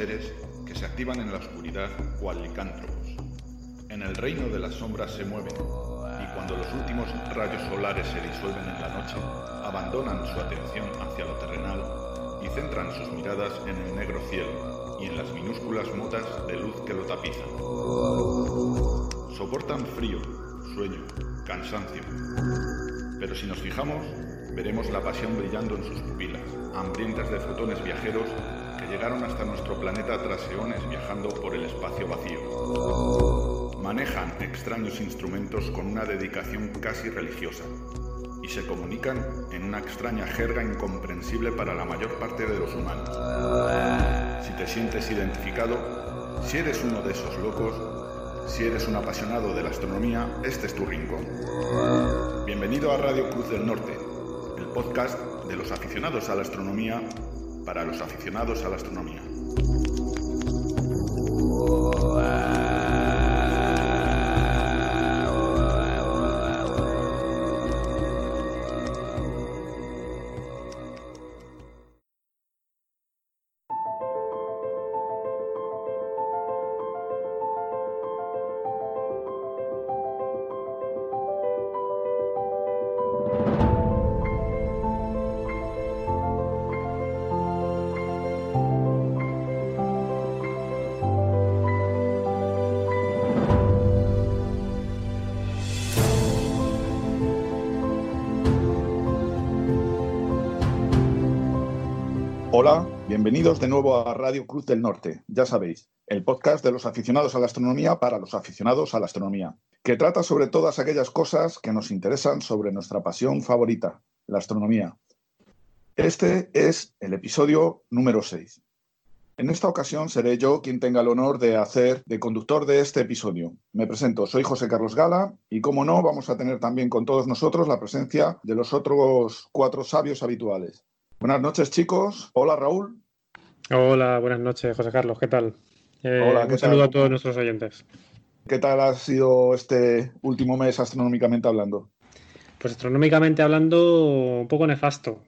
seres que se activan en la oscuridad cual licántropos. En el reino de las sombras se mueven, y cuando los últimos rayos solares se disuelven en la noche, abandonan su atención hacia lo terrenal y centran sus miradas en el negro cielo y en las minúsculas motas de luz que lo tapizan. Soportan frío, sueño, cansancio. Pero si nos fijamos, veremos la pasión brillando en sus pupilas, hambrientas de fotones viajeros llegaron hasta nuestro planeta tras eones viajando por el espacio vacío. Manejan extraños instrumentos con una dedicación casi religiosa y se comunican en una extraña jerga incomprensible para la mayor parte de los humanos. Si te sientes identificado, si eres uno de esos locos, si eres un apasionado de la astronomía, este es tu rincón. Bienvenido a Radio Cruz del Norte, el podcast de los aficionados a la astronomía para los aficionados a la astronomía. Bienvenidos de nuevo a Radio Cruz del Norte, ya sabéis, el podcast de los aficionados a la astronomía para los aficionados a la astronomía, que trata sobre todas aquellas cosas que nos interesan sobre nuestra pasión favorita, la astronomía. Este es el episodio número 6. En esta ocasión seré yo quien tenga el honor de hacer de conductor de este episodio. Me presento, soy José Carlos Gala y como no, vamos a tener también con todos nosotros la presencia de los otros cuatro sabios habituales. Buenas noches, chicos. Hola, Raúl. Hola, buenas noches, José Carlos. ¿Qué tal? Eh, Hola, ¿qué un saludo tal? a todos nuestros oyentes. ¿Qué tal ha sido este último mes astronómicamente hablando? Pues astronómicamente hablando, un poco nefasto.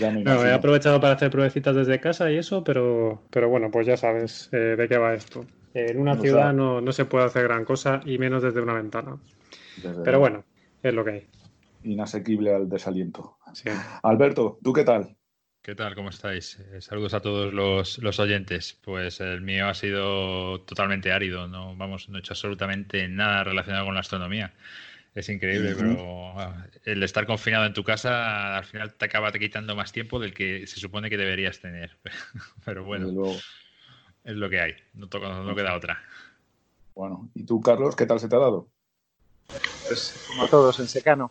Ya me No, he aprovechado para hacer pruebecitas desde casa y eso, pero, pero bueno, pues ya sabes eh, de qué va esto. En una sea- ciudad no, no se puede hacer gran cosa y menos desde una ventana. Desde Pero bueno, es lo que hay. Inasequible al desaliento. Sí. Alberto, ¿tú qué tal? ¿Qué tal? ¿Cómo estáis? Eh, saludos a todos los, los oyentes. Pues el mío ha sido totalmente árido. No, vamos, no he hecho absolutamente nada relacionado con la astronomía. Es increíble, pero ah, el estar confinado en tu casa al final te acaba quitando más tiempo del que se supone que deberías tener. Pero bueno, luego. es lo que hay. No, queda otra. Bueno, ¿y tú, Carlos, qué tal se te ha dado? pues como todos en secano,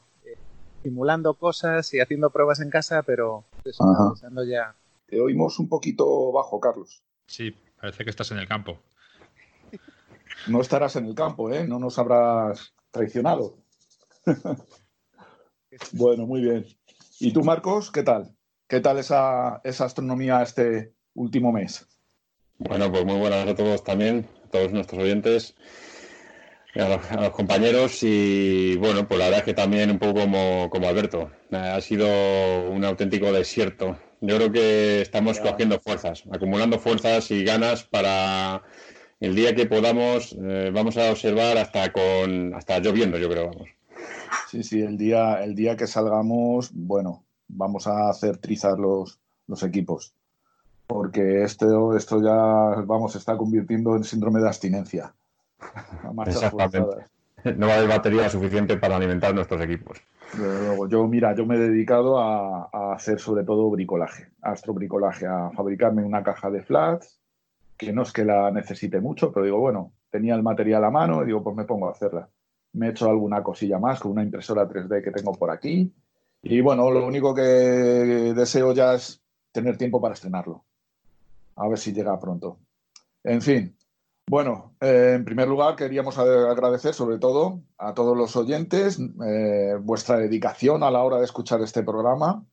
simulando cosas y haciendo pruebas en casa, pero pensando ya. Te oímos un poquito bajo, Carlos. Sí, parece que estás en el campo. No estarás en el campo, ¿eh? No nos habrás traicionado. bueno, muy bien. ¿Y tú, Marcos, qué tal? ¿Qué tal esa, esa astronomía este último mes? Bueno, pues muy buenas a todos también, a todos nuestros oyentes, a los, a los compañeros y bueno, pues la verdad es que también un poco como, como Alberto, eh, ha sido un auténtico desierto. Yo creo que estamos cogiendo fuerzas, acumulando fuerzas y ganas para el día que podamos, eh, vamos a observar hasta con hasta lloviendo, yo creo, vamos. Sí, sí, el día, el día que salgamos, bueno, vamos a hacer trizas los, los equipos. Porque esto, esto ya, vamos, se está convirtiendo en síndrome de abstinencia. A marchas Exactamente. forzadas. No va a haber batería suficiente para alimentar nuestros equipos. Desde luego, yo, mira, yo me he dedicado a, a hacer sobre todo bricolaje, astrobricolaje, a fabricarme una caja de flats, que no es que la necesite mucho, pero digo, bueno, tenía el material a mano y digo, pues me pongo a hacerla. Me he hecho alguna cosilla más con una impresora 3D que tengo por aquí. Y bueno, lo único que deseo ya es tener tiempo para estrenarlo. A ver si llega pronto. En fin, bueno, eh, en primer lugar queríamos agradecer sobre todo a todos los oyentes eh, vuestra dedicación a la hora de escuchar este programa,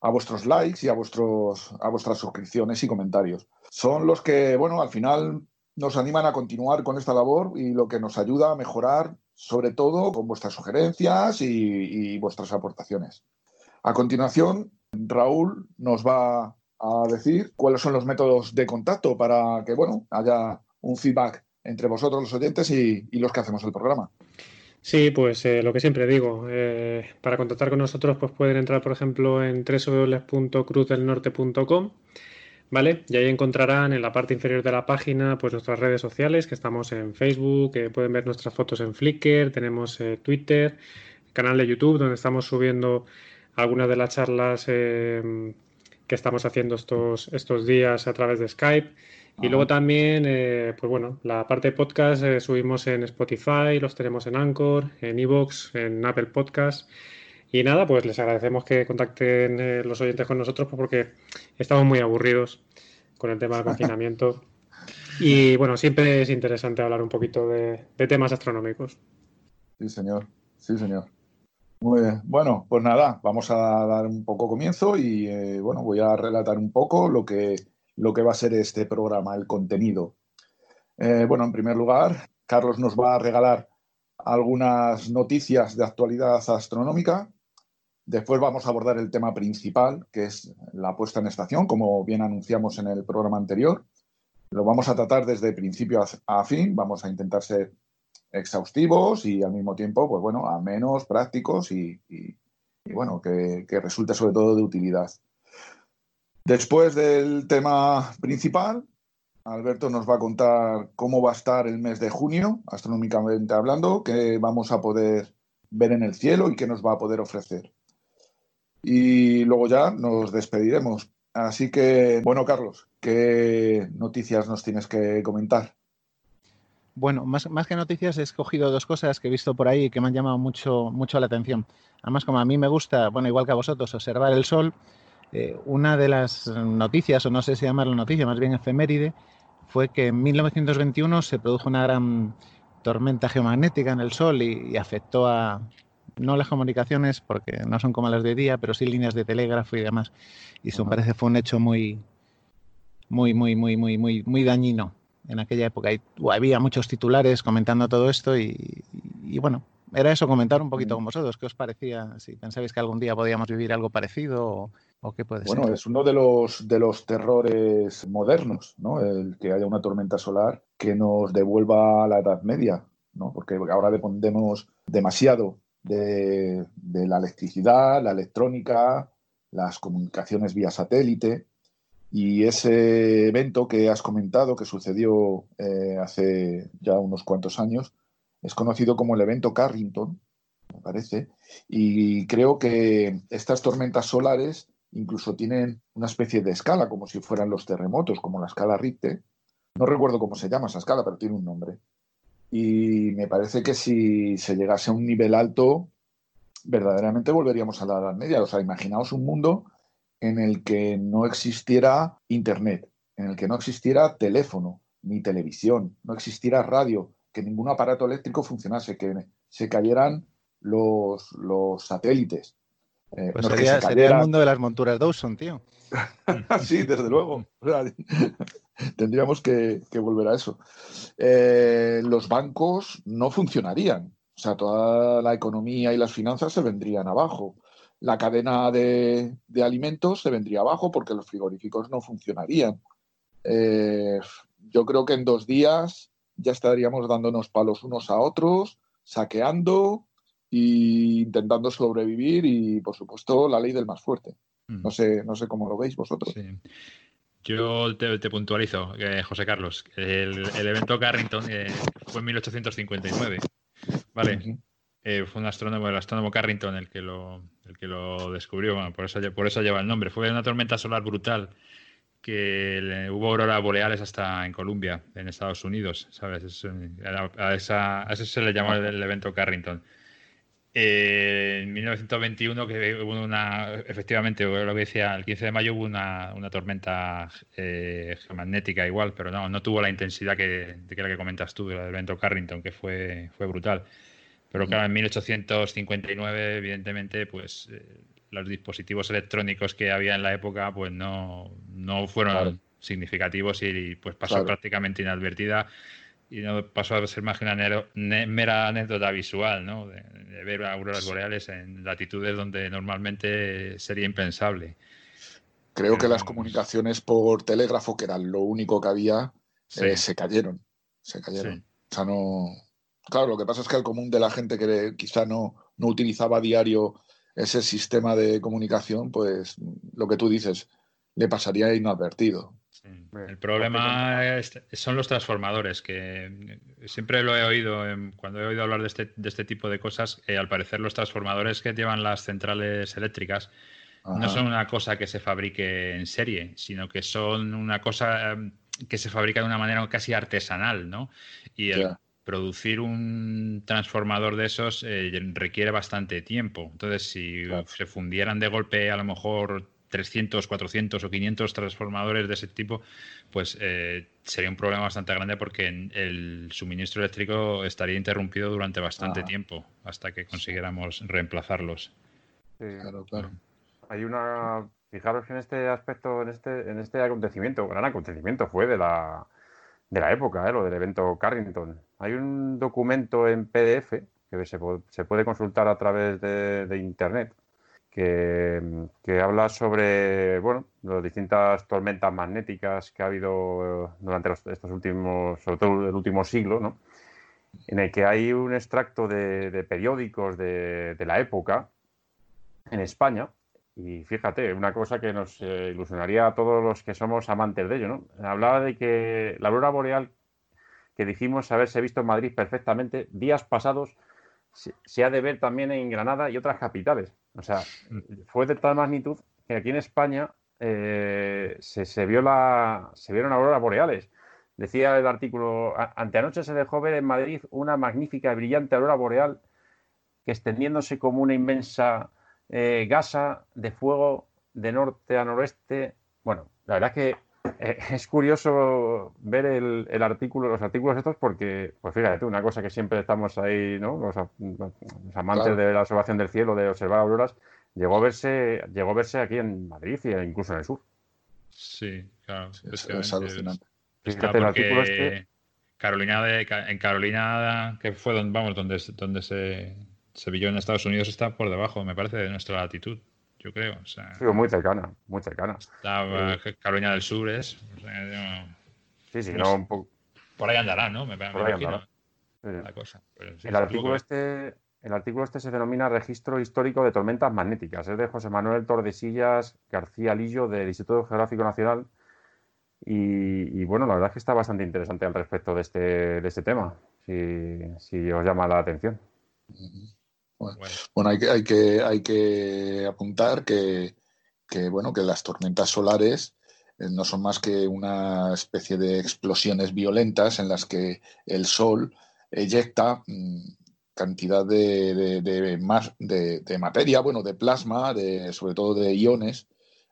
a vuestros likes y a, vuestros, a vuestras suscripciones y comentarios. Son los que, bueno, al final nos animan a continuar con esta labor y lo que nos ayuda a mejorar, sobre todo con vuestras sugerencias y vuestras aportaciones. A continuación, Raúl nos va a decir cuáles son los métodos de contacto para que, bueno, haya un feedback entre vosotros los oyentes y, los que hacemos el programa. Sí, pues eh, lo que siempre digo, eh, para contactar con nosotros pues pueden entrar, por ejemplo, en www.cruzdelnorte.com, ¿vale? Y ahí encontrarán en la parte inferior de la página pues nuestras redes sociales, que estamos en Facebook, que pueden ver nuestras fotos en Flickr, tenemos eh, Twitter, canal de YouTube donde estamos subiendo algunas de las charlas que estamos haciendo estos, estos días a través de Skype. Y luego también, eh, pues bueno, la parte de podcast eh, subimos en Spotify, los tenemos en Anchor, en Evox, en Apple Podcast. Y nada, pues les agradecemos que contacten eh, los oyentes con nosotros pues porque estamos muy aburridos con el tema del confinamiento. Y bueno, siempre es interesante hablar un poquito de, de temas astronómicos. Sí, señor. Sí, señor. Muy bien. Bueno, pues nada, vamos a dar un poco comienzo y bueno, voy a relatar un poco lo que lo que va a ser este programa, el contenido. Eh, bueno, en primer lugar, Carlos nos va a regalar algunas noticias de actualidad astronómica. Después vamos a abordar el tema principal, que es la puesta en estación, como bien anunciamos en el programa anterior. Lo vamos a tratar desde principio a fin. Vamos a intentar ser exhaustivos y al mismo tiempo, pues bueno, a menos prácticos y, bueno, que, que resulte sobre todo de utilidad. Después del tema principal, Alberto nos va a contar cómo va a estar el mes de junio, astronómicamente hablando, qué vamos a poder ver en el cielo y qué nos va a poder ofrecer. Y luego ya nos despediremos. Así que, bueno, Carlos, ¿qué noticias nos tienes que comentar? Bueno, más, más, que noticias he escogido dos cosas que he visto por ahí que me han llamado mucho, mucho la atención. Además, como a mí me gusta, bueno, igual que a vosotros, observar el sol, eh, una de las noticias, o no sé si llamarlo noticia, más bien efeméride, fue que en 1921 se produjo una gran tormenta geomagnética en el Sol y, afectó a, no las comunicaciones, porque no son como las de día, pero sí líneas de telégrafo y demás. Y eso me parece fue un hecho muy, muy, muy, muy, muy, muy, muy dañino en aquella época. Y había muchos titulares comentando todo esto y, y, bueno, era eso, comentar un poquito con vosotros. ¿Qué os parecía? Si pensabais que algún día podíamos vivir algo parecido o, bueno, es uno de los, de los terrores modernos, ¿no? El que haya una tormenta solar que nos devuelva a la Edad Media, ¿no? Porque ahora dependemos demasiado de, la electricidad, la electrónica, las comunicaciones vía satélite. Y ese evento que has comentado, que sucedió eh, hace ya unos cuantos años, es conocido como el evento Carrington, me parece. Y creo que estas tormentas solares incluso tienen una especie de escala, como si fueran los terremotos, como la escala Richter. No recuerdo cómo se llama esa escala, pero tiene un nombre. Y me parece que si se llegase a un nivel alto, verdaderamente volveríamos a la Edad Media. O sea, imaginaos un mundo en el que no existiera Internet, en el que no existiera teléfono ni televisión, no existiera radio, que ningún aparato eléctrico funcionase, que se cayeran los, los satélites, eh, pues sería, el mundo de las monturas Dawson, tío. sí, desde luego. Tendríamos que, volver a eso. Eh, los bancos no funcionarían. O sea, toda la economía y las finanzas se vendrían abajo. La cadena de, alimentos se vendría abajo porque los frigoríficos no funcionarían. Eh, yo creo que en dos días ya estaríamos dándonos palos unos a otros, saqueando, y intentando sobrevivir y, por supuesto, la ley del más fuerte. Mm. No sé, no sé cómo lo veis vosotros. Yo te, puntualizo, eh, José Carlos. El, evento Carrington eh, fue en 1859. Vale. Eh, fue un astrónomo, el astrónomo Carrington, el que lo, el que lo descubrió. por, eso, por eso lleva el nombre. Fue una tormenta solar brutal que hubo auroras boreales hasta en Colombia, en Estados Unidos. ¿Sabes? a, esa, a, eso se le llamó el evento Carrington. Eh, en 1921 que hubo una, efectivamente, lo que decía, el 15 de mayo hubo una, tormenta eh, geomagnética igual, pero no, no tuvo la intensidad que, de que la que comentas tú, del evento Carrington, que fue, fue brutal. Pero claro, en 1859, evidentemente, pues eh, los dispositivos electrónicos que había en la época, pues no, no fueron significativos y pues pasó prácticamente inadvertida y no pasó a ser más que una mera anécdota visual, ¿no? De, ver auroras boreales en latitudes donde normalmente sería impensable. Creo que las comunicaciones por telégrafo, que eran lo único que había, eh, se cayeron. Se cayeron. O sea, no. Claro, lo que pasa es que al común de la gente que quizá no, no utilizaba a diario ese sistema de comunicación, pues lo que tú dices, le pasaría inadvertido. El problema son los transformadores, que siempre lo he oído, cuando he oído hablar de este, de este tipo de cosas, eh, al parecer los transformadores que llevan las centrales eléctricas no son una cosa que se fabrique en serie, sino que son una cosa em, que se fabrica de una manera casi artesanal, ¿no? Y el producir un transformador de esos eh, requiere bastante tiempo. Entonces, si se fundieran de golpe a lo mejor 300, 400 o 500 transformadores de ese tipo, pues eh, sería un problema bastante grande porque el suministro eléctrico estaría interrumpido durante bastante tiempo hasta que consiguiéramos reemplazarlos. Sí, claro, claro. Hay una. Fijaros que en este aspecto, en este, en este acontecimiento, gran acontecimiento fue de la, de la época, ¿eh? lo del evento Carrington. Hay un documento en PDF que se, se puede consultar a través de internet que, habla sobre bueno, las distintas tormentas magnéticas que ha habido durante estos últimos, sobre todo el último siglo, ¿no? en el que hay un extracto de, periódicos de, la época en España. Y fíjate, una cosa que nos eh, ilusionaría a todos los que somos amantes de ello, ¿no? Hablaba de que la aurora boreal que dijimos haberse visto en Madrid perfectamente, días pasados se ha de ver también en Granada y otras capitales. O sea, fue de tal magnitud que aquí en España eh, se, vio la, se vieron auroras boreales. Decía el artículo, anteanoche se dejó ver en Madrid una magnífica y brillante aurora boreal que extendiéndose como una inmensa eh, gasa de fuego de norte a noroeste. Bueno, la verdad es que eh, es curioso ver el, artículo, los artículos estos, porque, pues fíjate una cosa que siempre estamos ahí, ¿no? Los, amantes de la observación del cielo, de observar auroras, llegó a verse, llegó a verse aquí en Madrid e incluso en el sur. Sí, claro. Es, es alucinante. el artículo este... Carolina de, en Carolina, que fue donde, vamos, donde, donde se, se vio en Estados Unidos, está por debajo, me parece, de nuestra latitud yo creo. O sea, muy cercana, muy cercana. La Carolina del Sur es. sí, sí, no, un poco. Por ahí andará, ¿no? Me, por ahí andará. La cosa. el, artículo este, el artículo este se denomina Registro Histórico de Tormentas Magnéticas. Es de José Manuel Tordesillas García Lillo del Instituto Geográfico Nacional. Y, bueno, la verdad es que está bastante interesante al respecto de este, de este tema, si, si os llama la atención. Bueno, hay, que, hay, que, hay que apuntar que, bueno, que las tormentas solares eh, no son más que una especie de explosiones violentas en las que el Sol eyecta mm, cantidad de, de, materia, bueno, de plasma, de, sobre todo de iones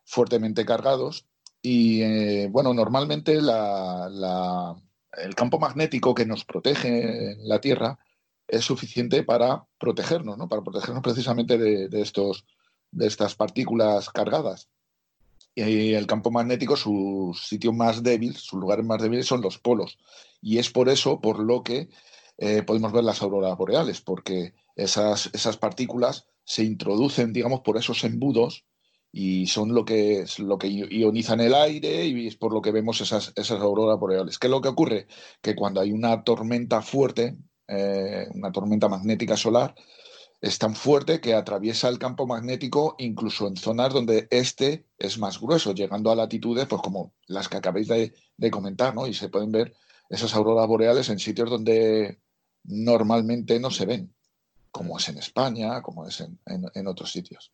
fuertemente cargados. Y eh, bueno, normalmente la, el campo magnético que nos protege en la Tierra es suficiente para protegernos, ¿no? para protegernos precisamente de, estos, de estas partículas cargadas. Y el campo magnético, su sitio más débil, sus lugares más débiles son los polos. Y es por eso por lo que eh, podemos ver las auroras boreales, porque esas, esas partículas se introducen, digamos, por esos embudos y son lo que, lo que ionizan el aire y es por lo que vemos esas, esas auroras boreales. ¿Qué es lo que ocurre? Que cuando hay una tormenta fuerte, eh, una tormenta magnética solar, es tan fuerte que atraviesa el campo magnético incluso en zonas donde este es más grueso, llegando a latitudes pues como las que acabáis de, comentar, ¿no? Y se pueden ver esas auroras boreales en sitios donde normalmente no se ven, como es en España, como es en, otros sitios.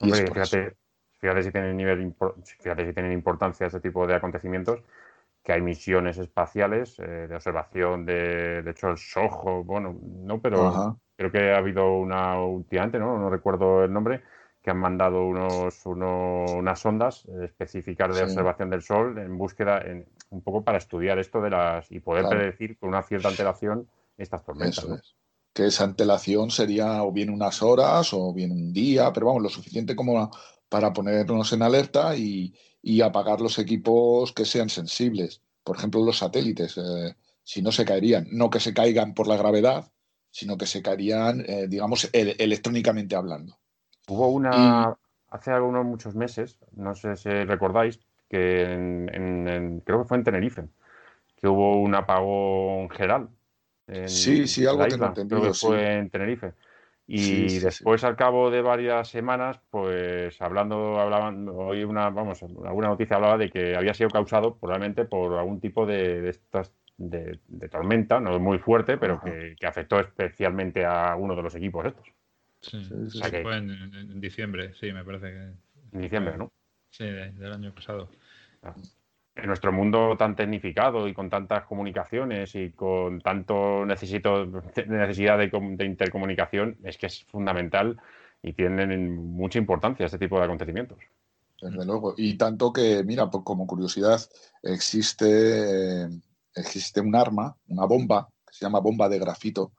fíjate, fíjate, si tienen nivel, fíjate si tienen importancia ese tipo de acontecimientos que hay misiones espaciales eh, de observación de, de hecho, el SOHO, bueno, no, pero creo que ha habido una últimamente, ¿no? No recuerdo el nombre, que han mandado unos, unas ondas específicas de observación del Sol en búsqueda, en, un poco para estudiar esto de las y poder predecir con una cierta antelación estas tormentas. Que esa antelación sería o bien unas horas o bien un día, pero vamos, lo suficiente como para ponernos en alerta y, y apagar los equipos que sean sensibles. Por ejemplo, los satélites, eh, si no se caerían, no que se caigan por la gravedad, sino que se caerían, eh, digamos, electrónicamente hablando. Hubo una, hace algunos muchos meses, no sé si recordáis, que en, creo que fue en Tenerife, que hubo un apagón general. sí, sí, algo tengo entendido. Creo que fue en Tenerife. Y después, al cabo de varias semanas, pues hablando, hablaban, hoy una, vamos, alguna noticia hablaba de que había sido causado probablemente por algún tipo de, estas de, tormenta, no muy fuerte, pero que, afectó especialmente a uno de los equipos estos. Sí, fue en, diciembre, sí, me parece que. En diciembre, ¿no? Sí, del año pasado. Ah en nuestro mundo tan tecnificado y con tantas comunicaciones y con tanto necesito, necesidad de, intercomunicación, es que es fundamental y tienen mucha importancia este tipo de acontecimientos. Desde luego. Y tanto que, mira, como curiosidad, existe, existe un arma, una bomba, que se llama bomba de grafito,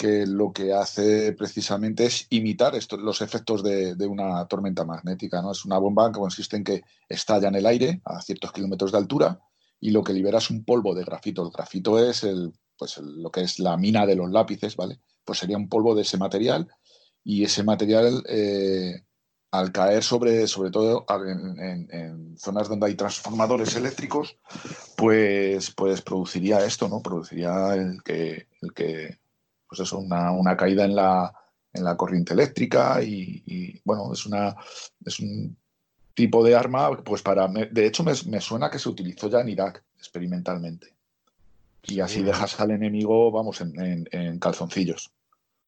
que lo que hace precisamente es imitar los efectos de, una tormenta magnética. ¿no? Es una bomba que consiste en que estalla en el aire a ciertos kilómetros de altura y lo que libera es un polvo de grafito. El grafito es el, pues lo que es la mina de los lápices, ¿vale? Pues sería un polvo de ese material y ese material eh, al caer sobre, sobre todo en, zonas donde hay transformadores eléctricos, pues, pues produciría esto, ¿no? Produciría el que pues eso, una, caída en la, en la corriente eléctrica y, bueno, es, una, es un tipo de arma, pues para, de hecho me, suena que se utilizó ya en Irak experimentalmente. Y así dejas al enemigo, vamos, en, calzoncillos,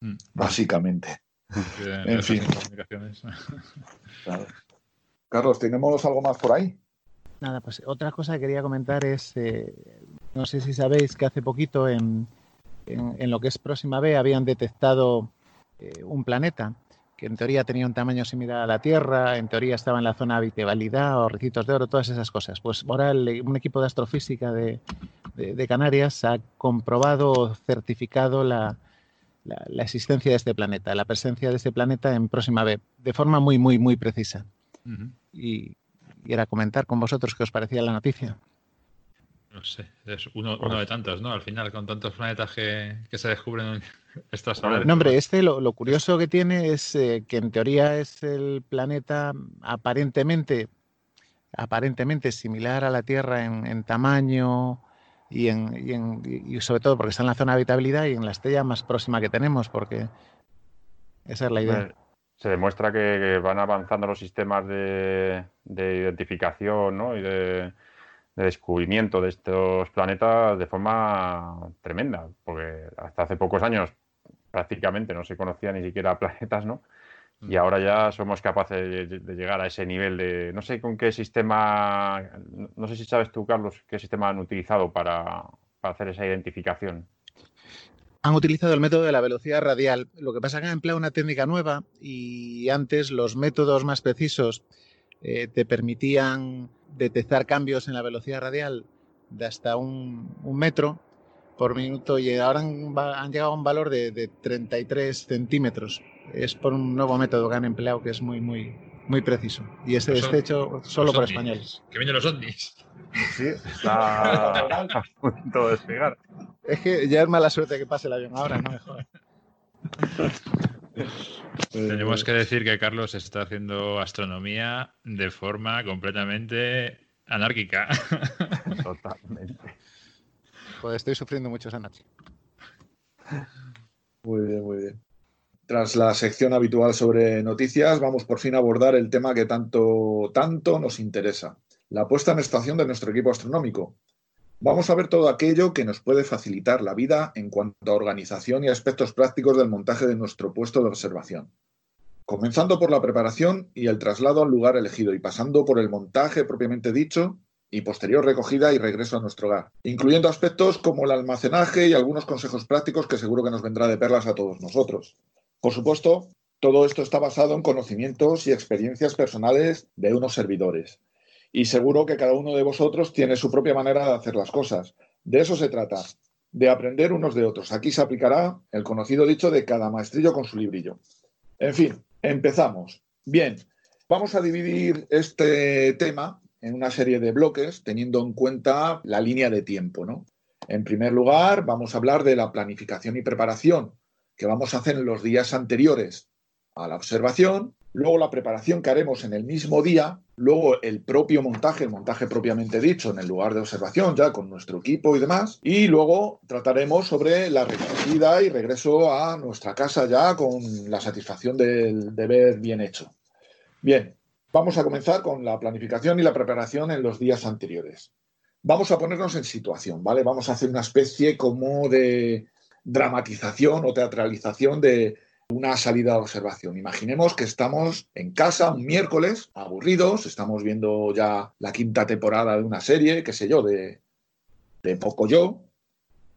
mm. básicamente. en fin. Carlos, ¿tenemos algo más por ahí? Nada, pues otra cosa que quería comentar es, eh, no sé si sabéis que hace poquito en, en, lo que es Próxima B habían detectado eh, un planeta que en teoría tenía un tamaño similar a la Tierra, en teoría estaba en la zona de habitabilidad o recitos de oro, todas esas cosas. Pues ahora un equipo de astrofísica de, Canarias ha comprobado, certificado la, existencia de este planeta, la presencia de este planeta en Próxima B, de forma muy, muy, muy precisa. y, y, era comentar con vosotros qué os parecía la noticia. No sé, es uno, de tantos, ¿no? Al final, con tantos planetas que, se descubren en estas horas. No, hombre, este lo, curioso que tiene es eh, que en teoría es el planeta aparentemente, aparentemente similar a la Tierra en, tamaño y, en, y, sobre todo porque está en la zona de habitabilidad y en la estrella más próxima que tenemos, porque esa es la idea. Se demuestra que, van avanzando los sistemas de, de identificación ¿no? y de de descubrimiento de estos planetas de forma tremenda, porque hasta hace pocos años prácticamente no se conocía ni siquiera planetas, ¿no? Y mm. ahora ya somos capaces de, llegar a ese nivel de... No sé con qué sistema... No sé si sabes tú, Carlos, qué sistema han utilizado para, para hacer esa identificación. Han utilizado el método de la velocidad radial. Lo que pasa es que han empleado una técnica nueva y antes los métodos más precisos eh, te permitían detectar cambios en la velocidad radial de hasta un, metro por minuto y ahora han, llegado a un valor de, 33 centímetros. Es por un nuevo método que han empleado que es muy, muy, muy preciso. Y este está hecho solo por españoles. Que vienen los ovnis. Sí, está a punto de despegar. Es que ya es mala suerte que pase el avión ahora, no mejor. Tenemos que decir que Carlos está haciendo astronomía de forma completamente anárquica. Totalmente. Pues estoy sufriendo mucho esa noche. Muy bien, muy bien. Tras la sección habitual sobre noticias, vamos por fin a abordar el tema que tanto, tanto nos interesa, la puesta en estación de nuestro equipo astronómico. Vamos a ver todo aquello que nos puede facilitar la vida en cuanto a organización y aspectos prácticos del montaje de nuestro puesto de observación. Comenzando por la preparación y el traslado al lugar elegido y pasando por el montaje propiamente dicho y posterior recogida y regreso a nuestro hogar, incluyendo aspectos como el almacenaje y algunos consejos prácticos que seguro que nos vendrá de perlas a todos nosotros. Por supuesto, todo esto está basado en conocimientos y experiencias personales de unos servidores, y seguro que cada uno de vosotros tiene su propia manera de hacer las cosas. De eso se trata, de aprender unos de otros. Aquí se aplicará el conocido dicho de cada maestrillo con su librillo. En fin, empezamos. Bien, vamos a dividir este tema en una serie de bloques teniendo en cuenta la línea de tiempo, ¿no? En primer lugar, vamos a hablar de la planificación y preparación que vamos a hacer en los días anteriores a la observación luego la preparación que haremos en el mismo día, luego el propio montaje, el montaje propiamente dicho en el lugar de observación, ya con nuestro equipo y demás, y luego trataremos sobre la recogida y regreso a nuestra casa ya con la satisfacción del deber bien hecho. Bien, vamos a comenzar con la planificación y la preparación en los días anteriores. Vamos a ponernos en situación, ¿vale? Vamos a hacer una especie como de dramatización o teatralización de una salida de observación. Imaginemos que estamos en casa un miércoles, aburridos, estamos viendo ya la quinta temporada de una serie, qué sé yo, de, de poco yo,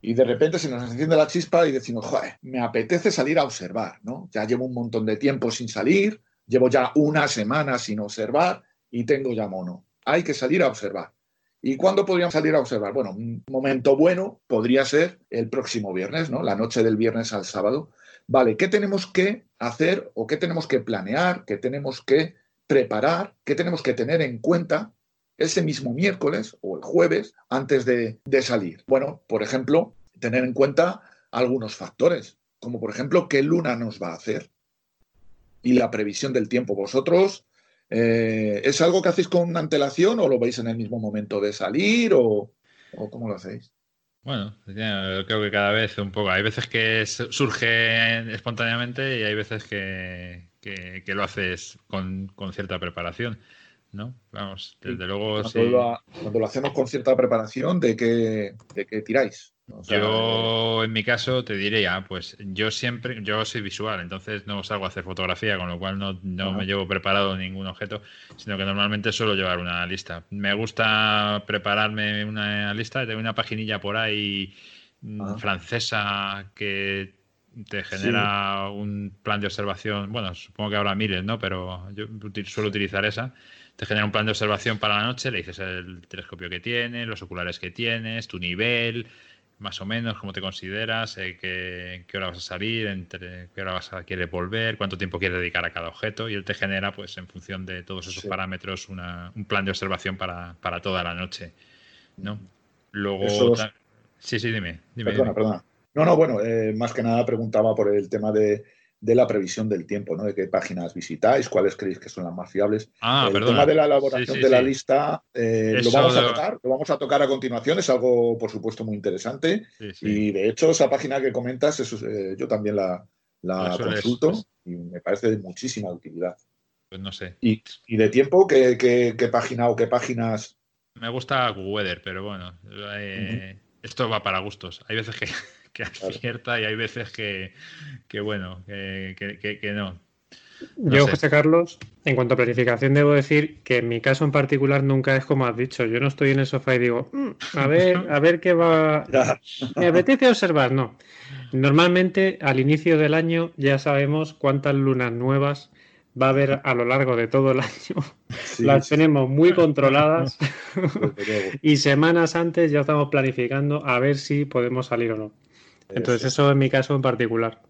y de repente se nos enciende la chispa y decimos, joder, me apetece salir a observar, ¿no? Ya llevo un montón de tiempo sin salir, llevo ya una semana sin observar y tengo ya mono. Hay que salir a observar. ¿Y cuándo podríamos salir a observar? Bueno, un momento bueno podría ser el próximo viernes, ¿no? La noche del viernes al sábado. Vale, ¿qué tenemos que hacer o qué tenemos que planear, qué tenemos que preparar, qué tenemos que tener en cuenta ese mismo miércoles o el jueves antes de, salir? Bueno, por ejemplo, tener en cuenta algunos factores, como por ejemplo qué luna nos va a hacer y la previsión del tiempo. ¿Vosotros eh, es algo que hacéis con antelación o lo veis en el mismo momento de salir o, o cómo lo hacéis? Bueno, creo que cada vez un poco. Hay veces que surge espontáneamente y hay veces que, lo haces con, cierta preparación. ¿No? Vamos, desde luego. Cuando, lo, hacemos con cierta preparación, ¿de qué, de qué tiráis? yo, en mi caso, te diría, pues yo siempre, yo soy visual, entonces no salgo a hacer fotografía, con lo cual no, me llevo preparado ningún objeto, sino que normalmente suelo llevar una lista. Me gusta prepararme una lista, tengo una paginilla por ahí mm, francesa que te genera un plan de observación, bueno, supongo que habrá miles, ¿no? Pero yo suelo utilizar esa te genera un plan de observación para la noche, le dices el telescopio que tienes, los oculares que tienes, tu nivel, más o menos, cómo te consideras, eh, qué, hora vas a salir, entre qué hora vas a querer volver, cuánto tiempo quieres dedicar a cada objeto y él te genera, pues en función de todos esos parámetros, un plan de observación para, toda la noche, ¿no? Luego... Sí, sí, dime. perdona, perdona. No, no, bueno, eh, más que nada preguntaba por el tema de de la previsión del tiempo, ¿no? De qué páginas visitáis, cuáles creéis que son las más fiables. Ah, el tema de la elaboración de la lista eh, lo vamos a tocar, lo vamos a tocar a continuación, es algo, por supuesto, muy interesante. Y de hecho, esa página que comentas, eso, eh, yo también la, consulto pues y me parece de muchísima utilidad. Pues no sé. ¿Y, de tiempo ¿qué, qué, página o qué páginas? Me gusta Weather, pero bueno, eh, esto va para gustos. Hay veces que que acierta y hay veces que, bueno, que, no. Yo, José Carlos, en cuanto a planificación, debo decir que en mi caso en particular nunca es como has dicho. Yo no estoy en el sofá y digo, mm, a ver, a ver qué va. Me apetece observar, no. Normalmente al inicio del año ya sabemos cuántas lunas nuevas va a haber a lo largo de todo el año. Las tenemos muy controladas y semanas antes ya estamos planificando a ver si podemos salir o no. Entonces, eso en mi caso en particular.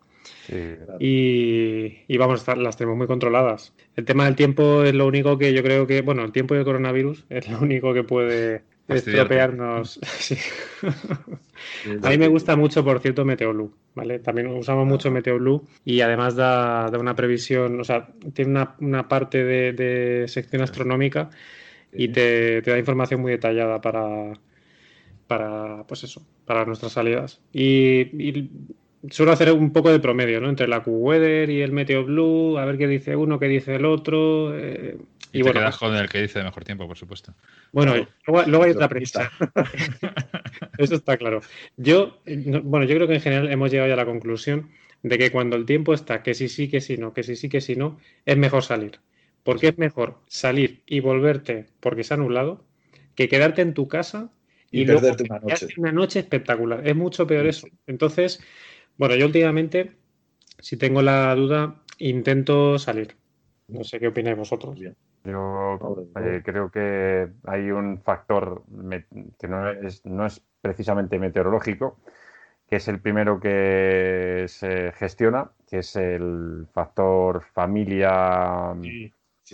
y, vamos, las tenemos muy controladas. El tema del tiempo es lo único que yo creo que, bueno, el tiempo del coronavirus es lo único que puede estropearnos. a mí me gusta mucho, por cierto, Meteoblue, ¿vale? También usamos mucho Meteoblue y además da, una previsión, o sea, tiene una, parte de, sección astronómica y te da información muy detallada para, para, pues eso, para nuestras salidas. Y, suelo hacer un poco de promedio, ¿no? Entre la Q-Weather y el Meteo Blue, a ver qué dice uno, qué dice el otro. Eh, y, te quedas con el que dice de mejor tiempo, por supuesto. Bueno, luego, hay otra premisa. Eso está claro. Yo, bueno, yo creo que en general hemos llegado ya a la conclusión de que cuando el tiempo está que sí, sí, que sí, no, que sí, sí, que sí, no, es mejor salir. Porque es mejor salir y volverte porque se ha anulado que quedarte en tu casa y, perderte una noche. Una noche espectacular. Es mucho peor eso. Entonces, bueno, yo últimamente, si tengo la duda, intento salir. No sé qué opináis vosotros. Yo eh, creo que hay un factor que no es, no es precisamente meteorológico, que es el primero que se gestiona, que es el factor familia,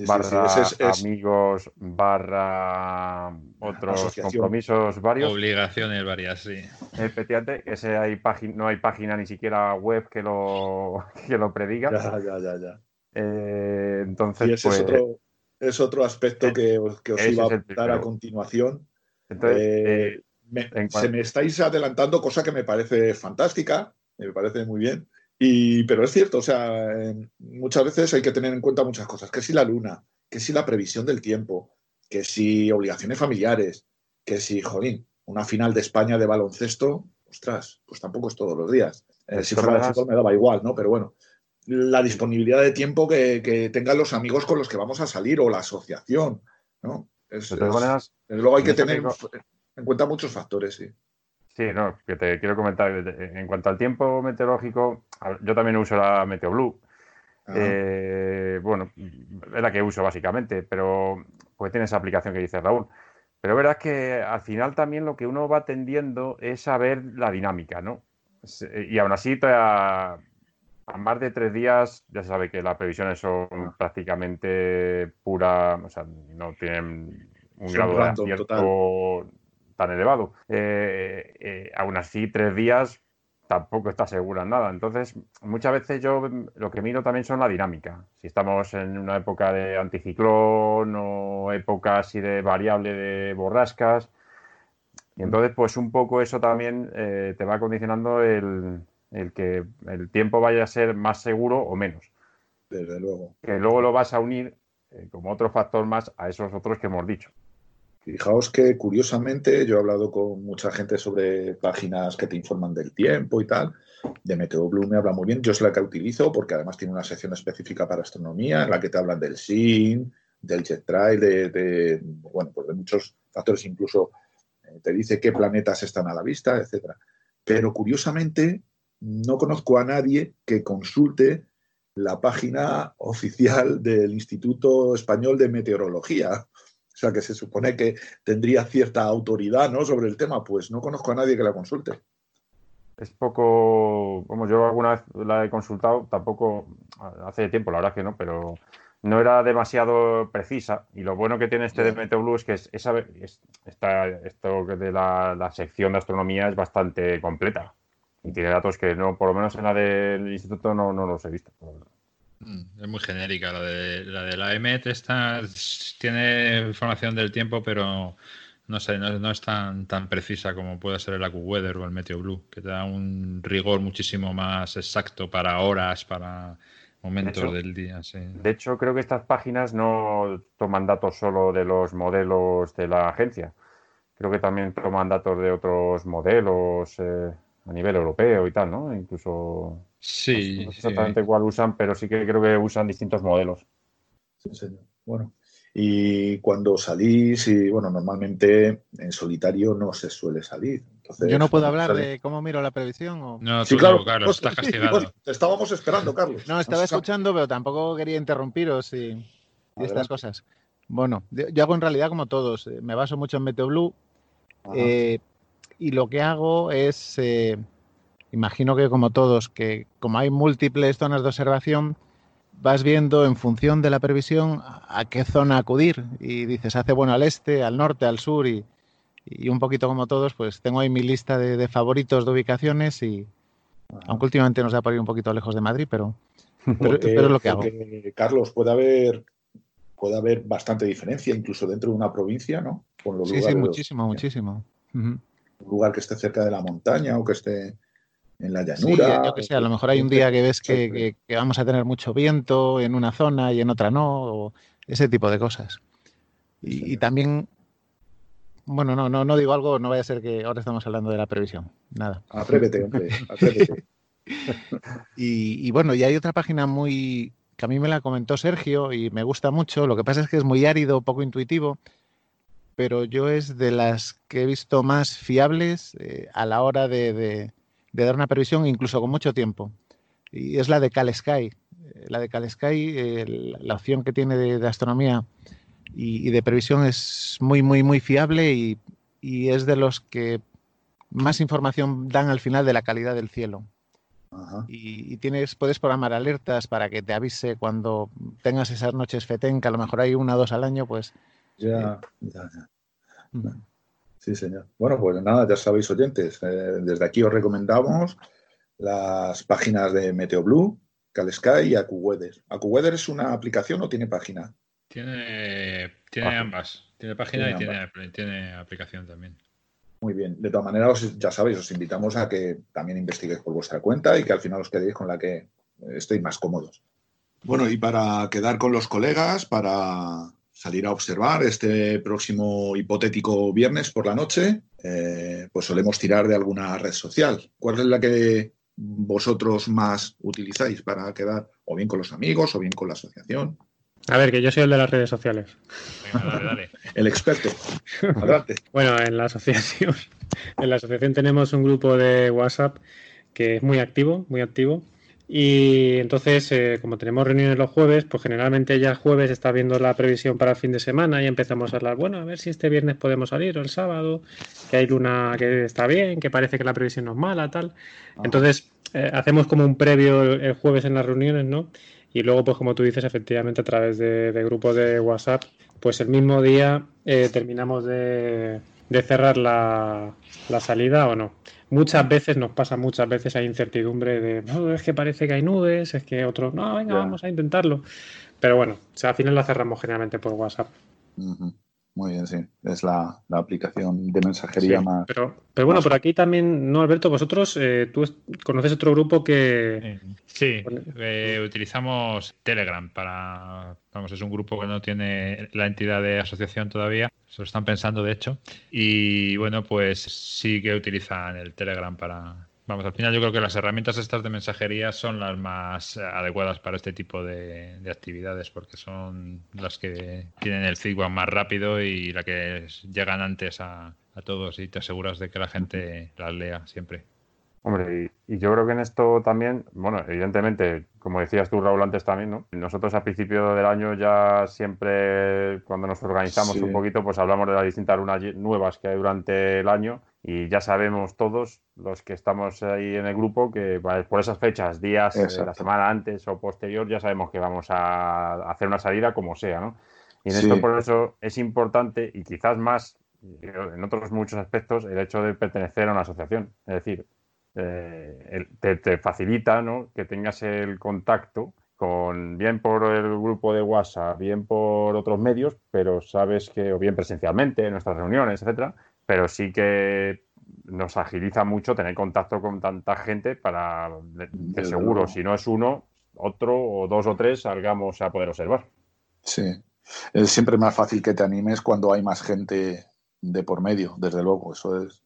barra amigos, barra otros compromisos varios. Obligaciones varias, sí. Efectivamente, ese hay no hay página ni siquiera web que lo, que lo prediga. Ya, ya, ya, Eh, entonces, y ese es, pues, otro, es otro aspecto eh, que, os iba a dar a continuación. Entonces, se me estáis adelantando, cosa que me parece fantástica, me parece muy bien. Y, pero es cierto, o sea, muchas veces hay que tener en cuenta muchas cosas. Que si la luna, que si la previsión del tiempo, que si obligaciones familiares, que si, jolín, una final de España de baloncesto, ostras, pues tampoco es todos los días. Eh, si fuera de fútbol me daba igual, ¿no? Pero bueno, la disponibilidad de tiempo que, tengan los amigos con los que vamos a salir o la asociación, ¿no? Es, luego hay que tener en cuenta muchos factores, sí. Sí, no, que te quiero comentar. En cuanto al tiempo meteorológico, yo también uso la MeteoBlue. Eh, bueno, es la que uso básicamente, pero pues tiene esa aplicación que dice Raúl. Pero verdad que al final también lo que uno va tendiendo es a ver la dinámica, ¿no? Y aún así, a, más de tres días, ya se sabe que las previsiones son prácticamente pura, o sea, no tienen un grado de acierto tan elevado. Eh, eh, aún así, tres días tampoco está segura en nada. Entonces, muchas veces yo lo que miro también son la dinámica. Si estamos en una época de anticiclón o época así de variable de borrascas. Y entonces, pues un poco eso también eh, te va condicionando el, que el tiempo vaya a ser más seguro o menos. Desde luego. Que luego lo vas a unir como otro factor más a esos otros que hemos dicho. Fijaos que curiosamente yo he hablado con mucha gente sobre páginas que te informan del tiempo y tal. De Meteo Blue me habla muy bien. Yo es la que utilizo porque además tiene una sección específica para astronomía en la que te hablan del SIN, del jet trail, de, bueno, pues de muchos factores. Incluso eh, te dice qué planetas están a la vista, etcétera. Pero curiosamente no conozco a nadie que consulte la página oficial del Instituto Español de Meteorología o sea, que se supone que tendría cierta autoridad ¿no? sobre el tema, pues no conozco a nadie que la consulte. Es poco, como yo alguna vez la he consultado, tampoco hace tiempo, la verdad que no, pero no era demasiado precisa. Y lo bueno que tiene este de Meteo es que es, esa, está, esto de la, la, sección de astronomía es bastante completa. Y tiene datos que no, por lo menos en la del instituto no, no los he visto. Es muy genérica. La de la, de la EMET está, tiene información del tiempo, pero no sé, no, es tan, tan precisa como puede ser el AccuWeather o el MeteoBlue, que te da un rigor muchísimo más exacto para horas, para momentos del día. De hecho, creo que estas páginas no toman datos solo de los modelos de la agencia. Creo que también toman datos de otros modelos eh, a nivel europeo y tal, ¿no? Incluso Sí. No sé exactamente cuál usan, pero sí que creo que usan distintos modelos. Sí, señor. Bueno, y cuando salís, y bueno, normalmente en solitario no se suele salir. Yo no puedo hablar de cómo miro la previsión. O... No, sí, claro, Carlos, estás castigado. te estábamos esperando, Carlos. No, estaba escuchando, pero tampoco quería interrumpiros y, estas cosas. Bueno, yo hago en realidad como todos. Eh, me baso mucho en MeteoBlue eh, y lo que hago es eh, imagino que como todos, que como hay múltiples zonas de observación, vas viendo en función de la previsión a qué zona acudir y dices, hace bueno al este, al norte, al sur y, un poquito como todos, pues tengo ahí mi lista de, favoritos de ubicaciones y aunque últimamente nos da por ir un poquito lejos de Madrid, pero, pero, es lo que hago. Carlos, puede haber puede haber bastante diferencia incluso dentro de una provincia, ¿no? sí, sí, muchísimo, muchísimo. Un lugar que esté cerca de la montaña o que esté en la llanura. yo que sé, a lo mejor hay un día que ves que, vamos a tener mucho viento en una zona y en otra no, o ese tipo de cosas. Y, también, bueno, no, no, no digo algo, no vaya a ser que ahora estamos hablando de la previsión. Nada. Atrévete, hombre, y, y bueno, y hay otra página muy que a mí me la comentó Sergio y me gusta mucho. Lo que pasa es que es muy árido, poco intuitivo, pero yo es de las que he visto más fiables eh, a la hora de, de dar una previsión incluso con mucho tiempo. Y es la de Cal Sky. La de Cal Sky, la opción que tiene de, astronomía y, de previsión es muy, muy, muy fiable y, es de los que más información dan al final de la calidad del cielo. Y, tienes, puedes programar alertas para que te avise cuando tengas esas noches FETEN, que a lo mejor hay una o dos al año, pues... Ya, eh, ya, ya. Sí, señor. Bueno, pues nada, ya sabéis, oyentes, eh, desde aquí os recomendamos las páginas de MeteoBlue, Calsky y AcuWeather. ¿AcuWeather es una aplicación o tiene página? Tiene, tiene ambas. Tiene página y tiene, tiene, aplicación también. Muy bien. De todas maneras, ya sabéis, os invitamos a que también investiguéis por vuestra cuenta y que al final os quedéis con la que estéis más cómodos. Bueno, y para quedar con los colegas, para salir a observar este próximo hipotético viernes por la noche, eh, pues solemos tirar de alguna red social. ¿Cuál es la que vosotros más utilizáis para quedar o bien con los amigos o bien con la asociación? A ver, que yo soy el de las redes sociales. el experto. Adelante. bueno, en la asociación, en la asociación tenemos un grupo de WhatsApp que es muy activo, muy activo. Y entonces, eh, como tenemos reuniones los jueves, pues generalmente ya el jueves está viendo la previsión para el fin de semana y empezamos a hablar, bueno, a ver si este viernes podemos salir o el sábado, que hay luna que está bien, que parece que la previsión no es mala, tal. Entonces, eh, hacemos como un previo el jueves en las reuniones, ¿no? Y luego, pues como tú dices, efectivamente a través de, grupos de WhatsApp, pues el mismo día eh, terminamos de, cerrar la, salida o no. Muchas veces nos pasa, muchas veces hay incertidumbre de, no, es que parece que hay nubes, es que otros, no, venga, vamos a intentarlo. Pero bueno, al final la cerramos generalmente por WhatsApp. Muy bien, sí. Es la, aplicación de mensajería más. Pero, pero bueno, por aquí también, ¿no, Alberto? Vosotros, eh, tú conoces otro grupo que. Sí, eh, utilizamos Telegram para. Vamos, es un grupo que no tiene la entidad de asociación todavía. Se lo están pensando, de hecho. Y bueno, pues sí que utilizan el Telegram para, Vamos, al final yo creo que las herramientas estas de mensajería son las más adecuadas para este tipo de, actividades porque son las que tienen el feedback más rápido y la que llegan antes a, a todos y te aseguras de que la gente las lea siempre. Hombre, y, yo creo que en esto también, bueno, evidentemente, como decías tú, Raúl, antes también, ¿no? Nosotros a principio del año ya siempre, cuando nos organizamos un poquito, pues hablamos de las distintas lunas nuevas que hay durante el año y ya sabemos todos los que estamos ahí en el grupo que por esas fechas, días, de la semana antes o posterior, ya sabemos que vamos a hacer una salida como sea, ¿no? Y en esto por eso es importante y quizás más, en otros muchos aspectos, el hecho de pertenecer a una asociación. Es decir, eh, te, facilita que tengas el contacto con bien por el grupo de WhatsApp, bien por otros medios, pero sabes que, o bien presencialmente en nuestras reuniones, etcétera, pero sí que nos agiliza mucho tener contacto con tanta gente para que seguro, si no es uno, otro o dos o tres salgamos a poder observar. Sí, es siempre más fácil que te animes cuando hay más gente de por medio, desde luego, eso es.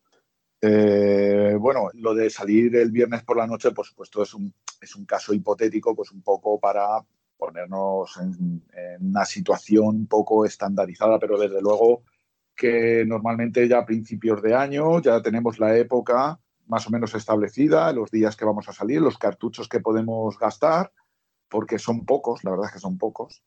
Eh, bueno, lo de salir el viernes por la noche, por supuesto, es un, es un caso hipotético, pues un poco para ponernos en, una situación un poco estandarizada, pero desde luego que normalmente ya a principios de año ya tenemos la época más o menos establecida, los días que vamos a salir, los cartuchos que podemos gastar, porque son pocos, la verdad es que son pocos.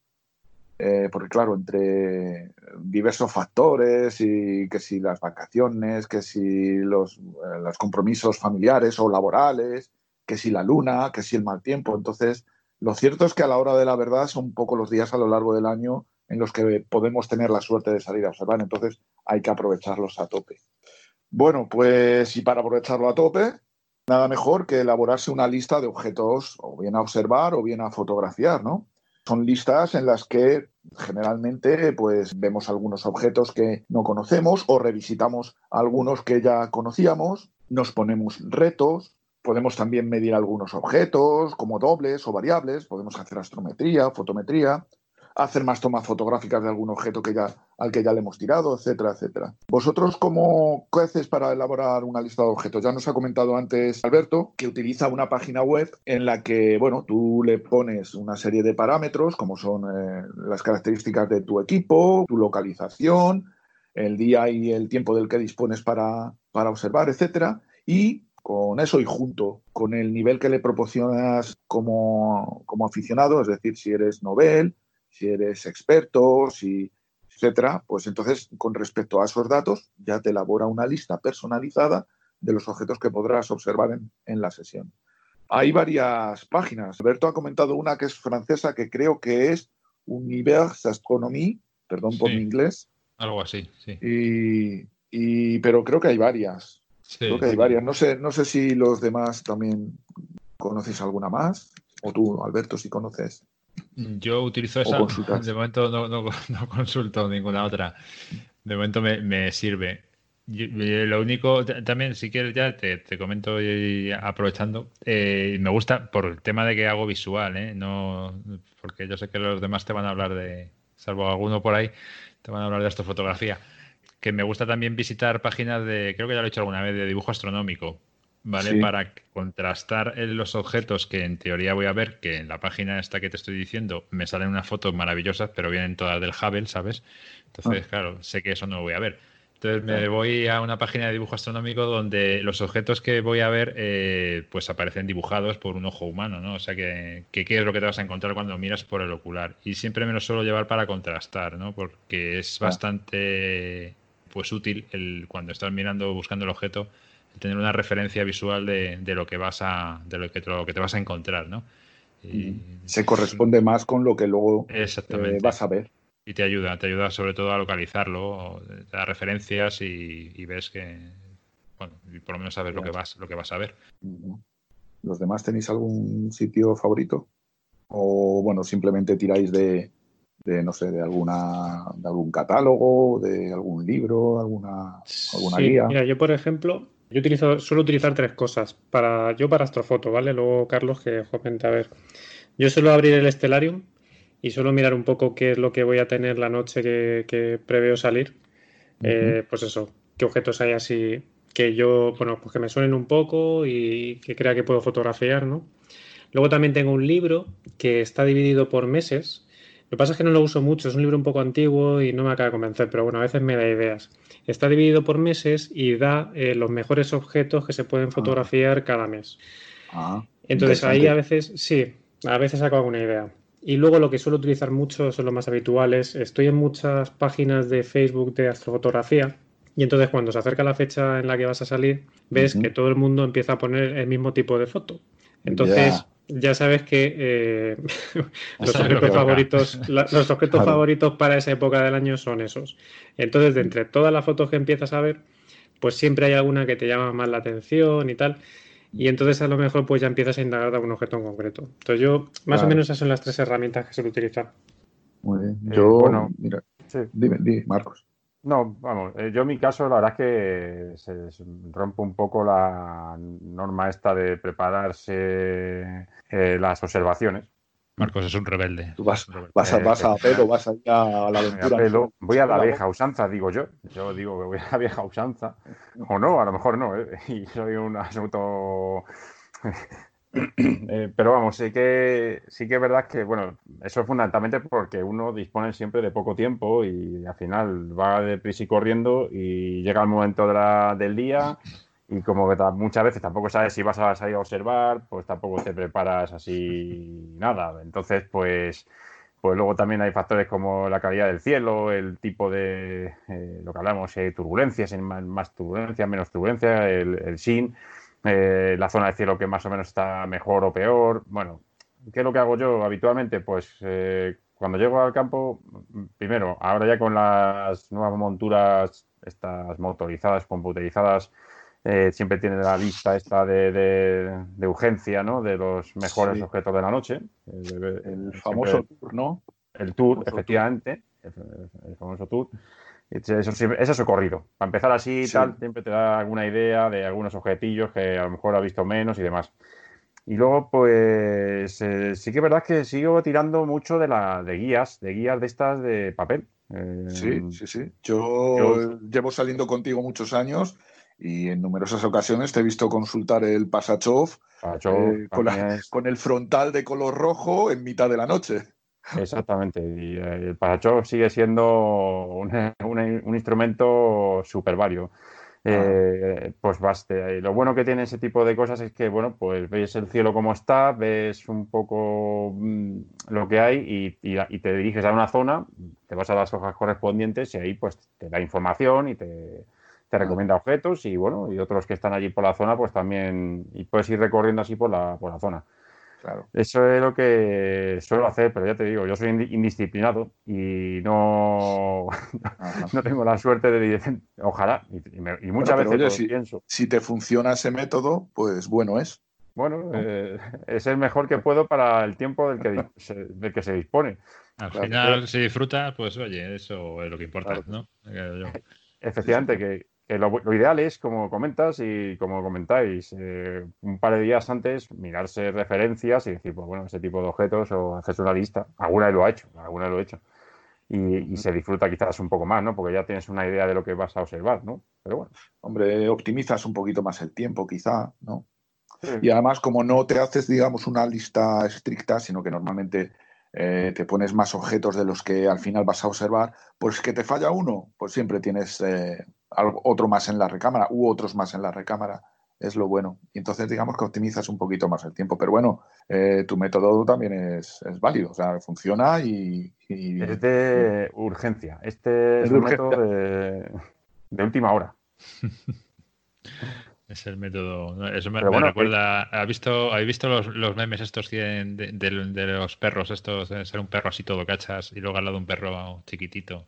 Eh, porque claro, entre diversos factores y que si las vacaciones, que si los, eh, los, compromisos familiares o laborales, que si la luna, que si el mal tiempo. Entonces, lo cierto es que a la hora de la verdad son pocos los días a lo largo del año en los que podemos tener la suerte de salir a observar. Entonces, hay que aprovecharlos a tope. Bueno, pues y para aprovecharlo a tope, nada mejor que elaborarse una lista de objetos o bien a observar o bien a fotografiar, ¿no? Son listas en las que generalmente pues vemos algunos objetos que no conocemos o revisitamos algunos que ya conocíamos, nos ponemos retos, podemos también medir algunos objetos como dobles o variables, podemos hacer astrometría, fotometría, hacer más tomas fotográficas de algún objeto que ya, al que ya le hemos tirado, etcétera, etcétera. ¿Vosotros cómo haces para elaborar una lista de objetos? Ya nos ha comentado antes Alberto que utiliza una página web en la que, bueno, tú le pones una serie de parámetros como son eh, las características de tu equipo, tu localización, el día y el tiempo del que dispones para, para observar, etcétera, y con eso y junto con el nivel que le proporcionas como, como aficionado, es decir, si eres novel, si eres experto, si, etcétera, pues entonces con respecto a esos datos ya te elabora una lista personalizada de los objetos que podrás observar en, la sesión. Hay varias páginas. Alberto ha comentado una que es francesa que creo que es Univers Astronomie, perdón por mi inglés. Algo así, sí. Y, pero creo que hay varias. creo que hay varias. No sé, no sé si los demás también conocéis alguna más. O tú, Alberto, si conoces. Yo utilizo esa. De momento no, consulto ninguna otra. De momento me, sirve. lo único, también, si quieres, ya te, comento y aprovechando. Eh, me gusta por el tema de que hago visual, ¿eh? No, porque yo sé que los demás te van a hablar de, salvo alguno por ahí, te van a hablar de astrofotografía. Que me gusta también visitar páginas de, creo que ya lo he hecho alguna vez, de dibujo astronómico. ¿Vale? Para contrastar los objetos que en teoría voy a ver, que en la página esta que te estoy diciendo me salen unas fotos maravillosas, pero vienen todas del Hubble, ¿sabes? Entonces, ah. claro, sé que eso no lo voy a ver. Entonces me voy a una página de dibujo astronómico donde los objetos que voy a ver eh, pues aparecen dibujados por un ojo humano, ¿no? O sea que, qué es lo que te vas a encontrar cuando miras por el ocular. Y siempre me lo suelo llevar para contrastar, ¿no? Porque es ah. bastante pues útil el, cuando estás mirando, buscando el objeto, tener una referencia visual de, lo que vas a de lo que, lo que te vas a encontrar, ¿no? Se corresponde más con lo que luego eh, vas a ver. Y te ayuda, te ayuda sobre todo a localizarlo, te da referencias y, ves que, bueno, y por lo menos sabes lo que vas, lo que vas a ver. ¿Los demás tenéis algún sitio favorito? O bueno, simplemente tiráis de, de no sé, de alguna de algún catálogo, de algún libro, alguna, alguna guía. Mira, yo por ejemplo, yo utilizo, suelo utilizar tres cosas. Para, yo para astrofoto, ¿vale? Luego Carlos que comente a ver. Yo suelo abrir el Stellarium y suelo mirar un poco qué es lo que voy a tener la noche que, preveo salir. Eh, pues eso, qué objetos hay así que yo, bueno, pues que me suenen un poco y que crea que puedo fotografiar, ¿no? Luego también tengo un libro que está dividido por meses. Lo que pasa es que no lo uso mucho, es un libro un poco antiguo y no me acaba de convencer, pero bueno, a veces me da ideas. Está dividido por meses y da eh, los mejores objetos que se pueden ah. fotografiar cada mes. Ah, Entonces ahí a veces, sí, a veces saco alguna idea. Y luego lo que suelo utilizar mucho son los más habituales. Estoy en muchas páginas de Facebook de astrofotografía y entonces cuando se acerca la fecha en la que vas a salir, ves que todo el mundo empieza a poner el mismo tipo de foto. Entonces, ya sabes que eh, los objetos favoritos, los objetos favoritos para esa época del año son esos. Entonces, de entre todas las fotos que empiezas a ver, pues siempre hay alguna que te llama más la atención y tal. Y entonces a lo mejor pues ya empiezas a indagar de algún objeto en concreto. Entonces yo, más o menos esas son las tres herramientas que suelo utilizar. Muy bien. Eh, yo, bueno, mira, dime, dime, Marcos. No, vamos, eh, yo en mi caso la verdad es que se, rompe un poco la norma esta de prepararse eh, las observaciones. Marcos es un rebelde. Tú vas, vas, a, vas a pelo, vas a ir a la aventura. Voy a la vieja usanza, digo yo. Yo digo que voy a la vieja usanza. O no, a lo mejor no. ¿eh? Y soy un asunto Eh, pero vamos, sí que, sí que es verdad que, bueno, eso es fundamentalmente porque uno dispone siempre de poco tiempo y al final va deprisa y corriendo y llega el momento del día y como muchas veces tampoco sabes si vas a salir a observar, pues tampoco te preparas así nada. Entonces, pues, pues luego también hay factores como la calidad del cielo, el tipo de, eh, lo que hablamos, hay turbulencias, más, turbulencia, menos turbulencia, el, el SIN. Eh, la zona de cielo que más o menos está mejor o peor. Bueno, ¿qué es lo que hago yo habitualmente? Pues eh, cuando llego al campo, primero, ahora ya con las nuevas monturas, estas motorizadas, computerizadas, eh, siempre tiene la lista esta de, urgencia, ¿no? De los mejores objetos de la noche. El, famoso tour, ¿no? El tour, efectivamente. el, famoso tour. Eso, es socorrido. Para empezar así, tal, siempre te da alguna idea de algunos objetillos que a lo mejor ha visto menos y demás. Y luego, pues eh, sí que es verdad que sigo tirando mucho de, la, de guías, de guías de estas de papel. sí, eh, sí, sí. Yo, llevo saliendo contigo muchos años y en numerosas ocasiones te he visto consultar el Pasachov, eh, con el frontal de color rojo en mitad de la noche. Exactamente, y eh, el parachoc sigue siendo un, un, instrumento súper vario. Ah. Eh, pues baste. lo bueno que tiene ese tipo de cosas es que, bueno, pues ves el cielo como está, ves un poco mm, lo que hay y, y, te diriges a una zona, te vas a las hojas correspondientes y ahí pues te da información y te, te ah. recomienda objetos y, bueno, y otros que están allí por la zona, pues también, y puedes ir recorriendo así por la, por la zona. Eso es lo que suelo hacer, pero ya te digo, yo soy indisciplinado y no, no tengo la suerte de ojalá, y, muchas veces si, pienso. Si te funciona ese método, pues bueno es. bueno, eh, es el mejor que puedo para el tiempo del que se, del que se dispone. Al final, si disfruta, pues oye, eso es lo que importa, ¿no? Efectivamente, que, lo, ideal es, como comentas y como comentáis, eh, un par de días antes mirarse referencias y decir, pues bueno, ese tipo de objetos o hacerse una lista. Alguna lo ha hecho, alguna lo ha hecho. Y, se disfruta quizás un poco más, ¿no? Porque ya tienes una idea de lo que vas a observar, ¿no? Pero bueno. Hombre, optimizas un poquito más el tiempo, quizá, ¿no? Y además, como no te haces, digamos, una lista estricta, sino que normalmente eh, te pones más objetos de los que al final vas a observar, pues que te falla uno, pues siempre tienes eh, otro más en la recámara u otros más en la recámara. Es lo bueno. Y entonces, digamos que optimizas un poquito más el tiempo. Pero bueno, eh, tu método también es, válido, o sea, funciona y, Es de urgencia. Este es, un método de, de última hora. Es el método. Eso me, recuerda. ¿Has visto, ¿Habéis visto los, los memes estos de, de, los perros? Estos ser un perro así todo cachas y luego al lado un perro chiquitito.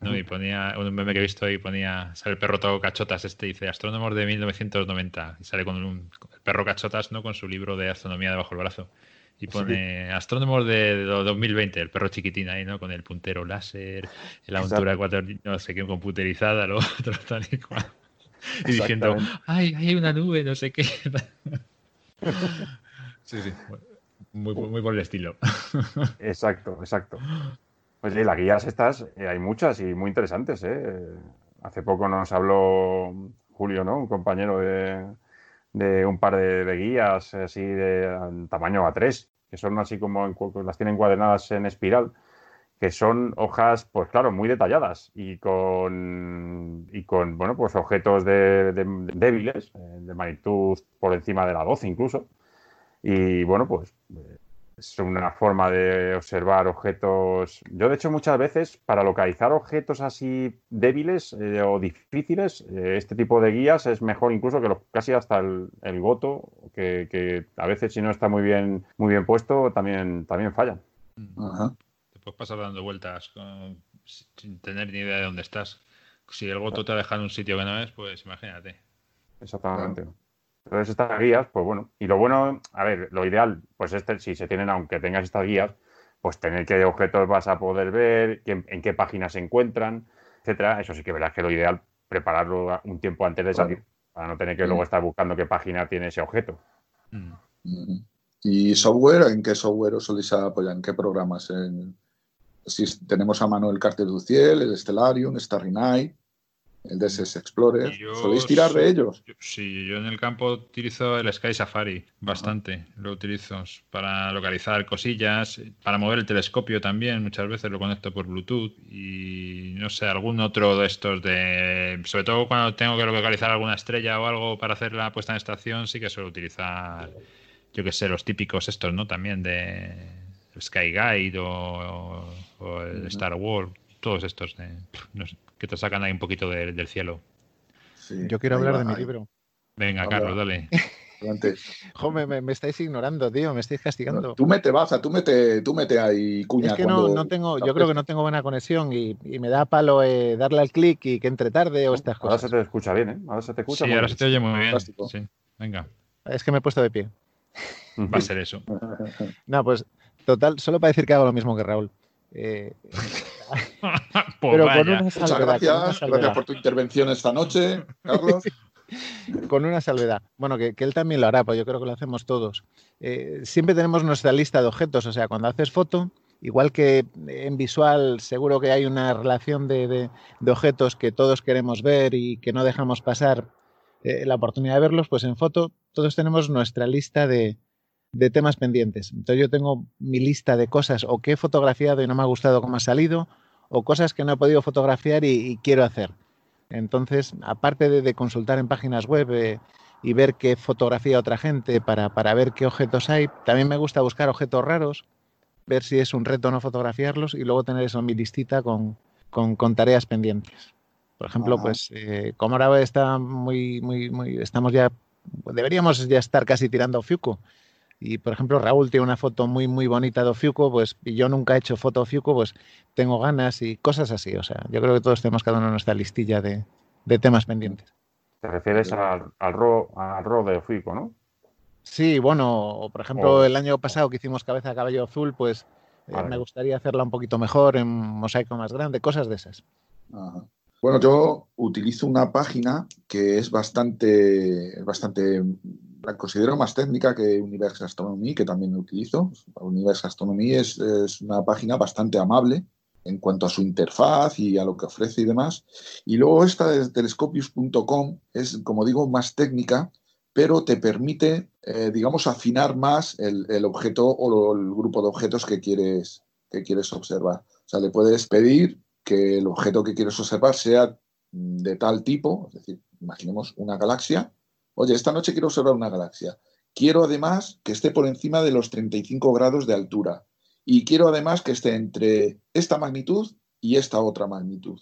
¿No? Y ponía un meme que he visto y ponía. Sale el perro todo cachotas. Este dice Astrónomos de 1990. Y sale con un, el perro cachotas, ¿no? Con su libro de astronomía debajo del brazo. Y pone Astrónomos de, 2020, el perro chiquitín ahí, ¿no? Con el puntero láser, la montura cuatro no sé qué, computerizada, lo otro tal y cual. y diciendo, ay, hay una nube, no sé qué. sí, sí, muy, muy por el estilo. exacto, exacto. Pues sí, las guías estas, eh, hay muchas y muy interesantes. ¿eh? Hace poco nos habló Julio, ¿no? Un compañero de, de un par de, guías así de tamaño A3, que son así como las tienen encuadernadas en espiral que son hojas, pues claro, muy detalladas y con, y con bueno, pues objetos de, débiles, eh, de magnitud por encima de la 12 incluso. Y bueno, pues eh, es una forma de observar objetos. Yo, de hecho, muchas veces, para localizar objetos así débiles eh, o difíciles, este tipo de guías es mejor incluso que casi hasta el, goto, que, a veces si no está muy bien, muy bien puesto, también, también fallan. Ajá pasar dando vueltas sin tener ni idea de dónde estás. Si el goto te ha dejado en un sitio que no es, pues imagínate. Exactamente. Entonces estas guías, pues bueno, y lo bueno, a ver, lo ideal, pues este, si se tienen, aunque tengas estas guías, pues tener qué objetos vas a poder ver, en qué páginas se encuentran, etcétera. Eso sí que verás que lo ideal prepararlo un tiempo antes de salir, para no tener que luego estar buscando qué página tiene ese objeto. Mm. ¿Y software? ¿En qué software os soléis apoyar? ¿En qué programas? ¿En, si tenemos a mano el Carter du Ciel, el Stellarium, Starry Night, el DSS Explorer. ¿Soléis tirar de ellos? sí, yo en el campo utilizo el Sky Safari bastante. Lo utilizo para localizar cosillas, para mover el telescopio también. Muchas veces lo conecto por Bluetooth y no sé, algún otro de estos de. Sobre todo cuando tengo que localizar alguna estrella o algo para hacer la puesta en estación, sí que suelo utilizar, yo que sé, los típicos estos, ¿no? También de Sky Guide o, el Star Wars, todos estos que te sacan ahí un poquito del cielo. Yo quiero hablar de mi libro. Venga, Carlos, dale. Joder, me, estáis ignorando, tío, me estáis castigando. tú mete baza, tú mete, tú mete ahí cuña. Es que no, tengo, yo creo que no tengo buena conexión y, me da palo eh, darle al clic y que entre tarde o estas cosas. Ahora se te escucha bien, ¿eh? Ahora se te escucha. Sí, ahora se te oye muy bien. Sí, venga. Es que me he puesto de pie. Va a ser eso. No, pues Total, solo para decir que hago lo mismo que Raúl. Eh, pues pero con una salvedad, gracias, gracias por tu intervención esta noche, Carlos. con una salvedad. Bueno, que, él también lo hará, pues yo creo que lo hacemos todos. Eh, siempre tenemos nuestra lista de objetos, o sea, cuando haces foto, igual que en visual seguro que hay una relación de, objetos que todos queremos ver y que no dejamos pasar eh, la oportunidad de verlos, pues en foto todos tenemos nuestra lista de, de temas pendientes. Entonces yo tengo mi lista de cosas o que he fotografiado y no me ha gustado cómo ha salido, o cosas que no he podido fotografiar y, quiero hacer. Entonces, aparte de, consultar en páginas web eh, y ver qué fotografía otra gente para, para, ver qué objetos hay, también me gusta buscar objetos raros, ver si es un reto no fotografiarlos y luego tener eso en mi listita con, con, tareas pendientes. Por ejemplo, pues eh, como ahora está muy, muy, muy, estamos ya, deberíamos ya estar casi tirando Fuku y por ejemplo, Raúl tiene una foto muy, muy bonita de Ofiuco, pues y yo nunca he hecho foto de Ofiuco, pues tengo ganas y cosas así. O sea, yo creo que todos tenemos cada uno nuestra listilla de, temas pendientes. Te refieres al, al, ro, al ro de Ofiuco, ¿no? Sí, bueno, por ejemplo, el año pasado que hicimos cabeza de caballo azul, pues eh, me gustaría hacerla un poquito mejor en mosaico más grande, cosas de esas. Bueno, yo utilizo una página que es bastante, bastante, la considero más técnica que Universe Astronomy, que también utilizo. Universe Astronomy es, una página bastante amable en cuanto a su interfaz y a lo que ofrece y demás. Y luego esta de telescopius.com es, como digo, más técnica, pero te permite, eh, digamos, afinar más el, el, objeto o el grupo de objetos que quieres, que quieres observar. O sea, le puedes pedir que el objeto que quieres observar sea de tal tipo, es decir, imaginemos una galaxia. Oye, esta noche quiero observar una galaxia. Quiero además que esté por encima de los 35 grados de altura. Y quiero además que esté entre esta magnitud y esta otra magnitud.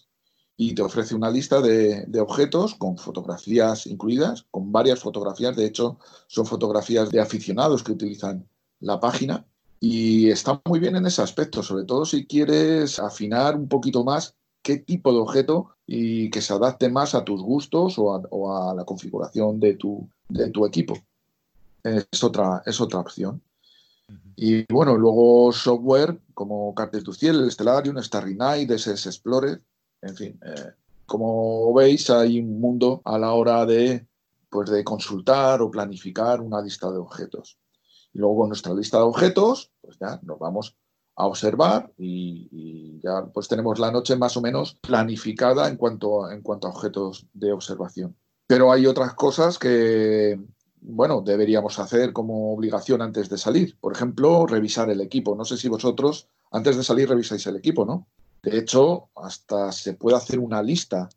Y te ofrece una lista de, de, objetos con fotografías incluidas, con varias fotografías. De hecho, son fotografías de aficionados que utilizan la página. Y está muy bien en ese aspecto, sobre todo si quieres afinar un poquito más qué tipo de objeto y que se adapte más a tus gustos o a, o a la configuración de tu, de tu, equipo. Es otra, es otra opción. Y bueno, luego software como Cartel tu Ciel, el Stellarium, Starry Night, SS Explorer, en fin. Eh, como veis, hay un mundo a la hora de, pues, de consultar o planificar una lista de objetos. Y luego con nuestra lista de objetos, pues ya nos vamos a observar y, ya pues tenemos la noche más o menos planificada en cuanto, en cuanto a objetos de observación. Pero hay otras cosas que, bueno, deberíamos hacer como obligación antes de salir. Por ejemplo, revisar el equipo. No sé si vosotros antes de salir revisáis el equipo, ¿no? De hecho, hasta se puede hacer una lista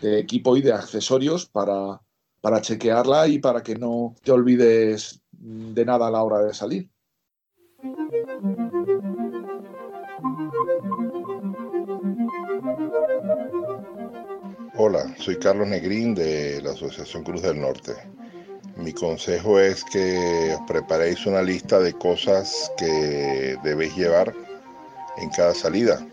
de equipo y de accesorios para, para chequearla y para que no te olvides de nada a la hora de salir. Hola, soy Carlos Negrín de la Asociación Cruz del Norte. Mi consejo es que os preparéis una lista de cosas que debéis llevar en cada salida.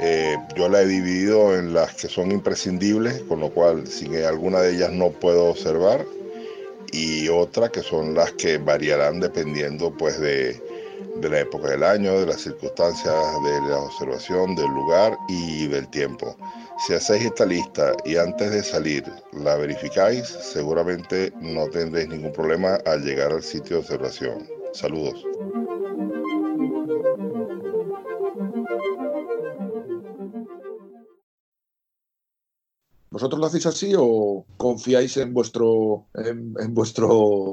Eh, yo la he dividido en las que son imprescindibles, con lo cual sin alguna de ellas no puedo observar, y otra que son las que variarán dependiendo pues de, de la época del año, de las circunstancias de la observación, del lugar y del tiempo. Si hacéis esta lista y antes de salir la verificáis, seguramente no tendréis ningún problema al llegar al sitio de observación. Saludos. ¿Vosotros lo hacéis así o confiáis en vuestro, en, en vuestro,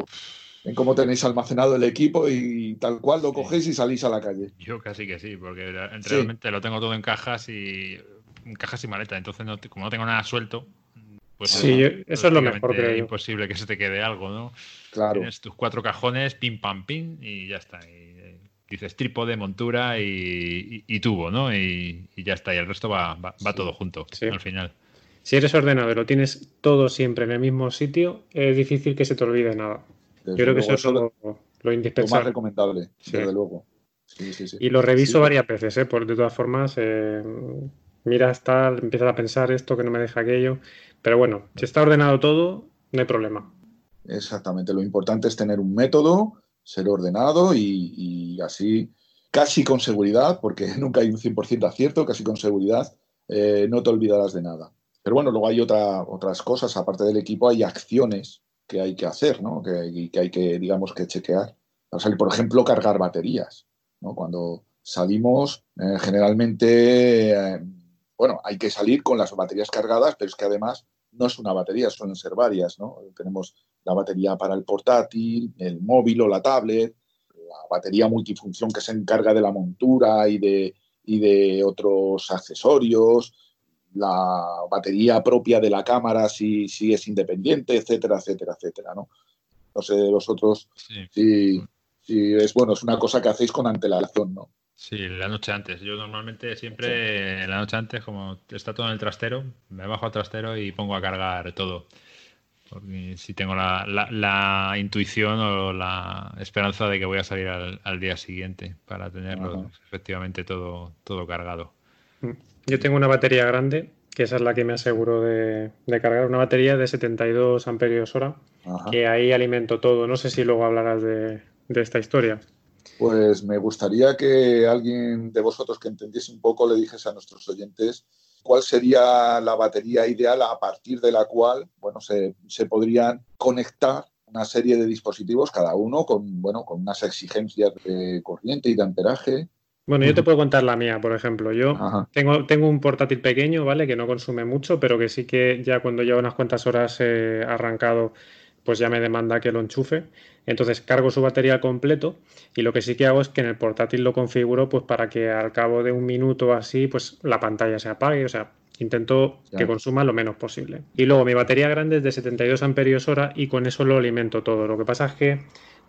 en cómo tenéis almacenado el equipo y tal cual lo cogéis y salís a la calle? Yo casi que sí, porque realmente sí. lo tengo todo en cajas y en cajas y maleta, entonces no, como no tengo nada suelto, pues sí, eso, eso es lo mejor. Es imposible que se te quede algo, ¿no? Claro. Tienes tus cuatro cajones, pim pam pim y ya está. Y, dices trípode, montura y, y, y tubo, ¿no? Y, y, ya está. Y el resto va, va, va sí. todo junto sí. al final. Si eres ordenado y lo tienes todo siempre en el mismo sitio, es difícil que se te olvide nada. Desde Yo creo que eso es lo, lo, indispensable. Lo más recomendable, sí. desde luego. Sí, y lo reviso varias veces, ¿eh? Por, de todas formas, eh, miras tal, empiezas a pensar esto que no me deja aquello. Pero bueno, si está ordenado todo, no hay problema. Exactamente, lo importante es tener un método, ser ordenado y, y así, casi con seguridad, porque nunca hay un 100% acierto, casi con seguridad, eh, no te olvidarás de nada. Pero bueno, luego hay otra, otras cosas, aparte del equipo, hay acciones que hay que hacer, ¿no? Que, que hay que, digamos, que chequear. O sea, por ejemplo, cargar baterías. Cuando salimos, eh, generalmente, eh, bueno, hay que salir con las baterías cargadas, pero es que además no es una batería, suelen ser varias, ¿no? Tenemos la batería para el portátil, el móvil o la tablet, la batería multifunción que se encarga de la montura y de otros accesorios, la batería propia de la cámara si, si es independiente, etcétera, etcétera, etcétera, ¿no? No sé vosotros sí. si, si, es bueno, es una cosa que hacéis con antelación, ¿no? Sí, la noche antes. Yo normalmente siempre sí. la noche antes, como está todo en el trastero, me bajo al trastero y pongo a cargar todo. Porque si tengo la, la, la intuición o la esperanza de que voy a salir al, al día siguiente para tenerlo Ajá. efectivamente todo, todo cargado. Yo tengo una batería grande que esa es la que me aseguro de, cargar, una batería de 72 amperios hora, que ahí alimento todo. No sé si luego hablarás de, esta historia. Pues me gustaría que alguien de vosotros que entendiese un poco le dijese a nuestros oyentes cuál sería la batería ideal a partir de la cual bueno, se, se podrían conectar una serie de dispositivos, cada uno con, bueno, con unas exigencias de corriente y de amperaje bueno, yo te puedo contar la mía, por ejemplo. Yo tengo, tengo un portátil pequeño, ¿vale? Que no consume mucho, pero que sí que ya cuando llevo unas cuantas horas eh, arrancado, pues ya me demanda que lo enchufe. Entonces cargo su batería completo y lo que sí que hago es que en el portátil lo configuro pues para que al cabo de un minuto así, pues la pantalla se apague. O sea, intento que consuma lo menos posible. Y luego mi batería grande es de 72 amperios hora y con eso lo alimento todo. Lo que pasa es que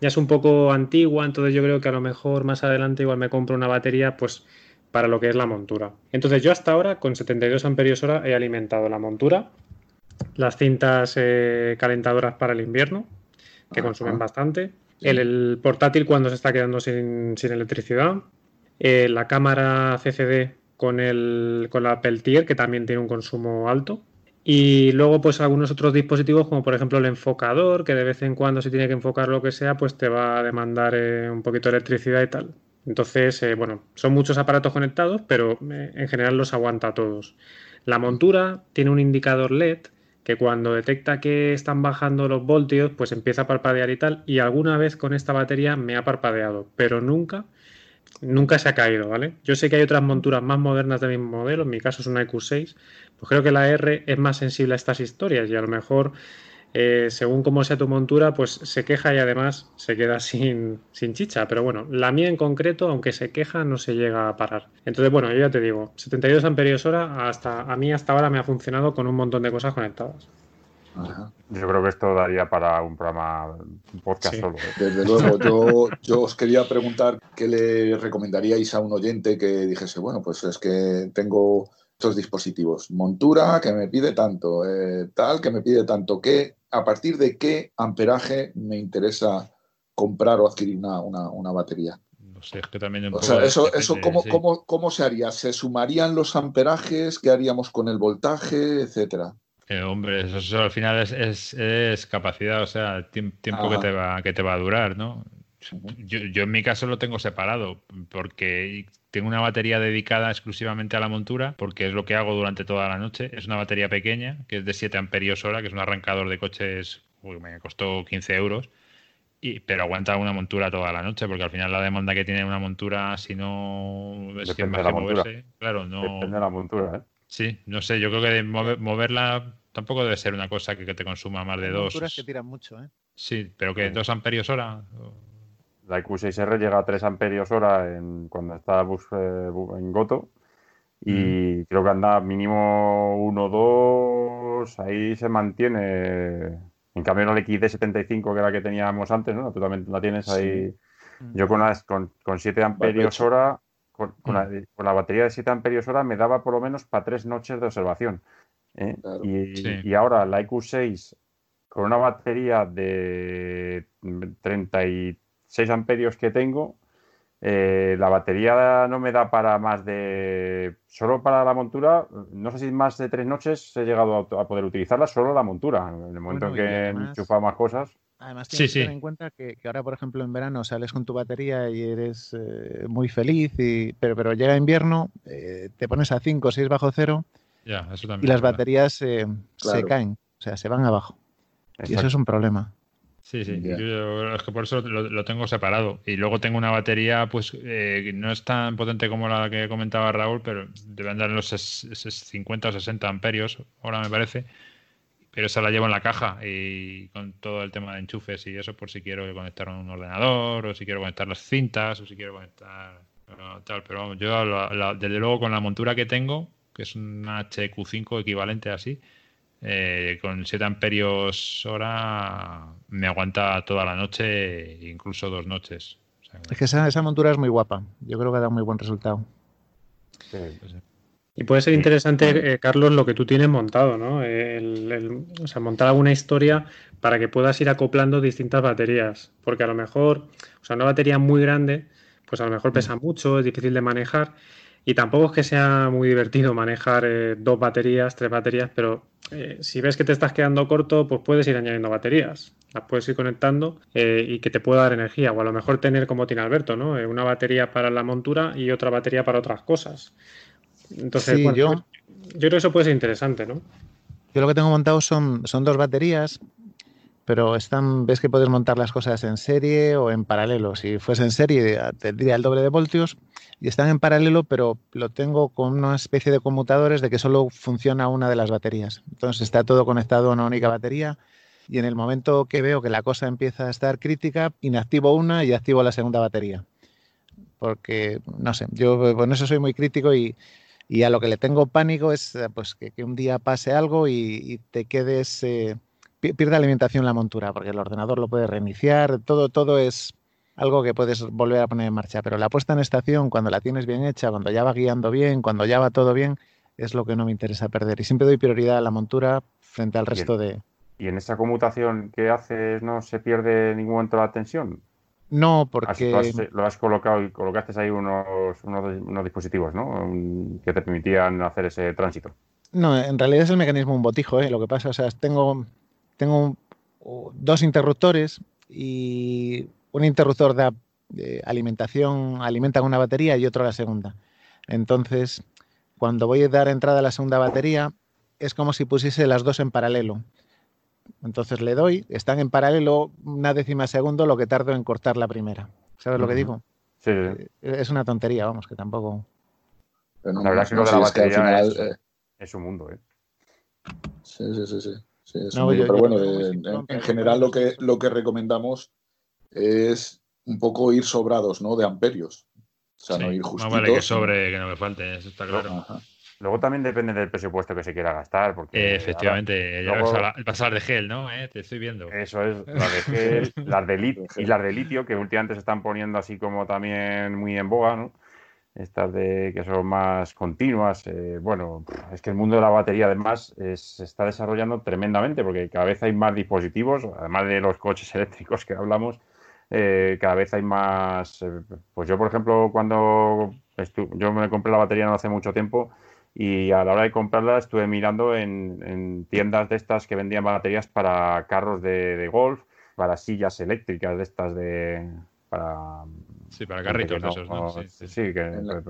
ya es un poco antigua, entonces yo creo que a lo mejor más adelante igual me compro una batería pues para lo que es la montura. Entonces yo hasta ahora con 72 amperios hora he alimentado la montura, las cintas eh, calentadoras para el invierno, que consumen bastante, el, portátil cuando se está quedando sin, electricidad, eh, la cámara CCD con, el, con la Peltier, que también tiene un consumo alto, y luego, pues algunos otros dispositivos, como por ejemplo el enfocador, que de vez en cuando se tiene que enfocar lo que sea, pues te va a demandar eh, un poquito de electricidad y tal. Entonces, eh, bueno, son muchos aparatos conectados, pero eh, en general los aguanta todos. La montura tiene un indicador LED que cuando detecta que están bajando los voltios, pues empieza a parpadear y tal. Y alguna vez con esta batería me ha parpadeado, pero nunca, nunca se ha caído, ¿vale? Yo sé que hay otras monturas más modernas del mismo modelo, en mi caso es una EQ6, pues creo que la R es más sensible a estas historias y a lo mejor, eh, según cómo sea tu montura, pues se queja y además se queda sin, sin, chicha. Pero bueno, la mía en concreto, aunque se queja, no se llega a parar. Entonces, bueno, yo ya te digo, 72 amperios hora, hasta, a mí hasta ahora me ha funcionado con un montón de cosas conectadas. Yo creo que esto daría para un programa, un podcast solo. ¿eh? Desde luego, yo, yo, os quería preguntar qué le recomendaríais a un oyente que dijese, bueno, pues es que tengo estos dispositivos. Montura que me pide tanto, eh, tal que me pide tanto, que a partir de qué amperaje me interesa comprar o adquirir una, batería. No sé, es que también o sea, eso, eso ¿cómo, cómo, se haría? ¿Se sumarían los amperajes? ¿Qué haríamos con el voltaje? Etcétera. Eh, hombre, eso, al final es, es, capacidad, o sea, tiempo que te, va, que te va a durar, ¿no? Yo, yo, en mi caso lo tengo separado porque tengo una batería dedicada exclusivamente a la montura porque es lo que hago durante toda la noche. Es una batería pequeña que es de 7 amperios hora, que es un arrancador de coches, me costó 15 euros. Y, pero aguanta una montura toda la noche, porque al final la demanda que tiene una montura, si no es que moverse, claro, no. Depende de la montura, ¿eh? Sí, no sé, yo creo que moverla tampoco debe ser una cosa que, te consuma más de dos. monturas que tiran mucho, ¿eh? Sí, pero que dos amperios hora. La IQ6R llega a 3 amperios hora en, cuando está eh, en Goto y creo que anda mínimo 1 2, ahí se mantiene. En cambio, en el XD75, que era la que teníamos antes, ¿no? Tú también la tienes ahí. Yo con, las, con, 7 amperios hora, con, la, batería de 7 amperios hora, me daba por lo menos para 3 noches de observación. ¿eh? Y, y, ahora la IQ6 con una batería de 33 6 amperios que tengo, eh, la batería no me da para más de. Solo para la montura, no sé si más de tres noches he llegado a, poder utilizarla, solo la montura. En el momento en que he enchufado más cosas. Además, tienes que tener en cuenta que, ahora, por ejemplo, en verano sales con tu batería y eres eh, muy feliz, y, pero, pero llega invierno, eh, te pones a 5 o 6 bajo cero y las baterías se caen, o sea, se van abajo. Y eso es un problema. Sí, sí. Yo, es que por eso lo, tengo separado. Y luego tengo una batería, pues, eh, que no es tan potente como la que comentaba Raúl, pero debe andar en los 50 o 60 amperios, ahora me parece. Pero esa la llevo en la caja y con todo el tema de enchufes y eso, por si quiero conectar un ordenador, o si quiero conectar las cintas, o si quiero conectar tal. Pero vamos, yo desde luego con la montura que tengo, que es una HQ5 equivalente así, eh, con 7 amperios hora me aguanta toda la noche, incluso dos noches. es que esa, montura es muy guapa. Yo creo que da un muy buen resultado. Y puede ser interesante, eh, Carlos, lo que tú tienes montado, ¿no? o sea, montar alguna historia para que puedas ir acoplando distintas baterías. Porque a lo mejor, o sea, una batería muy grande, pues a lo mejor pesa mucho, es difícil de manejar. Y tampoco es que sea muy divertido manejar eh, dos baterías, tres baterías, pero eh, si ves que te estás quedando corto, pues puedes ir añadiendo baterías. Las puedes ir conectando eh, y que te pueda dar energía. O a lo mejor tener, como tiene Alberto, ¿no? una batería para la montura y otra batería para otras cosas. Entonces, yo, yo creo que eso puede ser interesante, ¿no? Yo lo que tengo montado son, son dos baterías pero están, ves que puedes montar las cosas en serie o en paralelo. Si fuese en serie, tendría el doble de voltios y están en paralelo, pero lo tengo con una especie de conmutadores de que solo funciona una de las baterías. Entonces está todo conectado a una única batería y en el momento que veo que la cosa empieza a estar crítica, inactivo una y activo la segunda batería. Porque, no sé, yo con eso soy muy crítico y, a lo que le tengo pánico es pues, que, un día pase algo y, te quedes... Eh, pierde alimentación la montura, porque el ordenador lo puede reiniciar, todo, todo es algo que puedes volver a poner en marcha. Pero la puesta en estación, cuando la tienes bien hecha, cuando ya va guiando bien, cuando ya va todo bien, es lo que no me interesa perder. Y siempre doy prioridad a la montura frente al resto de. ¿Y en esa conmutación que haces no se pierde ningún momento la tensión? No, porque. lo has colocado y colocaste ahí unos, unos, dispositivos, ¿no? Que te permitían hacer ese tránsito. No, en realidad es el mecanismo un botijo, ¿eh? Lo que pasa, o sea, tengo tengo dos interruptores y un interruptor de alimentación alimenta una batería y otro la segunda. Entonces, cuando voy a dar entrada a la segunda batería, es como si pusiese las dos en paralelo. Entonces le doy, están en paralelo una décima segundo lo que tardo en cortar la primera. ¿Sabes lo que digo? Sí, eh, Es una tontería, vamos, que tampoco. la verdad es que lo de la batería eh, es, un mundo, ¿eh? Sí, sí, sí, sí pero bueno, en, general lo que, lo que recomendamos es un poco ir sobrados, ¿no? De amperios. O sea, no ir justitos. No vale que sobre, que no me falte, eso está claro. Luego también depende del presupuesto que se quiera gastar. Porque Efectivamente, ya el pasar de gel, ¿no? Eh, te estoy viendo. Eso es, las de gel, las de litio, y las de litio, que últimamente se están poniendo así como también muy en boga, ¿no? estas de que son más continuas. Eh, bueno, es que el mundo de la batería además se está desarrollando tremendamente porque cada vez hay más dispositivos, además de los coches eléctricos que hablamos, eh, cada vez hay más. Eh, pues yo, por ejemplo, cuando yo me compré la batería no hace mucho tiempo y a la hora de comprarla estuve mirando en, tiendas de estas que vendían baterías para carros de golf, para sillas eléctricas de estas de para Sí, para carritos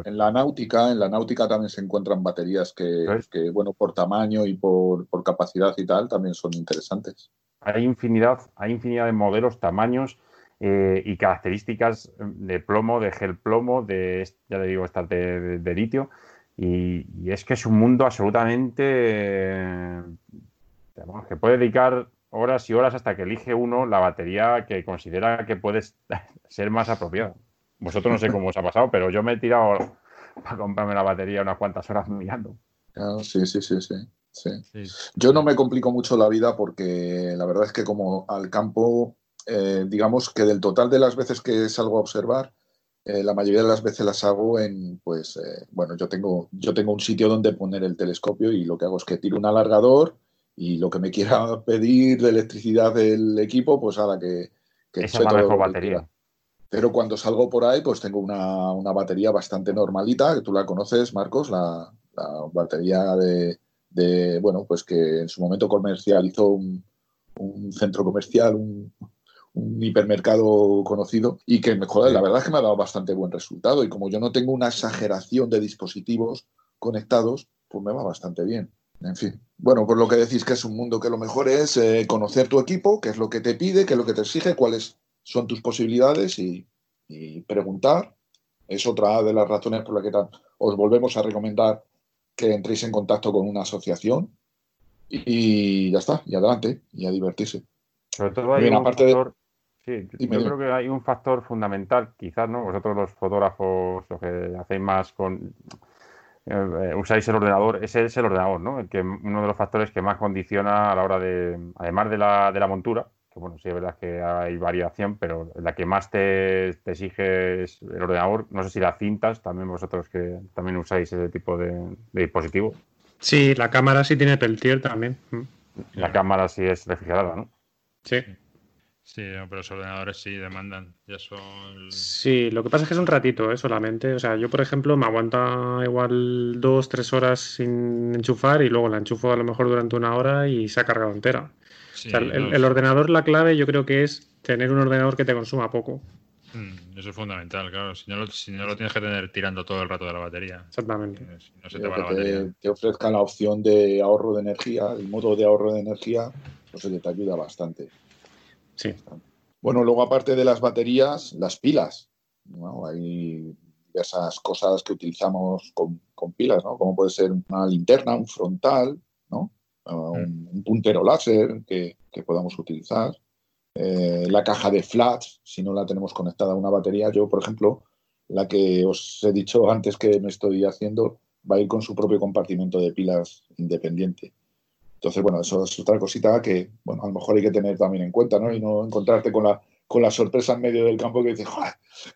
en, la, náutica, en la náutica también se encuentran baterías que, bueno, por tamaño y por, capacidad y tal, también son interesantes. Hay infinidad, hay infinidad de modelos, tamaños eh, y características de plomo, de gel plomo, de, ya te digo, estas de, litio. Y, es que es un mundo absolutamente eh, que puede dedicar horas y horas hasta que elige uno la batería que considera que puede ser más apropiada. Vosotros no sé cómo os ha pasado, pero yo me he tirado para comprarme la batería unas cuantas horas mirando. sí, sí, sí, sí, Yo no me complico mucho la vida porque la verdad es que como al campo, eh, digamos que del total de las veces que salgo a observar, eh, la mayoría de las veces las hago en, pues, eh, bueno, yo tengo, yo tengo un sitio donde poner el telescopio y lo que hago es que tiro un alargador y lo que me quiera pedir de electricidad del equipo, pues haga que... que Esa es la mejor batería. Pero cuando salgo por ahí, pues tengo una, batería bastante normalita, que tú la conoces, Marcos, la, batería de, bueno, pues que en su momento comercializó un, un centro comercial, un, hipermercado conocido y que, joder, la verdad es que me ha dado bastante buen resultado y como yo no tengo una exageración de dispositivos conectados, pues me va bastante bien. En fin, bueno, por lo que decís que es un mundo que lo mejor es eh, conocer tu equipo, qué es lo que te pide, qué es lo que te exige, cuáles son tus posibilidades y, preguntar. Es otra de las razones por las que os volvemos a recomendar que entréis en contacto con una asociación y, ya está, y adelante, y a divertirse. Sobre todo hay un factor, sí, yo creo que hay un factor fundamental, quizás, ¿no? Vosotros los fotógrafos, los que hacéis más con eh, usáis el ordenador, ese es el ordenador, ¿no? El que uno de los factores que más condiciona a la hora de, además de la, de la montura, bueno, sí es verdad que hay variación, pero la que más te, exige es el ordenador. No sé si las cintas, también vosotros que también usáis ese tipo de, dispositivo. Sí, la cámara sí tiene Peltier también. Mm. La cámara sí es refrigerada, ¿no? Sí. Sí, pero los ordenadores sí demandan. Ya son. Sí, lo que pasa es que es un ratito, ¿eh? solamente. O sea, yo, por ejemplo, me aguanta igual dos, tres horas sin enchufar y luego la enchufo a lo mejor durante una hora y se ha cargado entera. Sí, O sea, el, los- el ordenador, la clave, yo creo que es tener un ordenador que te consuma poco. Mm, Eso es fundamental, claro. Si no, lo, si no lo tienes que tener tirando todo el rato de la batería. Exactamente. Eh, Si no se te va que la batería. te, te ofrezca la opción de ahorro de energía, el modo de ahorro de energía, pues oye, te ayuda bastante. Sí. Bueno, luego aparte de las baterías, las pilas. ¿no? Hay diversas cosas que utilizamos con, con pilas, ¿no? Como puede ser una linterna, un frontal, ¿no? Uh, un, un puntero láser que, que podamos utilizar. Eh, la caja de flats, si no la tenemos conectada a una batería. Yo, por ejemplo, la que os he dicho antes que me estoy haciendo, va a ir con su propio compartimento de pilas independiente. Entonces, bueno, eso es otra cosita que, bueno, a lo mejor hay que tener también en cuenta, ¿no? Y no encontrarte con la, con la sorpresa en medio del campo que dices, "Joder,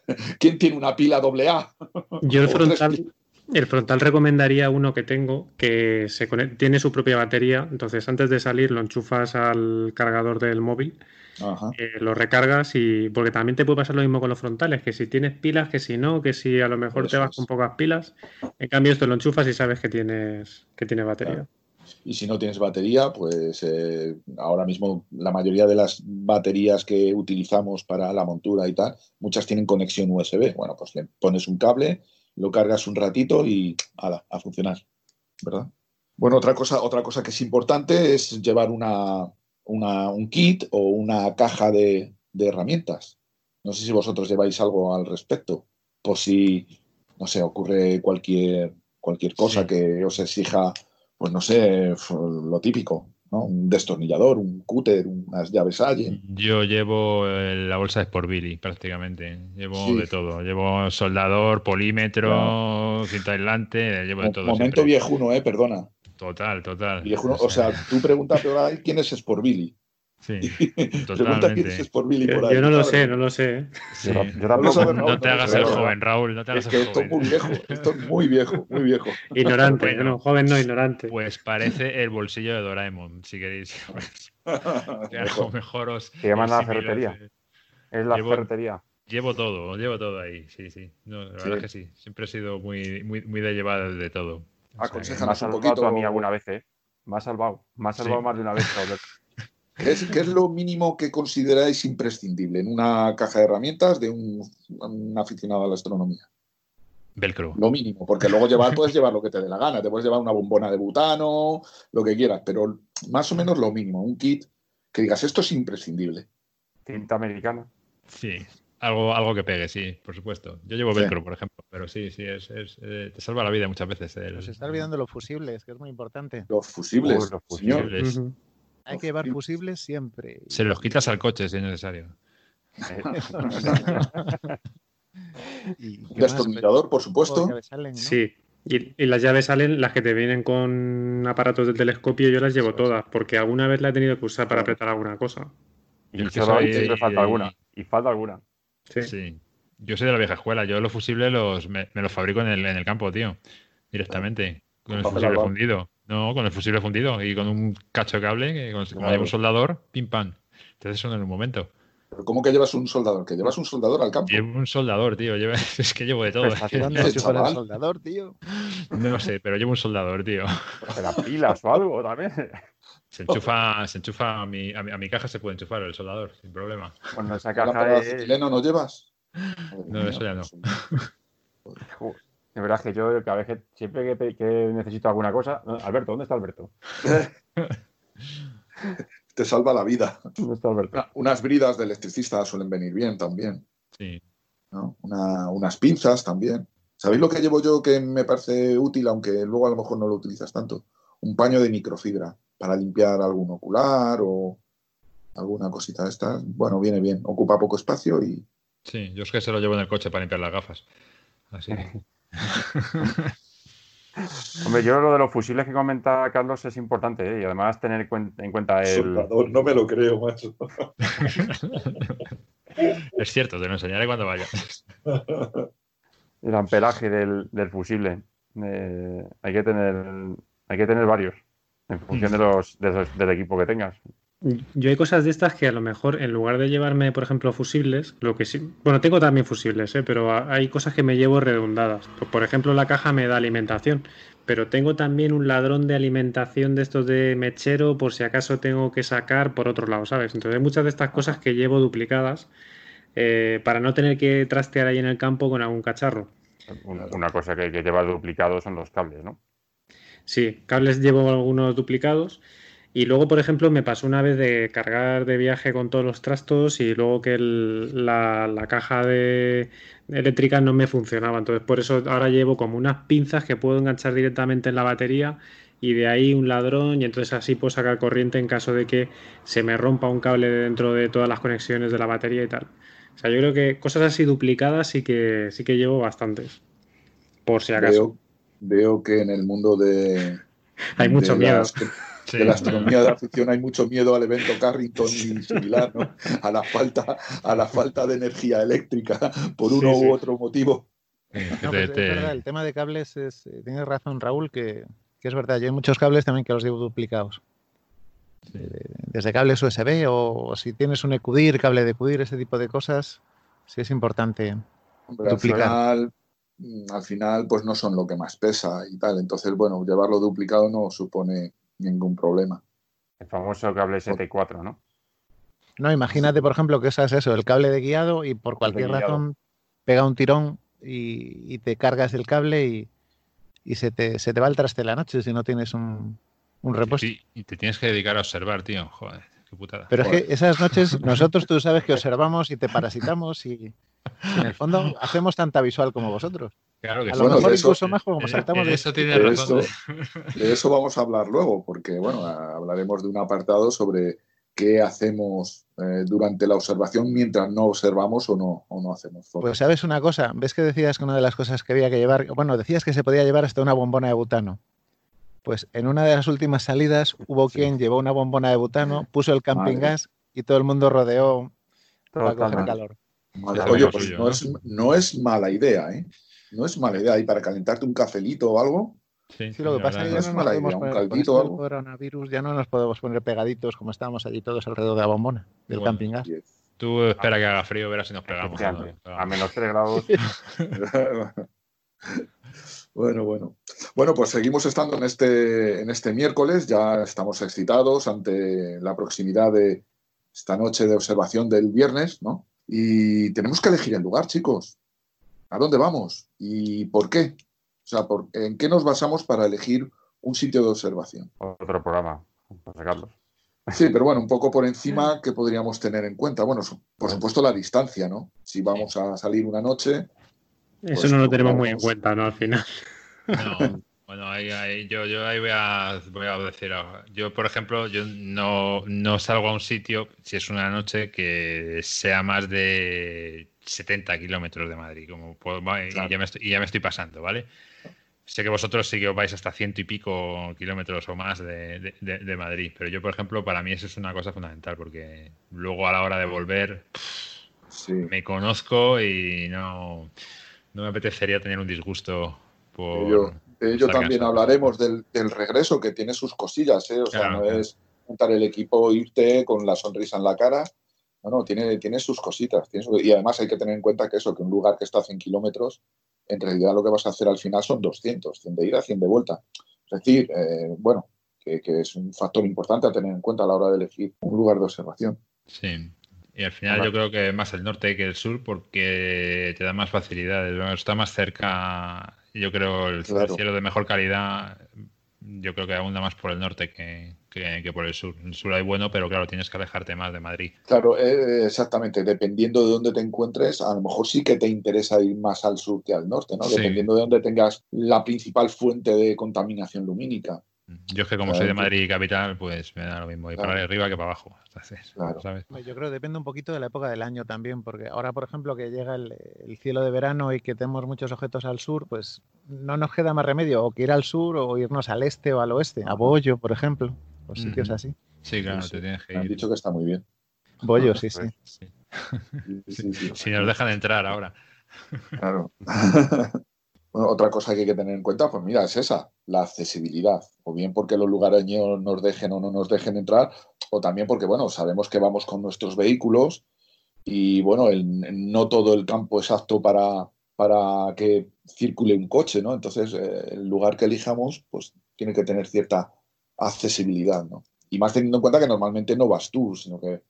¿quién tiene una pila doble A? Yo el frontal, el frontal recomendaría uno que tengo que se tiene su propia batería. Entonces, antes de salir, lo enchufas al cargador del móvil, Ajá. eh, lo recargas y. Porque también te puede pasar lo mismo con los frontales, que si tienes pilas, que si no, que si a lo mejor te vas es. con pocas pilas. En cambio, esto lo enchufas y sabes que tienes, que tiene batería. Claro. Y si no tienes batería, pues eh, ahora mismo la mayoría de las baterías que utilizamos para la montura y tal, muchas tienen conexión USB. Bueno, pues le pones un cable, lo cargas un ratito y ala, a funcionar, ¿verdad? Bueno, otra cosa, otra cosa que es importante es llevar una, una- un kit o una caja de, de herramientas. No sé si vosotros lleváis algo al respecto, por si, no sé, ocurre cualquier, cualquier cosa Sí. que os exija pues no sé, lo típico, ¿no? Un destornillador, un cúter, unas llaves Allen. Yo llevo eh, la bolsa de Sport Billy prácticamente. Llevo Sí. de todo. Llevo soldador, polímetro, cinta aislante, llevo de todo. Momento siempre. viejuno, ¿eh? Perdona. Total, total. Viejuno, o sea, tú preguntas ahí quién es Sport Billy. Sí, Pregunta Billy Yo, por ahí. yo no lo ¿sabes? sé, no lo sé. Sí. Yo, No Raúl, te hagas el joven, Raúl, no te hagas Es que el esto es joven. muy viejo, esto es muy viejo, muy viejo. Ignorante, Bueno. no, joven no, ignorante. Pues parece el bolsillo de Doraemon, si queréis. Que a lo mejor os. Te llaman la ferretería. Es la Llevo- ferretería. Llevo todo, llevo todo ahí, sí, sí. No, la Sí. verdad es que sí. Siempre he sido muy, muy, muy de llevar de todo. O sea un salvado poquito- tú a mí alguna vez, ¿eh? Me has salvado. Me Sí. salvado más de una vez. ¿Qué es, qué es lo mínimo que consideráis imprescindible en una caja de herramientas de un, un aficionado a la astronomía? Velcro. Lo mínimo, porque luego llevar, puedes llevar lo que te dé la gana, te puedes llevar una bombona de butano, lo que quieras, pero más o menos lo mínimo, un kit que digas, esto es imprescindible. Cinta americana. Sí, algo, algo que pegue, sí, por supuesto. Yo llevo Sí. velcro, por ejemplo, pero sí, sí, es, es, eh, te salva la vida muchas veces. el- Nos está olvidando los fusibles, que es muy importante. Los fusibles, Uy, los señor. fusibles. Hay que llevar fusibles siempre. Se los quitas al coche si es necesario. Y. Destornillador, por supuesto. Llaves salen, ¿no? Sí, y, y las llaves salen, las que te vienen con aparatos del telescopio, yo las llevo todas, porque alguna vez la he tenido que usar para apretar alguna cosa. Y que soy- siempre falta alguna. Y falta alguna. Sí. Sí. Yo soy de la vieja escuela. Yo los fusibles los, me, me los fabrico en el, en el campo, tío. Directamente. Con el fusible fundido. No, con el fusible fundido. Y con un cacho de cable, que con, como un soldador, pim pam. Entonces eso en un momento. Pero ¿Cómo que llevas un soldador? Que llevas un soldador al campo. Llevo un soldador, tío. llevo- es que llevo de todo. Pues, ¿Dónde Eh, el soldador, tío? No sé, pero llevo un soldador, tío. ¿Te las pilas o algo también? Se enchufa, se enchufa a mi, a mi, a mi caja, se puede enchufar el soldador, sin problema. Bueno, esa ¿Lámpara caja de no llevas? No, mía, eso ya no. De verdad que yo cada vez que siempre que, necesito alguna cosa. Alberto, ¿dónde está Alberto? Te salva la vida. ¿Dónde está Alberto? Una- unas bridas de electricista suelen venir bien también. Sí. ¿no? Una- unas pinzas también. ¿Sabéis lo que llevo yo que me parece útil, aunque luego a lo mejor no lo utilizas tanto? Un paño de microfibra para limpiar algún ocular o alguna cosita de estas. Bueno, viene bien. Ocupa poco espacio y Sí, yo es que se lo llevo en el coche para limpiar las gafas. Así. Hombre, yo lo de los fusibles que comenta Carlos es importante, ¿eh? Y además tener cuen- en cuenta el, soldador, no me lo creo, macho. es cierto, te lo enseñaré cuando vaya. el amperaje del, del fusible. Eh, hay que tener hay que tener varios en función de los, de los- del equipo que tengas. Yo hay cosas de estas que a lo mejor en lugar de llevarme, por ejemplo, fusibles, lo que sí, bueno, tengo también fusibles, ¿eh? pero hay cosas que me llevo redundadas. Por ejemplo, la caja me da alimentación, pero tengo también un ladrón de alimentación de estos de mechero por si acaso tengo que sacar por otro lado, ¿sabes? Entonces hay muchas de estas cosas que llevo duplicadas eh, para no tener que trastear ahí en el campo con algún cacharro. Una, cosa que, que lleva duplicados son los cables, ¿no? Sí, cables llevo algunos duplicados y luego, por ejemplo, me pasó una vez de cargar de viaje con todos los trastos y luego que la, caja de eléctrica no me funcionaba. Entonces, por eso ahora llevo como unas pinzas que puedo enganchar directamente en la batería y de ahí un ladrón y entonces así puedo sacar corriente en caso de que se me rompa un cable dentro de todas las conexiones de la batería y tal. O sea, yo creo que cosas así duplicadas sí que sí que llevo bastantes. Por si acaso. Veo, que en el mundo de... Hay mucho miedo de la astronomía de afición hay mucho miedo al evento Carrington y similar, ¿no? A la falta, a la falta de energía eléctrica por uno u otro motivo. Pues el tema de cables es, eh, tienes razón Raúl, que, es verdad, yo hay muchos cables también que los llevo duplicados. Desde cables USB o si tienes un EQDIR, cable de EQDIR, ese tipo de cosas, sí es importante duplicar. Al final, mm, al final, pues no son lo que más pesa y tal. Entonces, bueno, llevarlo duplicado no supone ningún problema. El famoso cable ST4, ¿no? No, imagínate, por ejemplo, que usas eso, el cable de guiado y por cualquier razón pega un tirón y, te cargas el cable y, se, te, se, te, va el traste la noche si no tienes un, un repuesto. Sí, y te tienes que dedicar a observar, tío. Joder, qué putada. Pero es que esas noches nosotros tú sabes que observamos y te parasitamos y en el fondo hacemos tanta visual como vosotros. Claro que a lo mejor incluso más como saltamos de, eso tiene razón. de eso vamos a hablar luego, porque bueno, hablaremos de un apartado sobre qué hacemos eh, durante la observación mientras no observamos o no, o no hacemos fotos. Pues sabes una cosa, ves que decías que una de las cosas que había que llevar, bueno, decías que se podía llevar hasta una bombona de butano. Pues en una de las últimas salidas hubo quien llevó una bombona de butano, puso el camping gas y todo el mundo rodeó para coger calor. Oye, pues no es, no es mala idea, ¿eh? No es mala idea. Y para calentarte un cafelito o algo. Sí, lo que pasa es que no es mala idea. Un caldito o algo. coronavirus ya no nos podemos poner pegaditos como estábamos allí todos alrededor de la bombona del camping gas. Tú espera que haga frío, verás si nos pegamos. A menos 3 grados. Bueno, bueno. Bueno, pues seguimos estando en este, en este miércoles. Ya estamos excitados ante la proximidad de esta noche de observación del viernes, ¿no? Y tenemos que elegir el lugar, chicos. ¿A dónde vamos? ¿Y por qué? O sea, ¿en qué nos basamos para elegir un sitio de observación? Otro programa, Carlos. Sí, pero bueno, un poco por encima, ¿qué podríamos tener en cuenta? Bueno, por supuesto la distancia, ¿no? Si vamos a salir una noche... Eso pues no lo tenemos muy en cuenta, ¿no? Al final. No, bueno, ahí, yo, yo ahí voy a, voy a decir Yo, por ejemplo, yo no, no salgo a un sitio, si es una noche, que sea más de 70 kilómetros de Madrid, como y, ya me estoy, ya me estoy pasando, ¿vale? Sé que vosotros sí que os vais hasta ciento y pico kilómetros o más de, Madrid, pero yo, por ejemplo, para mí eso es una cosa fundamental, porque luego a la hora de volver me conozco y no, no me apetecería tener un disgusto por... De ello, también hablaremos del, regreso, que tiene sus cosillas, ¿eh? O sea, no es juntar el equipo, irte con la sonrisa en la cara, no, no, tiene, tiene sus cositas. y además hay que tener en cuenta que eso, que un lugar que está a 100 kilómetros, en realidad lo que vas a hacer al final son 200, 100 de ida, 100 de vuelta. Es decir, eh, bueno, que, es un factor importante a tener en cuenta a la hora de elegir un lugar de observación. Sí. Y al final yo creo que más el norte que el sur porque te da más facilidades. Está más cerca, yo creo, el cielo de mejor calidad yo creo que abunda más por el norte que, por el sur. El sur hay bueno, pero claro, tienes que alejarte más de Madrid. Claro, eh, exactamente. Dependiendo de dónde te encuentres, a lo mejor sí que te interesa ir más al sur que al norte, ¿no? Dependiendo de dónde tengas la principal fuente de contaminación lumínica. Yo es que como soy de Madrid capital, pues me da lo mismo ir para arriba que para abajo. Yo creo que depende un poquito de la época del año también, porque ahora, por ejemplo, que llega el, cielo de verano y que tenemos muchos objetos al sur, pues no nos queda más remedio o que ir al sur o irnos al este o al oeste, a Bollo, por ejemplo, o sitios así. Sí, claro, te tienes que ir. Han dicho que está muy bien. Bollo, sí, sí. Si nos dejan entrar ahora. Claro. Bueno, otra cosa que hay que tener en cuenta, pues mira, es esa, la accesibilidad. O bien porque los lugareños nos dejen o no nos dejen entrar, o también porque, bueno, sabemos que vamos con nuestros vehículos y, bueno, no todo el campo es apto para, para que circule un coche, ¿no? Entonces, eh, el lugar que elijamos, pues tiene que tener cierta accesibilidad, ¿no? Y más teniendo en cuenta que normalmente no vas tú, sino que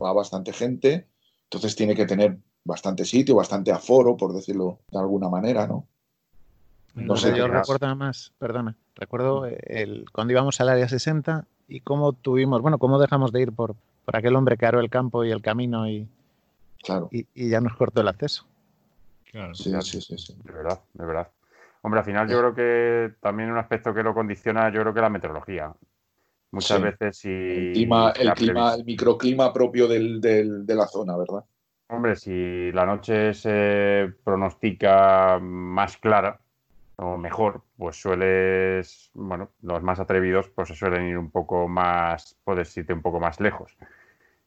va bastante gente, entonces tiene que tener bastante sitio, bastante aforo, por decirlo de alguna manera, ¿no? No sé, yo recuerdo nada más, perdona, recuerdo el, cuando íbamos al área 60 y cómo tuvimos, bueno, cómo dejamos de ir por, por aquel hombre que aró el campo y el camino y, claro. y, ya nos cortó el acceso. Claro, sí, sí, sí, sí. De verdad, de verdad. Hombre, al final yo creo que también un aspecto que lo condiciona, yo creo que la meteorología. Muchas veces si... El clima, el, clima, el microclima propio del, del, de la zona, ¿verdad? Hombre, si la noche se pronostica más clara o mejor, pues sueles, bueno, los más atrevidos pues se suelen ir un poco más, puedes irte un poco más lejos.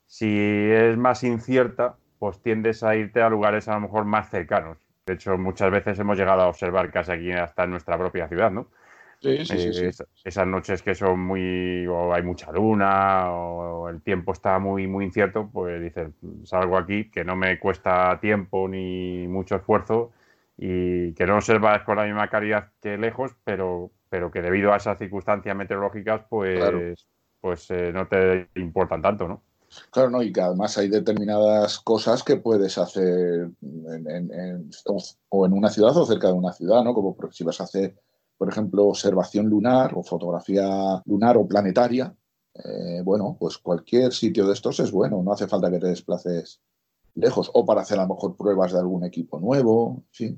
Si es más incierta, pues tiendes a irte a lugares a lo mejor más cercanos. De hecho, muchas veces hemos llegado a observar casi aquí hasta en nuestra propia ciudad, ¿no? Eh, esas noches que son muy, o hay mucha luna, o el tiempo está muy, muy incierto, pues dices, salgo aquí, que no me cuesta tiempo ni mucho esfuerzo y que no observas con la misma calidad que lejos, pero, pero que debido a esas circunstancias meteorológicas, pues, pues eh, no te importan tanto, ¿no? Claro, no, y que además hay determinadas cosas que puedes hacer en, o en una ciudad o cerca de una ciudad, ¿no? Como si vas a hacer por ejemplo, observación lunar o fotografía lunar o planetaria, eh, bueno, pues cualquier sitio de estos es bueno, no hace falta que te desplaces lejos o para hacer a lo mejor pruebas de algún equipo nuevo. Sí,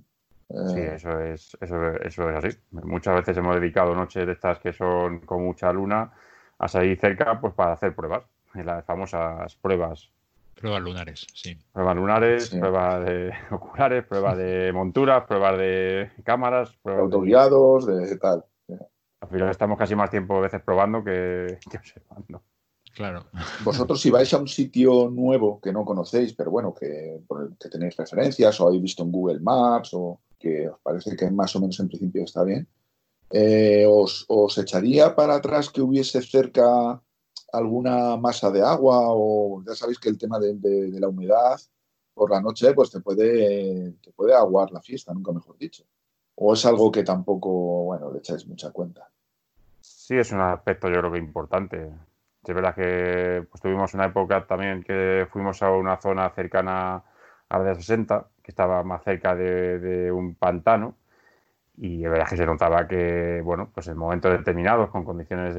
eh, eso es, eso, eso es así. Muchas veces hemos dedicado noches de estas que son con mucha luna a salir cerca pues para hacer pruebas, las famosas pruebas Pruebas lunares, sí. Pruebas lunares, pruebas de oculares, pruebas de monturas, pruebas de cámaras, pruebas autoguiados, de, tal. Al final estamos casi más tiempo a veces probando que, observando. Claro. Vosotros si vais a un sitio nuevo que no conocéis, pero bueno, que, que tenéis referencias o habéis visto en Google Maps o que os parece que más o menos en principio está bien, eh, os, os echaría para atrás que hubiese cerca alguna masa de agua o ya sabéis que el tema de, la humedad por la noche pues te puede, te puede aguar la fiesta, nunca mejor dicho. O es algo que tampoco, bueno, le echáis mucha cuenta. Sí, es un aspecto yo creo que importante. Es verdad que pues, tuvimos una época también que fuimos a una zona cercana a la de 60, que estaba más cerca de un pantano, y de verdad que se notaba que, bueno, pues en momentos determinados, con condiciones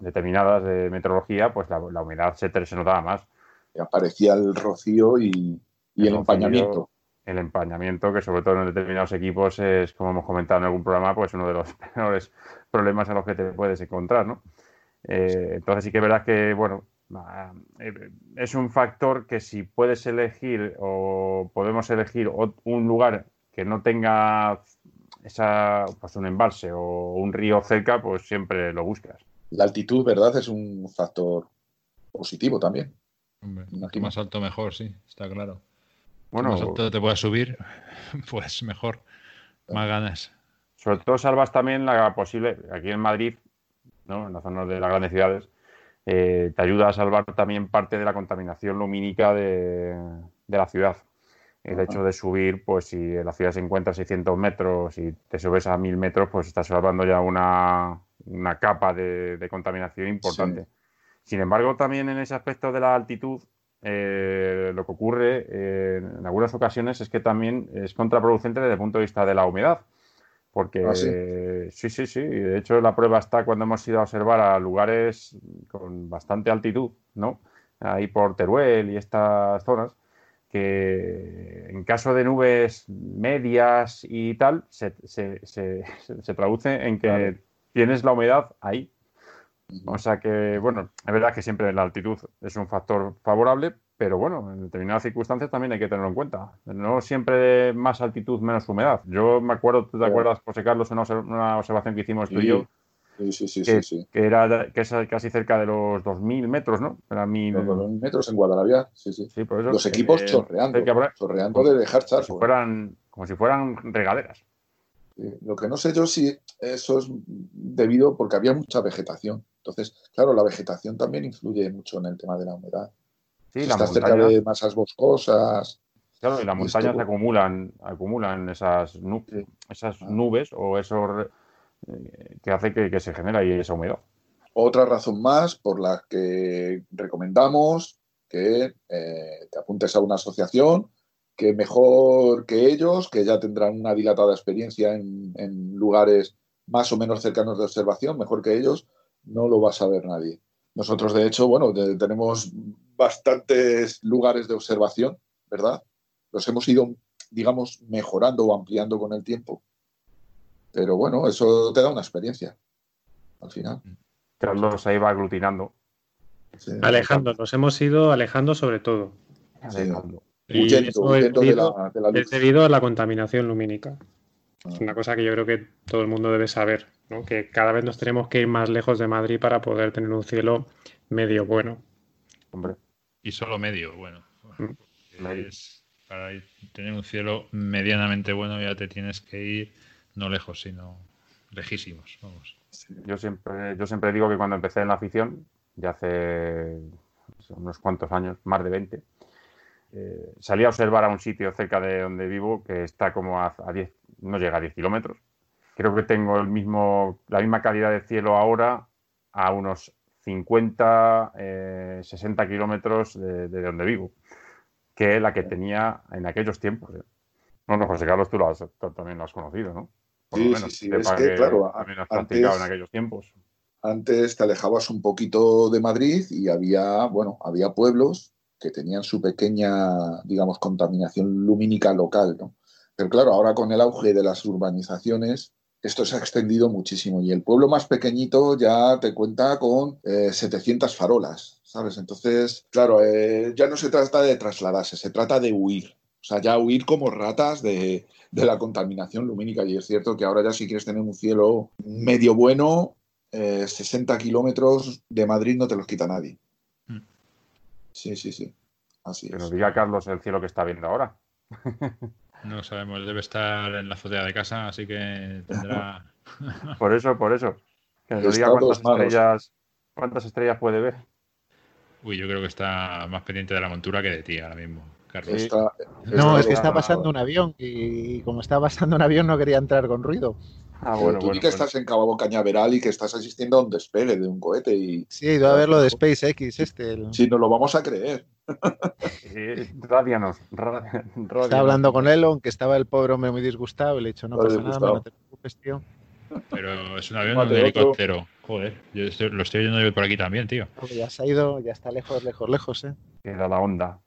determinadas de meteorología, pues la, humedad se, se, notaba más. Y aparecía el rocío y, el, empañamiento. El empañamiento, que sobre todo en determinados equipos es, como hemos comentado en algún programa, pues uno de los peores problemas a los que te puedes encontrar, ¿no? Eh, entonces sí que es verdad que, bueno, eh, es un factor que si puedes elegir o podemos elegir un lugar que no tenga esa, pues un embalse o un río cerca, pues siempre lo buscas. La altitud, ¿verdad? Es un factor positivo también. más alto mejor, sí, está claro. Bueno, más alto te puedes subir, pues mejor, más ganas. Sobre todo salvas también la posible, aquí en Madrid, ¿no? en la zona de las grandes ciudades, eh, te ayuda a salvar también parte de la contaminación lumínica de, de la ciudad. El hecho de subir, pues si la ciudad se encuentra a 600 metros y te subes a 1000 metros, pues estás salvando ya una, capa de, contaminación importante. Sin embargo, también en ese aspecto de la altitud, eh, lo que ocurre eh, en algunas ocasiones es que también es contraproducente desde el punto de vista de la humedad. Porque ¿Ah, sí? sí, sí, sí. De hecho, la prueba está cuando hemos ido a observar a lugares con bastante altitud, ¿no? Ahí por Teruel y estas zonas que en caso de nubes medias y tal, se, traduce en que tienes la humedad ahí. O sea que, bueno, es verdad que siempre la altitud es un factor favorable, pero bueno, en determinadas circunstancias también hay que tenerlo en cuenta. No siempre más altitud, menos humedad. Yo me acuerdo, ¿tú te acuerdas, José Carlos, una, una observación que hicimos tú y yo? Sí, sí, que, sí, que, era que es casi cerca de los 2.000 metros, ¿no? Era mil... Los 2.000 metros en Guadalajara, sí, sí. sí por eso, los equipos chorreando, chorreando de dejar charco. Como si, fueran, como si fueran regaderas. Lo que no sé yo si eso es debido porque había mucha vegetación. Entonces, claro, la vegetación también influye mucho en el tema de la humedad. Sí, Si la estás montaña, cerca de masas boscosas. claro, y las montañas esto- acumulan, acumulan esas, nu- Sí. esas Ah. nubes o esos eh, que hace que, se genera ahí esa humedad. Otra razón más por la que recomendamos que eh, te apuntes a una asociación que mejor que ellos, que ya tendrán una dilatada experiencia en, en lugares más o menos cercanos de observación, mejor que ellos, no lo va a saber nadie. Nosotros, de hecho, bueno, tenemos bastantes lugares de observación, ¿verdad? Los hemos ido, digamos, mejorando o ampliando con el tiempo. Pero bueno, eso te da una experiencia al final. Carlos ahí va aglutinando. Sí. Alejando, nos hemos ido alejando sobre todo. Sí. alejando. Y Huyendo, eso es de debido, la, de la es debido a la contaminación lumínica. Es Ah. una cosa que yo creo que todo el mundo debe saber, ¿no? Que cada vez nos tenemos que ir más lejos de Madrid para poder tener un cielo medio bueno. Hombre, Y solo medio, bueno. Mm. Es- para tener un cielo medianamente bueno ya te tienes que ir no lejos, sino lejísimos. Vamos. Yo siempre, yo siempre digo que cuando empecé en la afición, ya hace unos cuantos años, más de 20, eh, salí a observar a un sitio cerca de donde vivo que está como a, a 10, no llega a 10 kilómetros. Creo que tengo el mismo, la misma calidad de cielo ahora a unos 50, eh, 60 kilómetros de, de donde vivo, que la que tenía en aquellos tiempos. ¿eh? No, no, José Carlos, tú, lo has- tú también lo has conocido, ¿no? Por Sí, lo menos, sí, sí. sepa Es que, claro, también en aquellos tiempos. Antes te alejabas un poquito de Madrid y había, bueno, había pueblos que tenían su pequeña, digamos, contaminación lumínica local, ¿no? Pero claro, ahora con el auge de las urbanizaciones, esto se ha extendido muchísimo y el pueblo más pequeñito ya te cuenta con eh, 700 farolas, ¿sabes? Entonces, claro, eh, ya no se trata de trasladarse, se trata de huir. O sea, ya huir como ratas de, de la contaminación lumínica. Y es cierto que ahora ya si quieres tener un cielo medio bueno, eh, 60 kilómetros de Madrid no te los quita nadie. Mm. Sí, sí, sí. Así Que es. nos diga Carlos el cielo que está viendo ahora. No sabemos, debe estar en la azotea de casa, así que tendrá. Por eso, por eso. Que nos diga cuántas estrellas, cuántas estrellas puede ver. Uy, yo creo que está más pendiente de la montura que de ti ahora mismo, Carlos. Sí. Está- No, es que está- pasando un avión y, y como está pasando un avión no quería entrar con ruido. Ah, bueno, tú bueno. que bueno. estás en Cabo Cañaveral y que estás asistiendo a un despegue de un cohete y Sí, he ido a ver lo de SpaceX, este. el- si nos lo vamos a creer. Sí, rádianos, ra- Estaba hablando con él, aunque estaba el pobre hombre muy disgustado, y le he dicho, no pasa nada, no te preocupes, tío. Pero es un avión o un helicóptero. Joder, yo estoy- lo estoy oyendo por aquí también, tío. Ya se ha ido, ya está lejos, lejos, lejos, ¿eh? Era la onda.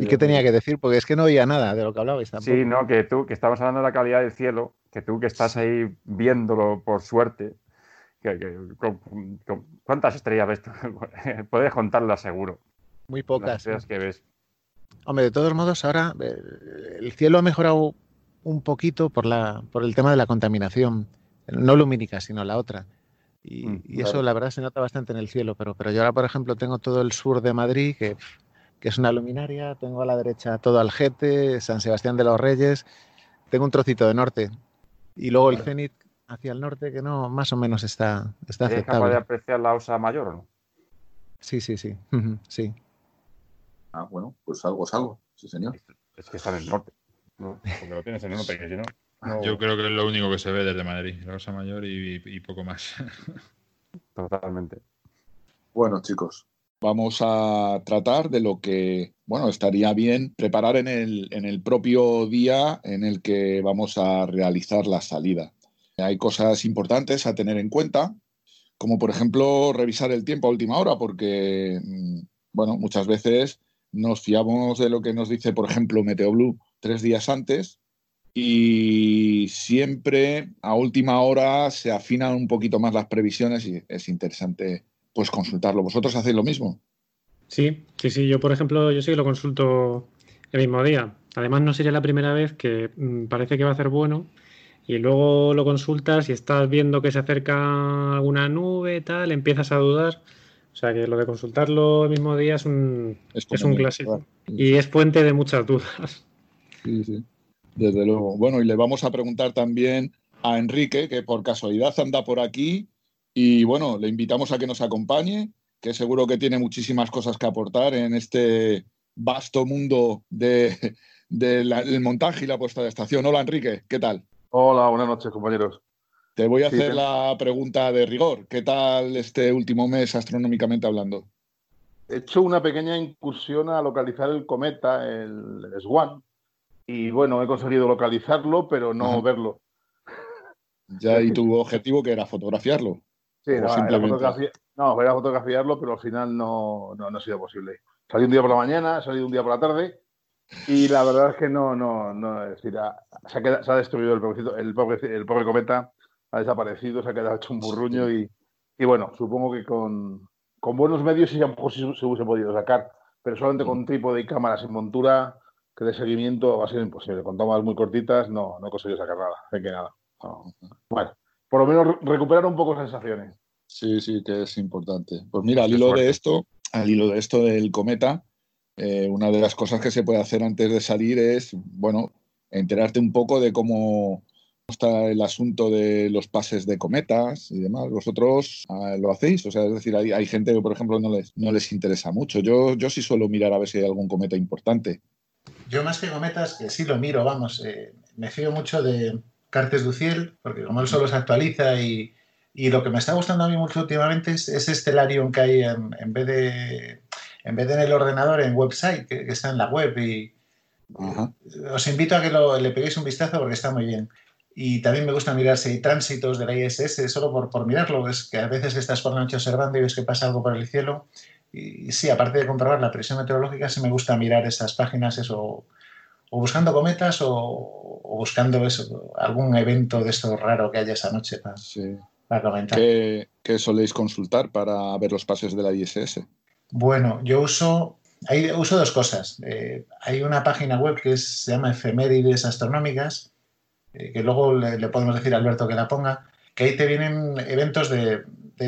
¿Y qué tenía que decir? Porque es que no oía nada de lo que hablabais tampoco. Sí, no, que tú, que estamos hablando de la calidad del cielo, que tú que estás ahí viéndolo por suerte, que, que- con- con- ¿cuántas estrellas ves tú? Puedes contarlas seguro. Muy Las pocas. estrellas que ves. Hombre, de todos modos, ahora eh, el cielo ha mejorado un poquito por, la, por el tema de la contaminación, no lumínica, sino la otra. Y, Mm, y eso, la verdad, se nota bastante en el cielo. Pero, pero yo ahora, por ejemplo, tengo todo el sur de Madrid, que, que es una luminaria, tengo a la derecha todo Algete, San Sebastián de los Reyes, tengo un trocito de norte. Y luego el cenit hacia el norte, que no, más o menos está, está ¿Eres capaz de apreciar la osa mayor o no? Sí, sí, sí. Sí. Ah, bueno, pues algo es algo. Sí, señor. Es que está en el norte. ¿no? Porque lo tienes en el norte, que si no. no- Yo creo que es lo único que se ve desde Madrid, la Osa Mayor y, y poco más. Totalmente. Bueno, chicos, vamos a tratar de lo que, bueno, estaría bien preparar en el, en el propio día en el que vamos a realizar la salida. Hay cosas importantes a tener en cuenta, como por ejemplo revisar el tiempo a última hora, porque, mm, bueno, muchas veces nos fiamos de lo que nos dice, por ejemplo, Meteoblue tres días antes y siempre a última hora se afinan un poquito más las previsiones y es interesante pues consultarlo. ¿Vosotros hacéis lo mismo? Sí, sí, sí. Yo, por ejemplo, yo sí que lo consulto el mismo día. Además, no sería la primera vez que mm, parece que va a ser bueno y luego lo consultas y estás viendo que se acerca alguna nube, tal, empiezas a dudar. O sea que lo de consultarlo el mismo día es un, es un clásico. Y es fuente de muchas dudas. Sí, sí. Desde luego. Bueno, y le vamos a preguntar también a Enrique, que por casualidad anda por aquí. Y bueno, le invitamos a que nos acompañe, que seguro que tiene muchísimas cosas que aportar en este vasto mundo del de, montaje y la puesta de estación. Hola Enrique, ¿qué tal? Hola, buenas noches compañeros. Te voy a hacer la pregunta de rigor. ¿Qué tal este último mes astronómicamente hablando? He hecho una pequeña incursión a localizar el cometa, el, Swan, y bueno, he conseguido localizarlo, pero no verlo. Ya, ¿y tu objetivo que era fotografiarlo? Sí, no, era, fotografiarlo, pero al final no, no, ha sido posible. Salí un día por la mañana, salí un día por la tarde, y la verdad es que no, no, no, es decir, se, ha destruido el, el, pobre, el pobre cometa, ha desaparecido, se ha quedado hecho un burruño y, y bueno, supongo que con, con buenos medios sí, se, se hubiese podido sacar, pero solamente con trípode y cámaras sin montura que de seguimiento va a ser imposible. Con tomas muy cortitas no, no he conseguido sacar nada, de que nada. Bueno, por lo menos recuperar un poco sensaciones. Sí, sí, que es importante. Pues mira, al hilo de esto, al hilo de esto del cometa, eh, una de las cosas que se puede hacer antes de salir es, bueno, enterarte un poco de cómo está el asunto de los pases de cometas y demás. ¿Vosotros ah, lo hacéis? O sea, es decir, hay, gente que, por ejemplo, no les, no les interesa mucho. Yo, yo sí suelo mirar a ver si hay algún cometa importante. Yo más que cometas, que sí lo miro, vamos, eh, me fío mucho de Cartes du Ciel, porque como él solo se actualiza y, y, lo que me está gustando a mí mucho últimamente es ese Stellarium que hay en, en, vez de en vez de en el ordenador, en website, que, está en la web y os invito a que lo, le peguéis un vistazo porque está muy bien. Y también me gusta mirar si hay tránsitos de la ISS, solo por, por mirarlo, es que a veces estás por la noche observando y ves que pasa algo por el cielo. Y, sí, aparte de comprobar la presión meteorológica, sí me gusta mirar esas páginas, eso, o buscando cometas o, buscando eso, algún evento de esto raro que haya esa noche para, comentar. ¿Qué, ¿Qué, soléis consultar para ver los pases de la ISS? Bueno, yo uso, hay, uso dos cosas. Eh, hay una página web que se llama Efemérides Astronómicas, eh, que luego le, podemos decir a Alberto que la ponga, que ahí te vienen eventos de,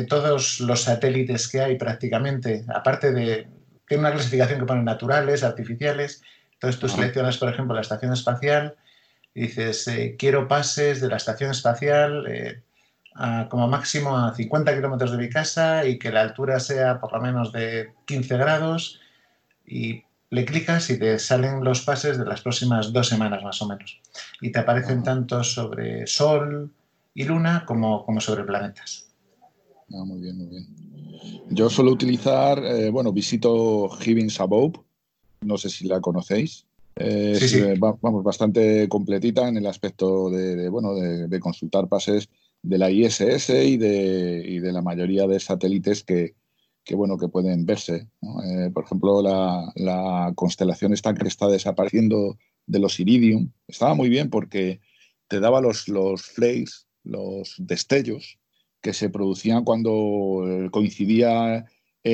todos los satélites que hay prácticamente, aparte de, tiene una clasificación que ponen naturales, artificiales, entonces tú seleccionas, por ejemplo, la estación espacial y dices, eh, quiero pases de la estación espacial eh, como máximo a 50 kilómetros de mi casa y que la altura sea por lo menos de 15 grados y le clicas y te salen los pases de las próximas dos semanas más o menos. Y te aparecen tanto sobre Sol y Luna como, como sobre planetas. Ah, muy bien, muy bien. Yo suelo utilizar, eh, bueno, visito Higgins Above, no sé si la conocéis. sí, sí. vamos, bastante completita en el aspecto de, bueno, de, consultar pases de la ISS y de, y de la mayoría de satélites que, que bueno, que pueden verse. Eh, por ejemplo, la, constelación esta que está desapareciendo de los Iridium estaba muy bien porque te daba los, los flakes, los destellos que se producían cuando eh, coincidía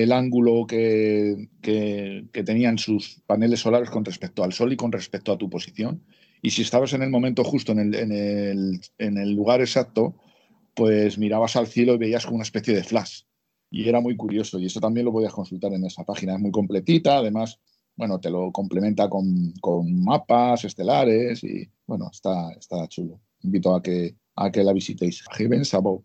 el ángulo que, que, tenían sus paneles solares con respecto al Sol y con respecto a tu posición. Y si estabas en el momento justo, en el, en el, en el lugar exacto, pues mirabas al cielo y veías como una especie de flash y era muy curioso. Y eso también lo podías consultar en esa página. Es muy completita, además, bueno, te lo complementa con, mapas estelares y, bueno, está, está chulo. Invito a que, a que la visitéis. Heavens Above,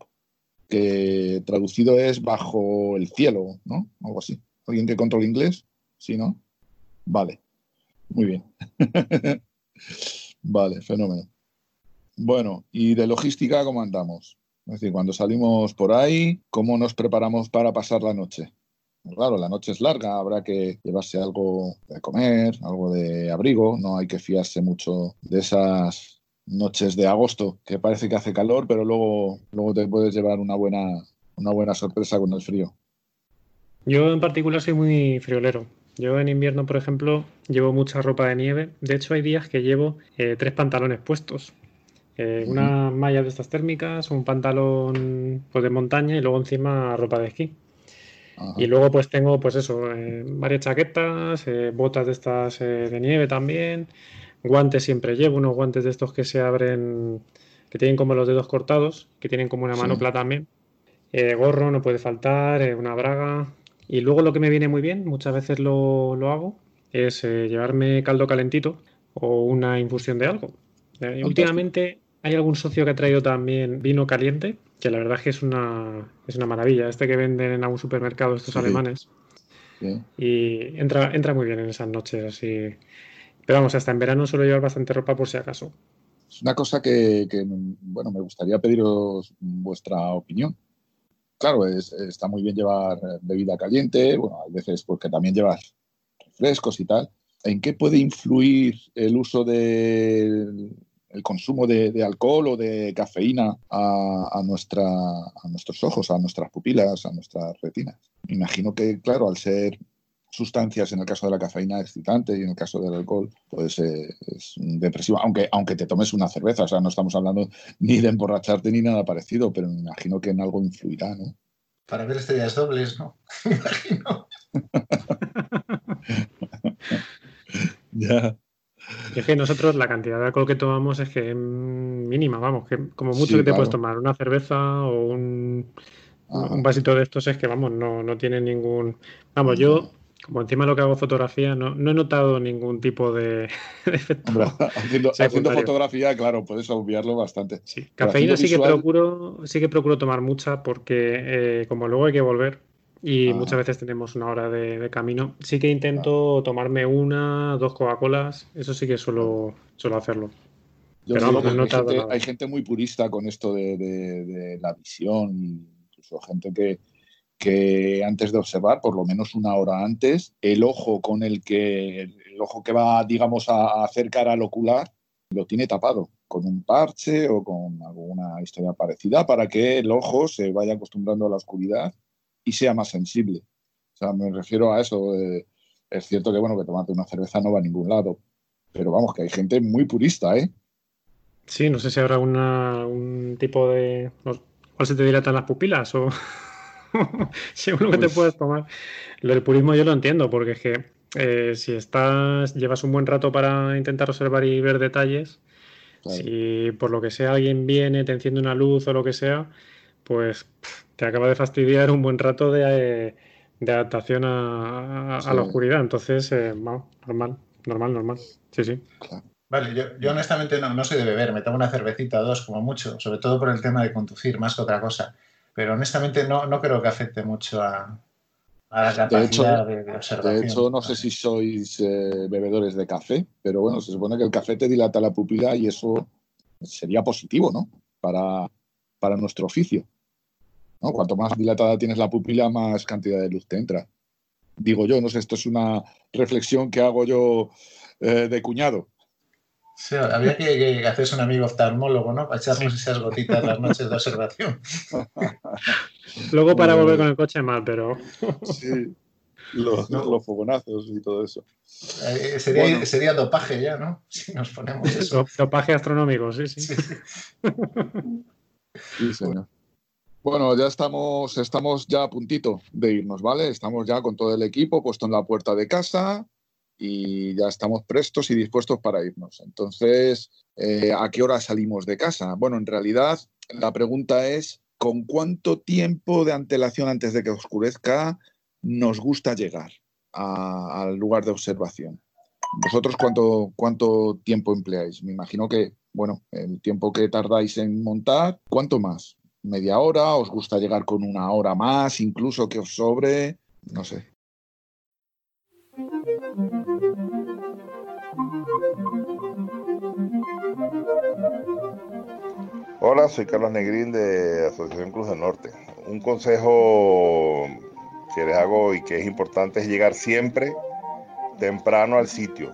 que traducido es bajo el cielo, ¿no? Algo así. ¿Alguien que controle inglés? ¿Sí, no? Vale. Muy bien. vale, fenómeno. Bueno, ¿y de logística cómo andamos? Es decir, cuando salimos por ahí, ¿cómo nos preparamos para pasar la noche? Claro, la noche es larga, habrá que llevarse algo de comer, algo de abrigo, no hay que fiarse mucho de esas noches de agosto, que parece que hace calor, pero luego, luego te puedes llevar una buena, una buena sorpresa con el frío. Yo en particular soy muy friolero. Yo en invierno, por ejemplo, llevo mucha ropa de nieve. De hecho, hay días que llevo eh, tres pantalones puestos eh, una malla de estas térmicas, un pantalón pues, de montaña y luego encima ropa de esquí. Y luego pues tengo pues eso, eh, varias chaquetas, botas de estas de nieve también, guantes siempre llevo, unos guantes de estos que se abren, que tienen como los dedos cortados, que tienen como una manopla también. gorro no puede faltar, una braga. Y luego lo que me viene muy bien, muchas veces lo, lo hago, es llevarme caldo calentito o una infusión de algo. últimamente hay algún socio que ha traído también vino caliente, que la verdad es que es una, es una maravilla. Este que venden en algún supermercado estos alemanes. Y entra, entra muy bien en esas noches así. Pero vamos, hasta en verano suelo llevar bastante ropa por si acaso. Es una cosa que, bueno, me gustaría pediros vuestra opinión. Claro, está muy bien llevar bebida caliente, bueno, hay veces porque también llevas refrescos y tal. ¿En qué puede influir el uso del el consumo de, alcohol o de cafeína a, a nuestros ojos, a nuestras pupilas, a nuestras retinas? Imagino que, claro, al ser sustancias, en el caso de la cafeína, excitante y en el caso del alcohol, pues eh, es depresivo, aunque, aunque te tomes una cerveza, o sea, no estamos hablando ni de emborracharte ni nada parecido, pero me imagino que en algo influirá, ¿no? Para ver estrellas dobles, ¿no? Me imagino. ya. es que nosotros la cantidad de alcohol que tomamos es que es mínima, vamos, que como mucho que te puedes tomar una cerveza o un, un vasito de estos es que, vamos, no, no tiene ningún... Vamos, yo como encima lo que hago fotografía, no, he notado ningún tipo de, efecto. haciendo, fotografía, claro, puedes obviarlo bastante. Sí, cafeína sí que procuro, sí que procuro tomar mucha porque eh, como luego hay que volver y muchas veces tenemos una hora de, camino, sí que intento tomarme una, dos Coca-Colas, eso sí que suelo, suelo hacerlo. Pero no hay, gente, hay, gente, muy purista con esto de, de la visión, incluso gente que, que antes de observar, por lo menos una hora antes, el ojo con el que el ojo que va, digamos, a acercar al ocular lo tiene tapado con un parche o con alguna historia parecida para que el ojo se vaya acostumbrando a la oscuridad y sea más sensible. O sea, me refiero a eso. Eh, es cierto que, bueno, que tomarte una cerveza no va a ningún lado, pero vamos, que hay gente muy purista, ¿eh? Sí, no sé si habrá un tipo de... ¿Cuál se te dilatan las pupilas o...? según lo que te pues puedas tomar. Lo del purismo yo lo entiendo, porque es que eh, si estás, llevas un buen rato para intentar observar y ver detalles, si por lo que sea alguien viene, te enciende una luz o lo que sea, pues te acaba de fastidiar un buen rato de, adaptación a, la oscuridad. Entonces, eh, normal, normal, normal. Sí, sí. Vale, yo, yo honestamente no, no, soy de beber, me tomo una cervecita o dos como mucho, sobre todo por el tema de conducir, más que otra cosa pero honestamente no, no creo que afecte mucho a, la capacidad de, observación. De hecho, no sé si sois eh, bebedores de café, pero bueno, se supone que el café te dilata la pupila y eso sería positivo, ¿no? Para, para nuestro oficio. ¿no? Cuanto más dilatada tienes la pupila, más cantidad de luz te entra. Digo yo, no sé, esto es una reflexión que hago yo eh, de cuñado. Sí, había que, hacerse un amigo oftalmólogo, ¿no? Para echarnos esas gotitas las noches de observación. Luego para volver con el coche mal, pero. Sí, los, fogonazos y todo eso. Eh, sería, sería, dopaje ya, ¿no? Si nos ponemos eso. Dopaje astronómico, sí, sí. Sí, señor. Bueno, ya estamos, estamos ya a puntito de irnos, ¿vale? Estamos ya con todo el equipo puesto en la puerta de casa y ya estamos prestos y dispuestos para irnos. Entonces, eh, ¿a qué hora salimos de casa? Bueno, en realidad la pregunta es, ¿con cuánto tiempo de antelación antes de que oscurezca nos gusta llegar al lugar de observación? ¿Vosotros cuánto, cuánto tiempo empleáis? Me imagino que, bueno, el tiempo que tardáis en montar, ¿cuánto más? ¿Media hora? ¿Os gusta llegar con una hora más, incluso que os sobre? No sé. Hola, soy Carlos Negrín de Asociación Cruz del Norte. Un consejo que les hago y que es importante es llegar siempre temprano al sitio,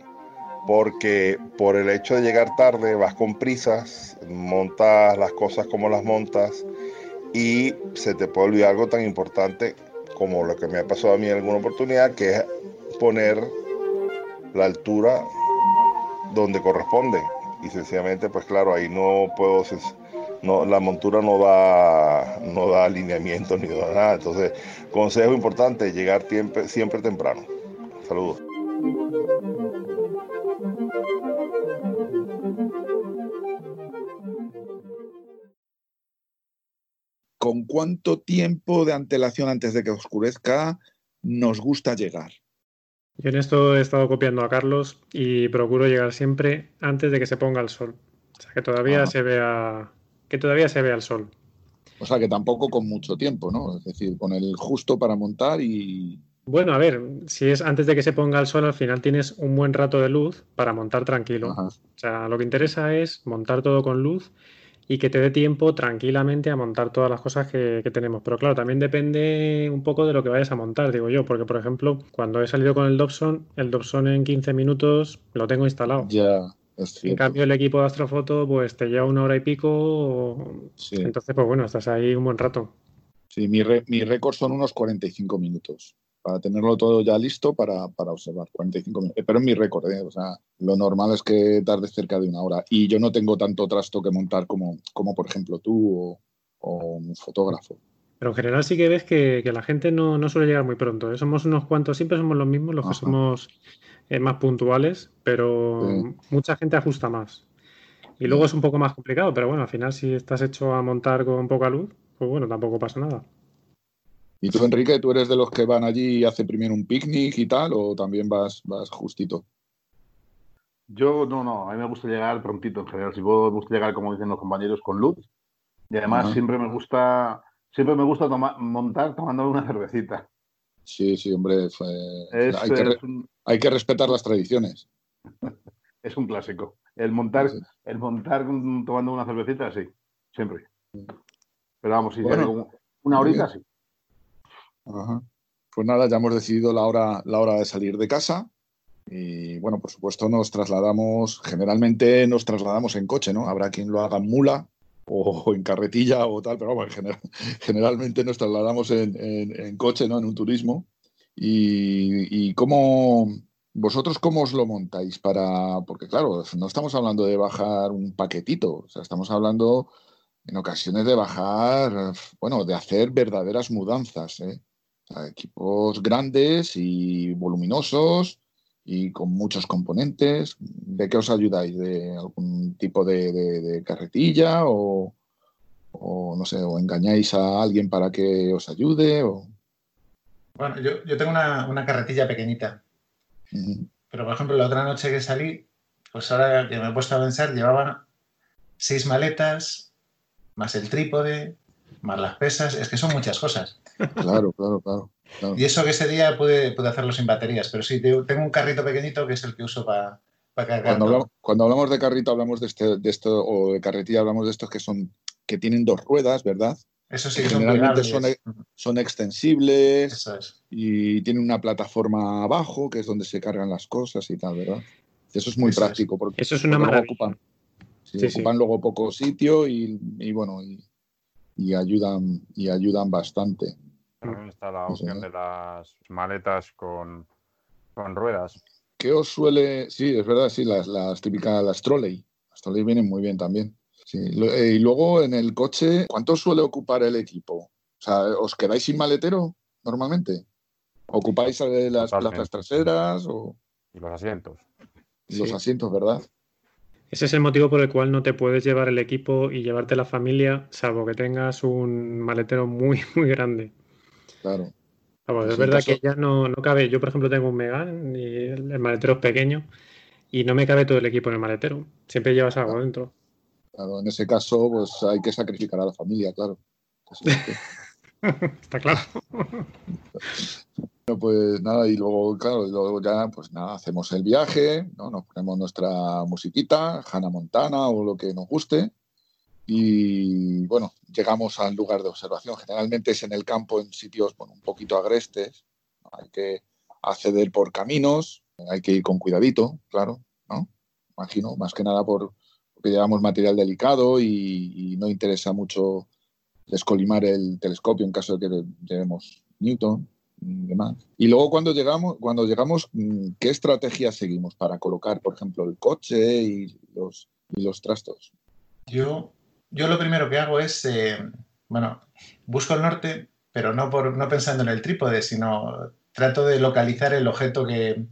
porque por el hecho de llegar tarde vas con prisas, montas las cosas como las montas y se te puede olvidar algo tan importante como lo que me ha pasado a mí en alguna oportunidad, que es poner la altura donde corresponde. Y sencillamente, pues claro, ahí no puedo, no, la montura no da, no da alineamiento ni da nada. Entonces, consejo importante, llegar siempre, siempre temprano. Saludos. ¿Con cuánto tiempo de antelación antes de que oscurezca nos gusta llegar? Yo en esto he estado copiando a Carlos y procuro llegar siempre antes de que se ponga el sol. O sea, que todavía se vea que todavía se vea el sol. O sea, que tampoco con mucho tiempo, ¿no? Es decir, con el justo para montar y... Bueno, a ver, si es antes de que se ponga el sol, al final tienes un buen rato de luz para montar tranquilo. O sea, lo que interesa es montar todo con luz y que te dé tiempo tranquilamente a montar todas las cosas que, tenemos. Pero claro, también depende un poco de lo que vayas a montar, digo yo, porque por ejemplo, cuando he salido con el Dobson, el Dobson en 15 minutos lo tengo instalado. Ya. En cambio, el equipo de Astrofoto, pues te lleva una hora y pico. Entonces, pues bueno, estás ahí un buen rato. Sí, mi, mi récord son unos 45 minutos para tenerlo todo ya listo para, observar. 45 minutos. Pero es mi récord, ¿eh? o sea, lo normal es que tarde cerca de una hora. Y yo no tengo tanto trasto que montar como, como por ejemplo, tú o, un fotógrafo. Pero en general sí que ves que, la gente no, suele llegar muy pronto. ¿eh? Somos unos cuantos, siempre somos los mismos, los que somos eh, más puntuales, pero mucha gente ajusta más. Y luego es un poco más complicado, pero bueno, al final si estás hecho a montar con poca luz, pues bueno, tampoco pasa nada. ¿Y tú, Enrique, tú eres de los que van allí y hace primero un picnic y tal, o también vas, vas justito? Yo no, no, a mí me gusta llegar prontito en general. Si puedo, me gusta llegar, como dicen los compañeros, con luz. Y además siempre me gusta, siempre me gusta montar tomando una cervecita. Sí, sí, hombre. hay, que respetar las tradiciones. es un clásico. El montar, el montar tomando una cervecita, sí, siempre. Pero vamos, si una horita, sí. Pues nada, ya hemos decidido la hora, la hora de salir de casa. Y bueno, por supuesto nos trasladamos, generalmente nos trasladamos en coche, ¿no? Habrá quien lo haga en mula o en carretilla o tal, pero bueno, generalmente nos trasladamos en, coche, ¿no? En un turismo. Y, cómo, vosotros cómo os lo montáis para, porque claro, no estamos hablando de bajar un paquetito, o sea, estamos hablando en ocasiones de bajar, bueno, de hacer verdaderas mudanzas, ¿eh? equipos grandes y voluminosos y con muchos componentes. ¿De qué os ayudáis? ¿De algún tipo de, carretilla o, no sé, o engañáis a alguien para que os ayude? O... Bueno, yo, tengo una, carretilla pequeñita. Pero, por ejemplo, la otra noche que salí, pues ahora que me he puesto a pensar, llevaba seis maletas, más el trípode, más las pesas, es que son muchas cosas. Claro, claro, claro. Y eso que ese día pude, pude, hacerlo sin baterías, pero sí, tengo un carrito pequeñito que es el que uso para, cargar. Cuando hablamos, cuando hablamos, de carrito hablamos de, este, de esto, o de carretilla hablamos de estos que son, que tienen dos ruedas, ¿verdad? Eso sí, generalmente son, son, extensibles y tienen una plataforma abajo, que es donde se cargan las cosas y tal, ¿verdad? Eso es muy práctico. Porque, eso es una maravilla. Ocupan, ocupan luego poco sitio y, y bueno, y, y ayudan, y ayudan bastante. También está la opción de las maletas con, con ruedas. ¿Qué os suele...? Sí, es verdad, sí, las, las típicas, las trolley. Las trolley vienen muy bien también. Eh, y luego en el coche, ¿cuánto suele ocupar el equipo? O sea, ¿os quedáis sin maletero normalmente? ¿Ocupáis eh, las plazas traseras o...? Y los asientos. los asientos, ¿verdad? Ese es el motivo por el cual no te puedes llevar el equipo y llevarte la familia, salvo que tengas un maletero muy, muy grande. Claro. es verdad que ya no, cabe. Yo, por ejemplo, tengo un Megan y el, maletero es pequeño y no me cabe todo el equipo en el maletero. Siempre llevas algo dentro. Claro, en ese caso, pues hay que sacrificar a la familia, claro. Está claro. pues nada, y luego, claro, luego ya, pues nada, hacemos el viaje, ¿no? Nos ponemos nuestra musiquita, Hannah Montana o lo que nos guste. Y bueno, llegamos al lugar de observación. Generalmente es en el campo, en sitios bueno, un poquito agrestes. Hay que acceder por caminos, hay que ir con cuidadito, claro, ¿no? Imagino, más que nada por, porque llevamos material delicado y, no interesa mucho descolimar el telescopio en caso de que llevemos Newton y demás. Y luego cuando llegamos, cuando llegamos, mm, ¿qué estrategia seguimos para colocar, por ejemplo, el coche y los, y los trastos? Yo, yo lo primero que hago es, eh, bueno, busco el norte, pero no, por, no pensando en el trípode, sino trato de localizar el objeto que,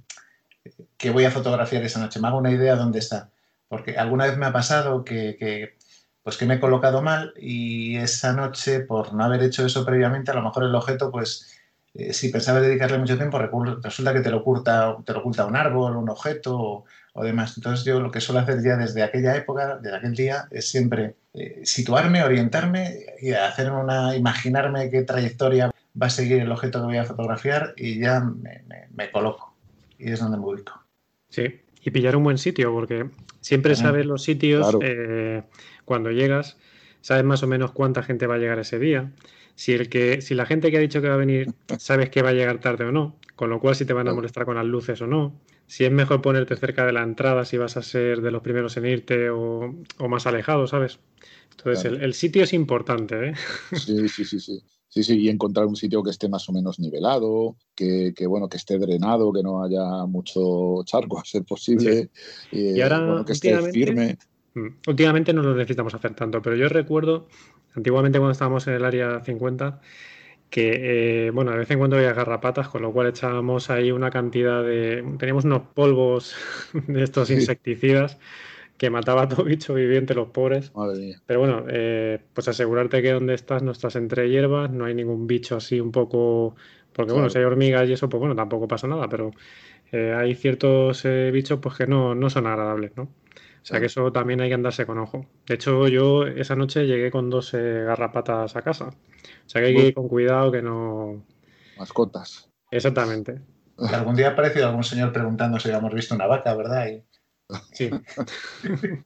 que voy a fotografiar esa noche. Me hago una idea de dónde está. Porque alguna vez me ha pasado que, pues que me he colocado mal y esa noche, por no haber hecho eso previamente, a lo mejor el objeto, pues eh, si pensaba dedicarle mucho tiempo, resulta que te lo, oculta, te lo oculta un árbol, un objeto o demás. Entonces yo lo que suelo hacer ya desde aquella época, desde aquel día, es siempre eh, situarme, orientarme y hacer una, imaginarme qué trayectoria va a seguir el objeto que voy a fotografiar y ya me, coloco. Y es donde me ubico. Sí, y pillar un buen sitio, porque siempre sabes los sitios eh, cuando llegas, sabes más o menos cuánta gente va a llegar ese día. Si, el que, si la gente que ha dicho que va a venir sabes que va a llegar tarde o no, con lo cual si te van a molestar con las luces o no, si es mejor ponerte cerca de la entrada si vas a ser de los primeros en irte o, más alejado, ¿sabes? Entonces el, sitio es importante, ¿eh? Sí, sí, sí, sí. Sí, sí, y encontrar un sitio que esté más o menos nivelado, que, bueno, que esté drenado, que no haya mucho charco a ser posible, y, ahora, que esté firme. Mm, últimamente no lo necesitamos hacer tanto, pero yo recuerdo, antiguamente cuando estábamos en el área 50, que, eh, bueno, de vez en cuando había garrapatas, con lo cual echábamos ahí una cantidad de... Teníamos unos polvos de estos insecticidas que mataba a todo bicho viviente, los pobres. Pero bueno, eh, pues asegurarte que donde estás no estás entre hierbas, no hay ningún bicho así un poco... Porque bueno, si hay hormigas y eso, pues bueno, tampoco pasa nada, pero eh, hay ciertos bichos pues que no, no son agradables, ¿no? O sea que eso también hay que andarse con ojo. De hecho, yo esa noche llegué con dos garrapatas a casa. O sea que hay que ir con cuidado que no. Mascotas. Exactamente. Algún día ha aparecido algún señor preguntando si habíamos visto una vaca, ¿verdad? Sí.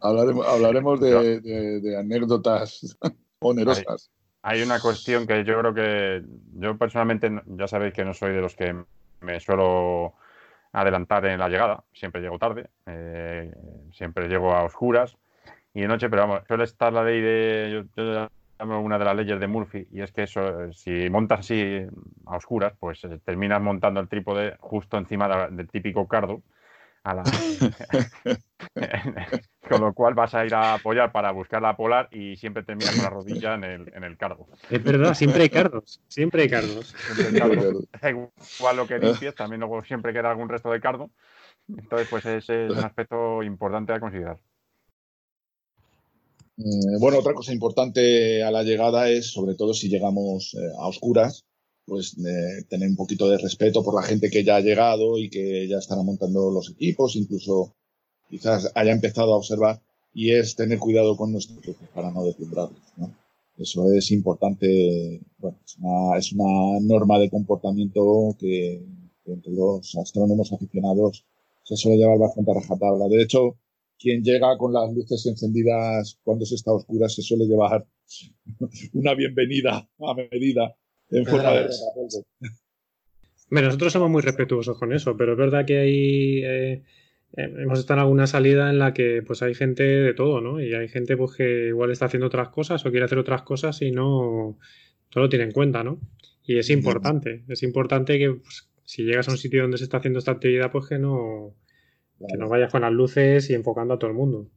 hablaremos, de, anécdotas onerosas. Hay, una cuestión que yo creo que yo personalmente, ya sabéis que no soy de los que me suelo adelantar en la llegada, siempre llego tarde, eh, siempre llego a oscuras y de noche, pero vamos, suele estar la ley de, una de las leyes de Murphy, y es que eso, si montas así a oscuras, pues eh, terminas montando el trípode justo encima del típico cardo. con lo cual vas a ir a apoyar para buscar la polar y siempre terminas con la rodilla en el, en el cardo. Es verdad, siempre hay cardos, siempre hay cardos. igual lo que limpies, también luego siempre queda algún resto de cardo. Entonces, pues ese es un aspecto importante a considerar. Eh, bueno, otra cosa importante a la llegada es, sobre todo si llegamos eh, a oscuras, pues tener un poquito de respeto por la gente que ya ha llegado y que ya estará montando los equipos, incluso quizás haya empezado a observar, y es tener cuidado con nuestros para no deslumbrarlos. Eso es importante, bueno, es una, norma de comportamiento que, entre los astrónomos aficionados se suele llevar bastante a rajatabla. De hecho, quien llega con las luces encendidas cuando se está oscura se suele llevar una bienvenida a medida en forma de bueno, nosotros somos muy respetuosos con eso, pero es verdad que hay eh, eh, hemos estado en alguna salida en la que pues hay gente de todo, ¿no? Y hay gente pues que igual está haciendo otras cosas o quiere hacer otras cosas y no, no lo tiene en cuenta, ¿no? Y es importante, es importante que pues, si llegas a un sitio donde se está haciendo esta actividad, pues que no, que no vayas con las luces y enfocando a todo el mundo.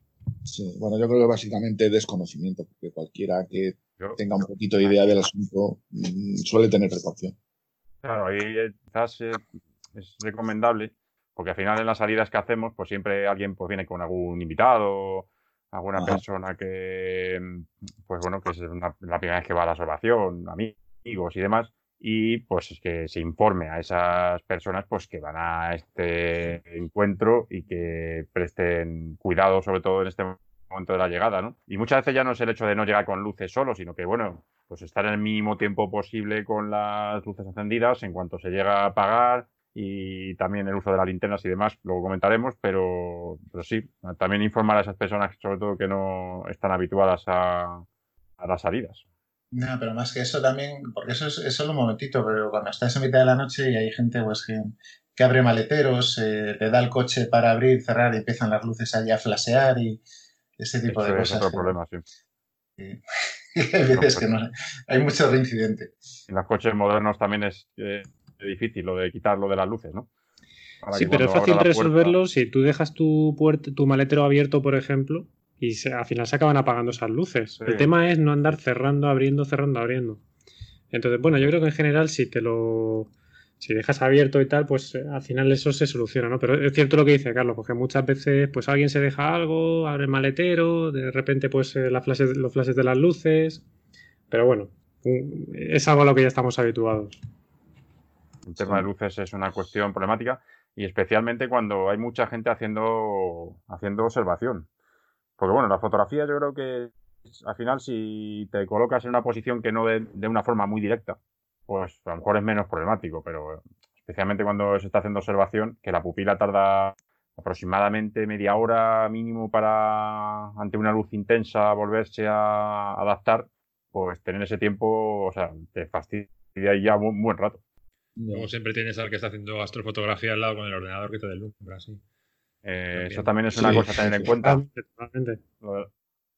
Sí, bueno, yo creo que básicamente desconocimiento, porque cualquiera que tenga un poquito de idea del asunto mm, suele tener precaución. Claro, ahí quizás eh, es recomendable, porque al final en las salidas que hacemos, pues siempre alguien pues viene con algún invitado, alguna persona que, pues bueno, que es la primera vez que va a la observación, amigos y demás, y pues que se informe a esas personas pues que van a este encuentro y que presten cuidado sobre todo en este momento de la llegada, ¿no? Y muchas veces ya no es el hecho de no llegar con luces solo, sino que bueno, pues estar en el mínimo tiempo posible con las luces encendidas en cuanto se llega a apagar y también el uso de las linternas y demás, luego comentaremos, pero, pero sí, también informar a esas personas sobre todo que no están habituadas a, a las salidas. No, pero más que eso también, porque eso es, solo un momentito, pero cuando estás en mitad de la noche y hay gente pues, que, abre maleteros, eh, le da el coche para abrir, cerrar y empiezan las luces allí a flasear y ese tipo de cosas. Es otro problema, sí. hay veces que no, hay mucho reincidente. En los coches modernos también es eh, difícil lo de quitarlo de las luces, ¿no? sí, pero es fácil resolverlo si tú dejas tu, puerta, tu maletero abierto, por ejemplo, y al final se acaban apagando esas luces. El tema es no andar cerrando, abriendo, cerrando, abriendo. Entonces, bueno, yo creo que en general si te lo si dejas abierto y tal, pues eh, al final eso se soluciona, ¿no? Pero es cierto lo que dice Carlos, porque muchas veces pues alguien se deja algo, abre el maletero, de repente pues eh, los flashes de las luces, pero bueno, es algo a lo que ya estamos habituados. El tema de luces es una cuestión problemática y especialmente cuando hay mucha gente haciendo, haciendo observación. Porque bueno, la fotografía yo creo que al final si te colocas en una posición que no de, una forma muy directa, pues a lo mejor es menos problemático, pero especialmente cuando se está haciendo observación, que la pupila tarda aproximadamente media hora mínimo para, ante una luz intensa, volverse a adaptar, pues tener ese tiempo, o sea, te fastidia ya un buen rato. Como siempre tienes al que está haciendo astrofotografía al lado con el ordenador que te deslumbra, sí. Eh, eso también es una cosa a tener en cuenta.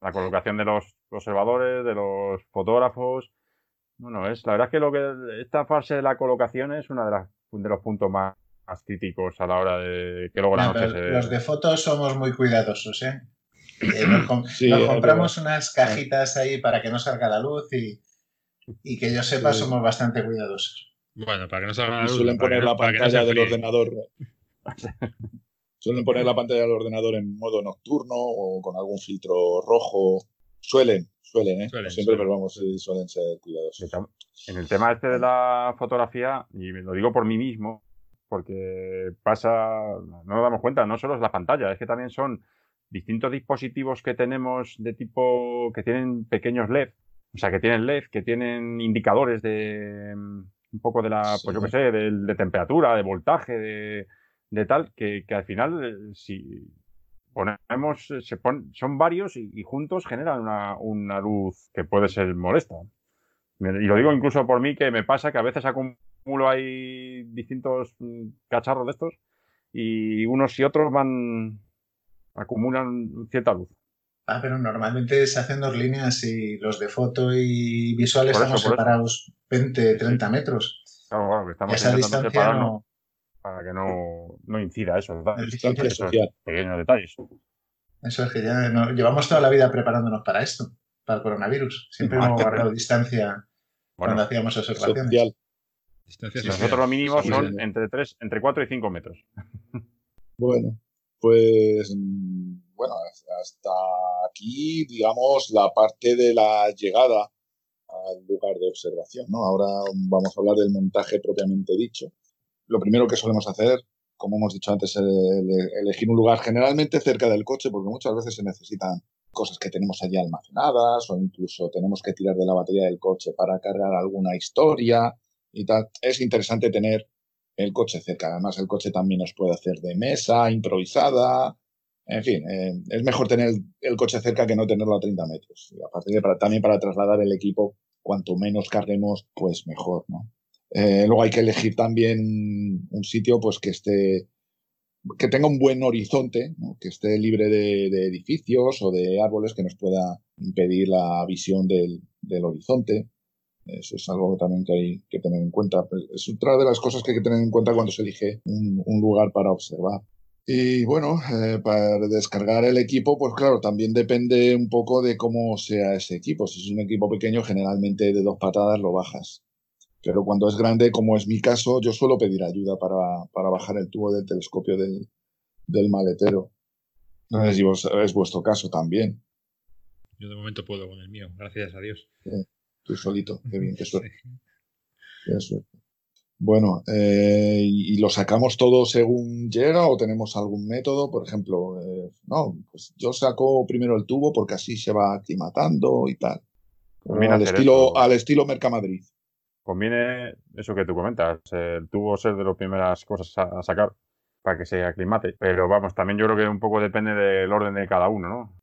La colocación de los observadores, de los fotógrafos. Bueno, es la verdad es que lo que esta fase de la colocación es una de las de los puntos más, críticos a la hora de que luego la noche se... Los de fotos somos muy cuidadosos, ¿eh? eh nos, compramos unas cajitas ahí para que no salga la luz y, y que yo sepa somos bastante cuidadosos. Bueno, para que no salga la luz. Suelen poner la pantalla del ordenador. suelen poner la pantalla del ordenador en modo nocturno o con algún filtro rojo. Suelen, suelen, ¿eh? siempre, pero vamos, suelen ser cuidadosos. En el tema este de la fotografía, y lo digo por mí mismo, porque pasa, no nos damos cuenta, no solo es la pantalla, es que también son distintos dispositivos que tenemos de tipo que tienen pequeños LED, o sea, que tienen LED, que tienen indicadores de mm, un poco de la, pues yo qué sé, de, temperatura, de voltaje, de, de tal, que, que, al final, eh, si ponemos, se pon, son varios y, juntos generan una, una, luz que puede ser molesta. Y lo digo incluso por mí, que me pasa que a veces acumulo ahí distintos mm, cacharros de estos y unos y otros van, acumulan cierta luz. Ah, pero normalmente se hacen dos líneas y los de foto y visual estamos separados 20, 30 metros. Claro, claro, que estamos Esa distancia no... para que no, no incida eso, esos pequeños detalles. Eso es que ya llevamos toda la vida preparándonos para esto, para el coronavirus. Siempre hemos guardado distancia cuando hacíamos observaciones. Nosotros lo mínimo son entre 3, entre 4 y 5 metros. Bueno, pues bueno, hasta aquí, digamos, la parte de la llegada al lugar de observación, ¿no? Ahora vamos a hablar del montaje propiamente dicho. Lo primero que solemos hacer, como hemos dicho antes, es elegir un lugar generalmente cerca del coche, porque muchas veces se necesitan cosas que tenemos allí almacenadas o incluso tenemos que tirar de la batería del coche para cargar alguna historia y tal. Es interesante tener el coche cerca. Además, el coche también nos puede hacer de mesa, improvisada. En fin, eh, es mejor tener el coche cerca que no tenerlo a 30 metros. Y aparte de para, también para trasladar el equipo, cuanto menos carguemos, pues mejor, ¿no? Eh, luego hay que elegir también un sitio pues que esté que tenga un buen horizonte, que esté libre de, edificios o de árboles que nos pueda impedir la visión del, horizonte. Eso es algo también que hay que tener en cuenta. Pues, es otra de las cosas que hay que tener en cuenta cuando se elige un, lugar para observar. Y bueno, eh, para descargar el equipo, pues claro, también depende un poco de cómo sea ese equipo. Si es un equipo pequeño, generalmente de dos patadas lo bajas. Pero cuando es grande, como es mi caso, yo suelo pedir ayuda para, para bajar el tubo del telescopio del, del maletero. No sé si es vuestro caso también. Yo de momento puedo con el mío, gracias a Dios. tú solito, qué bien, qué suerte. Qué suerte. Bueno, eh, ¿y lo sacamos todo según llega o tenemos algún método? Por ejemplo, eh, no, pues yo saco primero el tubo porque así se va aclimatando y tal. al estilo, al estilo Mercamadrid conviene eso que tú comentas, el tubo ser de las primeras cosas a, sacar para que se aclimate. Pero vamos, también yo creo que un poco depende del orden de cada uno, ¿no?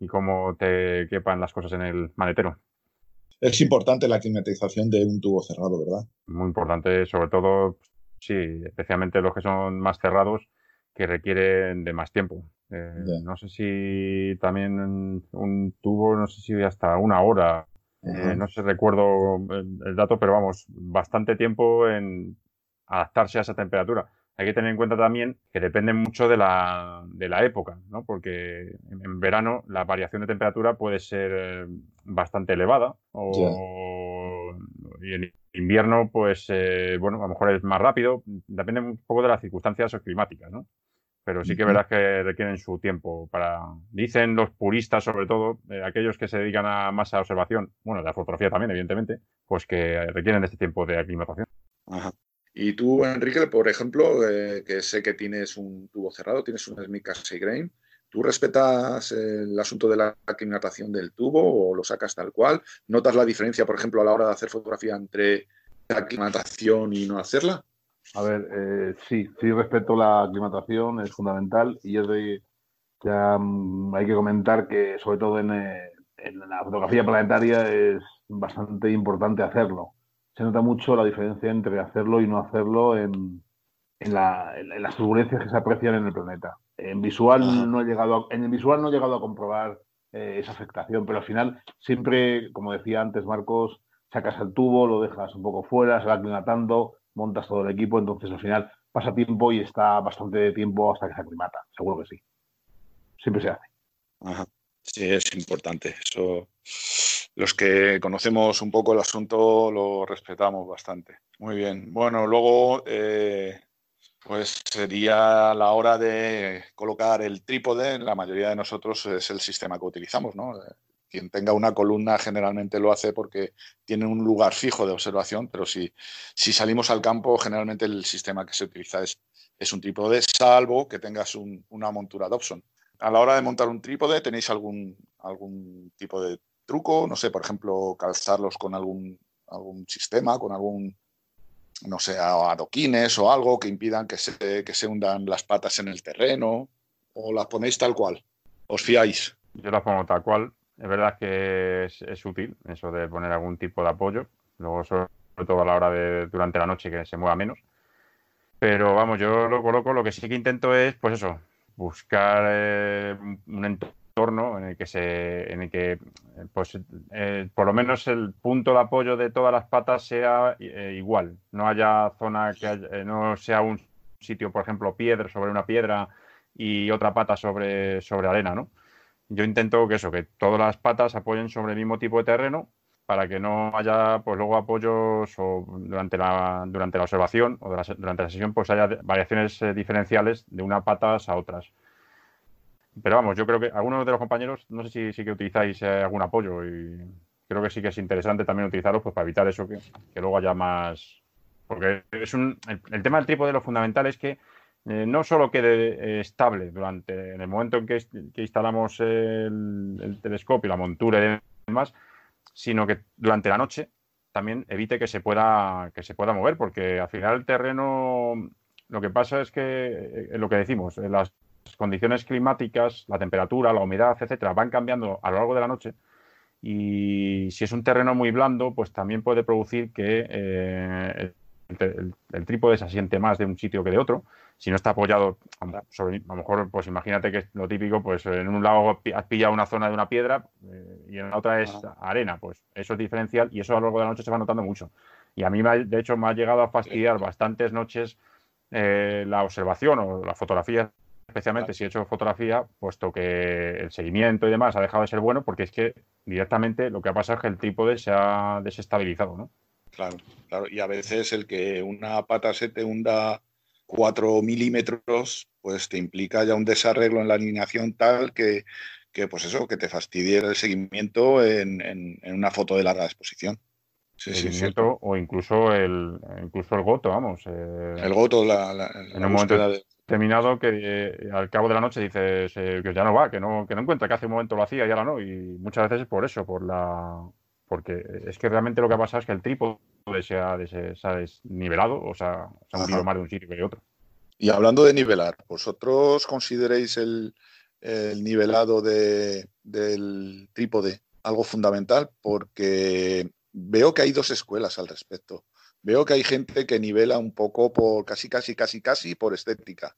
Y cómo te quepan las cosas en el maletero. Es importante la climatización de un tubo cerrado, ¿verdad? Muy importante, sobre todo, sí, especialmente los que son más cerrados, que requieren de más tiempo. Eh, no sé si también un tubo, no sé si hasta una hora eh, no sé, recuerdo el, dato, pero vamos, bastante tiempo en adaptarse a esa temperatura. Hay que tener en cuenta también que depende mucho de la, de la época, ¿no? Porque en, verano la variación de temperatura puede ser eh, bastante elevada o, y en invierno, pues, eh, bueno, a lo mejor es más rápido. Depende un poco de las circunstancias climáticas, ¿no? Pero sí que es verdad que requieren su tiempo para, dicen los puristas sobre todo, eh, aquellos que se dedican a más a observación, bueno, de la fotografía también, evidentemente, pues que requieren este tiempo de aclimatación. Ajá. Y tú, Enrique, por ejemplo, eh, que sé que tienes un tubo cerrado, tienes un Smith 6 Grain, ¿tú respetas el asunto de la aclimatación del tubo o lo sacas tal cual? ¿Notas la diferencia, por ejemplo, a la hora de hacer fotografía entre la aclimatación y no hacerla? A ver, eh, sí, sí respeto la aclimatación, es fundamental y es de, ya hay que comentar que sobre todo en, eh, en la fotografía planetaria es bastante importante hacerlo se nota mucho la diferencia entre hacerlo y no hacerlo en, en, las turbulencias que se aprecian en el planeta. En visual no he llegado a, en el visual no he llegado a comprobar eh, esa afectación, pero al final siempre, como decía antes Marcos, sacas el tubo, lo dejas un poco fuera, se va aclimatando, montas todo el equipo, entonces al final pasa tiempo y está bastante tiempo hasta que se aclimata, seguro que sí. Siempre se hace. Sí, es importante. Eso los que conocemos un poco el asunto lo respetamos bastante. Muy bien. Bueno, luego eh, pues sería la hora de colocar el trípode. La mayoría de nosotros es el sistema que utilizamos, ¿no? Quien tenga una columna generalmente lo hace porque tiene un lugar fijo de observación, pero si, salimos al campo, generalmente el sistema que se utiliza es, es un trípode, salvo que tengas una montura Dobson. A la hora de montar un trípode, ¿tenéis algún, algún tipo de truco, no sé, por ejemplo, calzarlos con algún, algún sistema, con algún, no sé, adoquines o algo que impidan que se, que se hundan las patas en el terreno, o las ponéis tal cual, os fiáis. Yo las pongo tal cual, es verdad que es, útil eso de poner algún tipo de apoyo, luego sobre todo a la hora de durante la noche que se mueva menos. Pero vamos, yo lo coloco, lo que sí que intento es, pues eso, buscar eh, un entorno en el que se en el que pues eh, por lo menos el punto de apoyo de todas las patas sea eh, igual no haya zona que eh, no sea un sitio por ejemplo piedra sobre una piedra y otra pata sobre sobre arena no yo intento que eso que todas las patas apoyen sobre el mismo tipo de terreno para que no haya pues luego apoyos o durante la durante la observación o durante la sesión pues haya variaciones diferenciales de unas patas a otras. Pero vamos, yo creo que algunos de los compañeros, no sé si, sí que utilizáis eh, algún apoyo y creo que sí que es interesante también utilizarlos pues, para evitar eso, que, luego haya más... Porque es un, el, tema del trípode lo fundamental es que eh, no solo quede eh, estable durante en el momento en que, instalamos el, telescopio, la montura y demás, sino que durante la noche también evite que se pueda que se pueda mover, porque al final el terreno lo que pasa es que lo que decimos, las condiciones climáticas, la temperatura, la humedad, etcétera, van cambiando a lo largo de la noche. Y si es un terreno muy blando, pues también puede producir que eh, el, trípode se asiente más de un sitio que de otro. Si no está apoyado, a lo mejor, pues imagínate que es lo típico, pues en un lado has pillado una zona de una piedra eh, y en la otra es arena. Pues eso es diferencial y eso a lo largo de la noche se va notando mucho. Y a mí, de hecho, me ha llegado a fastidiar bastantes noches eh, la observación o la fotografía especialmente si he hecho fotografía, puesto que el seguimiento y demás ha dejado de ser bueno, porque es que directamente lo que ha pasado es que el trípode se ha desestabilizado, ¿no? Claro, claro. Y a veces el que una pata se te hunda 4 milímetros, pues te implica ya un desarreglo en la alineación tal que, que pues eso, que te fastidie el seguimiento en, una foto de larga exposición. Sí, sí, o incluso el, incluso el goto, vamos. Eh, el goto, la, en un momento de terminado que eh, al cabo de la noche dices eh, que ya no va, que no, que no encuentra, que hace un momento lo hacía y ahora no. Y muchas veces es por eso, por la porque es que realmente lo que ha pasado es que el trípode se ha, desnivelado, o sea, se ha movido más de un sitio que de otro. Y hablando de nivelar, ¿vosotros consideréis el, nivelado de, del trípode algo fundamental? Porque veo que hay dos escuelas al respecto. Veo que hay gente que nivela un poco por casi, casi, casi, casi por estética,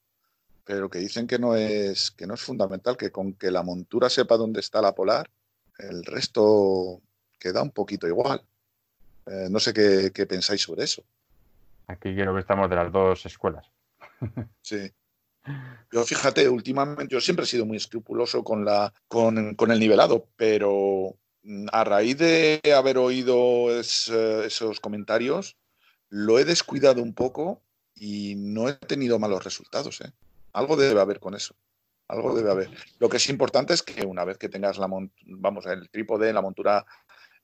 pero que dicen que no es, que no es fundamental, que con que la montura sepa dónde está la polar, el resto queda un poquito igual. Eh, no sé qué, pensáis sobre eso. Aquí quiero que estamos de las dos escuelas. Sí. Yo fíjate, últimamente yo siempre he sido muy escrupuloso con, la, con, con el nivelado, pero a raíz de haber oído esos comentarios, lo he descuidado un poco y no he tenido malos resultados. ¿eh? Algo debe haber con eso. Algo debe haber. Lo que es importante es que una vez que tengas la vamos, el trípode, la montura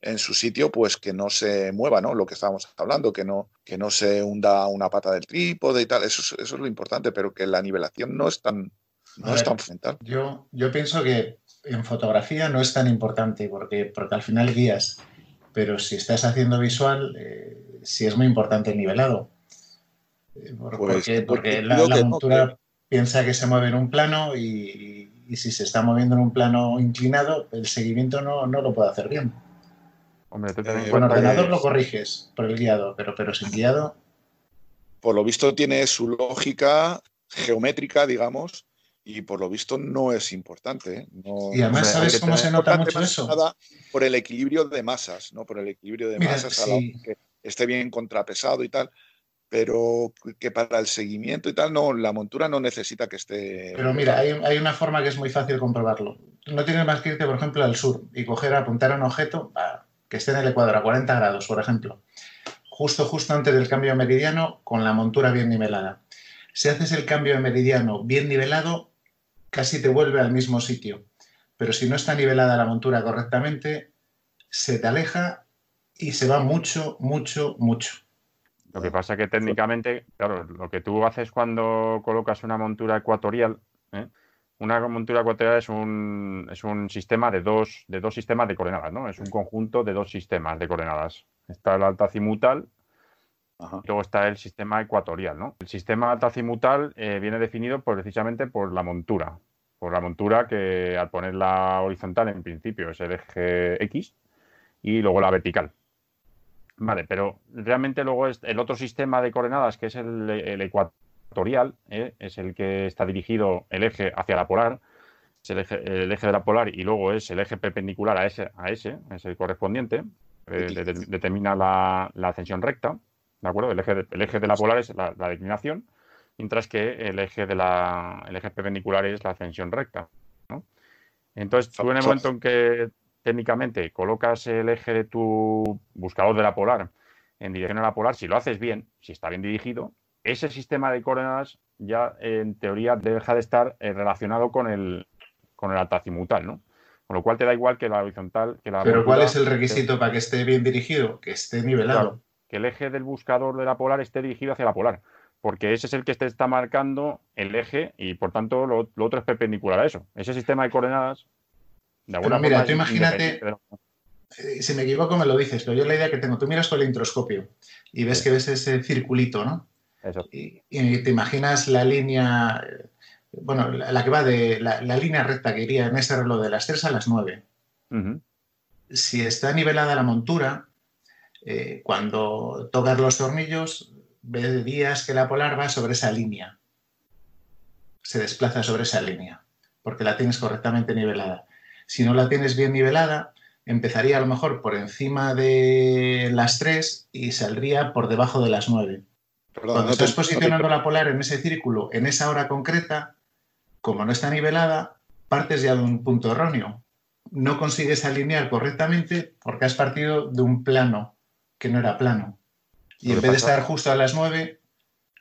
en su sitio, pues que no se mueva, ¿no? Lo que estábamos hablando, que no, que no se hunda una pata del trípode y tal, eso, es, eso es lo importante, pero que la nivelación no es tan, no es tan fundamental. Yo, yo pienso que en fotografía no es tan importante, porque, porque al final guías, pero si estás haciendo visual, eh, sí es muy importante el nivelado. Eh, pues, porque, porque la, montura piensa que se mueve en un plano y, y, si se está moviendo en un plano inclinado, el seguimiento no, no lo puede hacer bien. Hombre, eh, con ordenador lo corriges por el guiado, pero, pero sin guiado. Por lo visto tiene su lógica geométrica, digamos, y por lo visto no es importante. ¿eh? y además, ¿sabes cómo se nota mucho eso? por el equilibrio de masas, ¿no? Por el equilibrio de masas, a que esté bien contrapesado y tal. Pero que para el seguimiento y tal, no, la montura no necesita que esté. Pero mira, hay, hay una forma que es muy fácil comprobarlo. No tienes más que irte, por ejemplo, al sur y coger, apuntar a un objeto, que esté en el ecuador a 40 grados, por ejemplo, justo, justo antes del cambio de meridiano, con la montura bien nivelada. Si haces el cambio de meridiano bien nivelado, casi te vuelve al mismo sitio. Pero si no está nivelada la montura correctamente, se te aleja y se va mucho, mucho, mucho. Lo que pasa que técnicamente, claro, lo que tú haces cuando colocas una montura ecuatorial, ¿eh? Una montura ecuatorial es un, es un sistema de dos, de dos sistemas de coordenadas, ¿no? Es un conjunto de dos sistemas de coordenadas. Está el altacimutal y luego está el sistema ecuatorial, ¿no? El sistema altacimutal eh, viene definido precisamente por la montura. Por la montura que al ponerla horizontal en principio es el eje X y luego la vertical. Vale, pero realmente luego es el otro sistema de coordenadas que es el, el ecuatorial ¿eh? es el que está dirigido el eje hacia la polar, es el eje, de la polar y luego es el eje perpendicular a ese, a ese es el correspondiente, eh, determina la, ascensión recta, ¿de acuerdo? El eje de, el eje de la polar es la, declinación, mientras que el eje, de la, el eje perpendicular es la ascensión recta, Entonces, tú en el momento en que técnicamente colocas el eje de tu buscador de la polar en dirección a la polar, si lo haces bien, si está bien dirigido, ese sistema de coordenadas ya en teoría deja de estar eh, relacionado con el, con el ¿no? Con lo cual te da igual que la horizontal, que la... Pero ¿cuál es el requisito para que esté bien dirigido? Que esté nivelado. que el eje del buscador de la polar esté dirigido hacia la polar, porque ese es el que te está marcando el eje y por tanto lo, otro es perpendicular a eso. Ese sistema de coordenadas, de alguna pero mira, tú imagínate, eh, si me equivoco me lo dices, pero yo la idea que tengo, tú miras con el introscopio y ves que ves ese circulito, ¿no? Y, te imaginas la línea, bueno, la, que va de la, línea recta que iría en ese reloj de las 3 a las 9. Si está nivelada la montura, eh, cuando tocas los tornillos, verías que la polar va sobre esa línea. Se desplaza sobre esa línea, porque la tienes correctamente nivelada. Si no la tienes bien nivelada, empezaría a lo mejor por encima de las 3 y saldría por debajo de las 9. Cuando estás posicionando la polar en ese círculo, en esa hora concreta, como no está nivelada, partes ya de un punto erróneo. No consigues alinear correctamente porque has partido de un plano que no era plano. Y en vez de estar justo a las 9,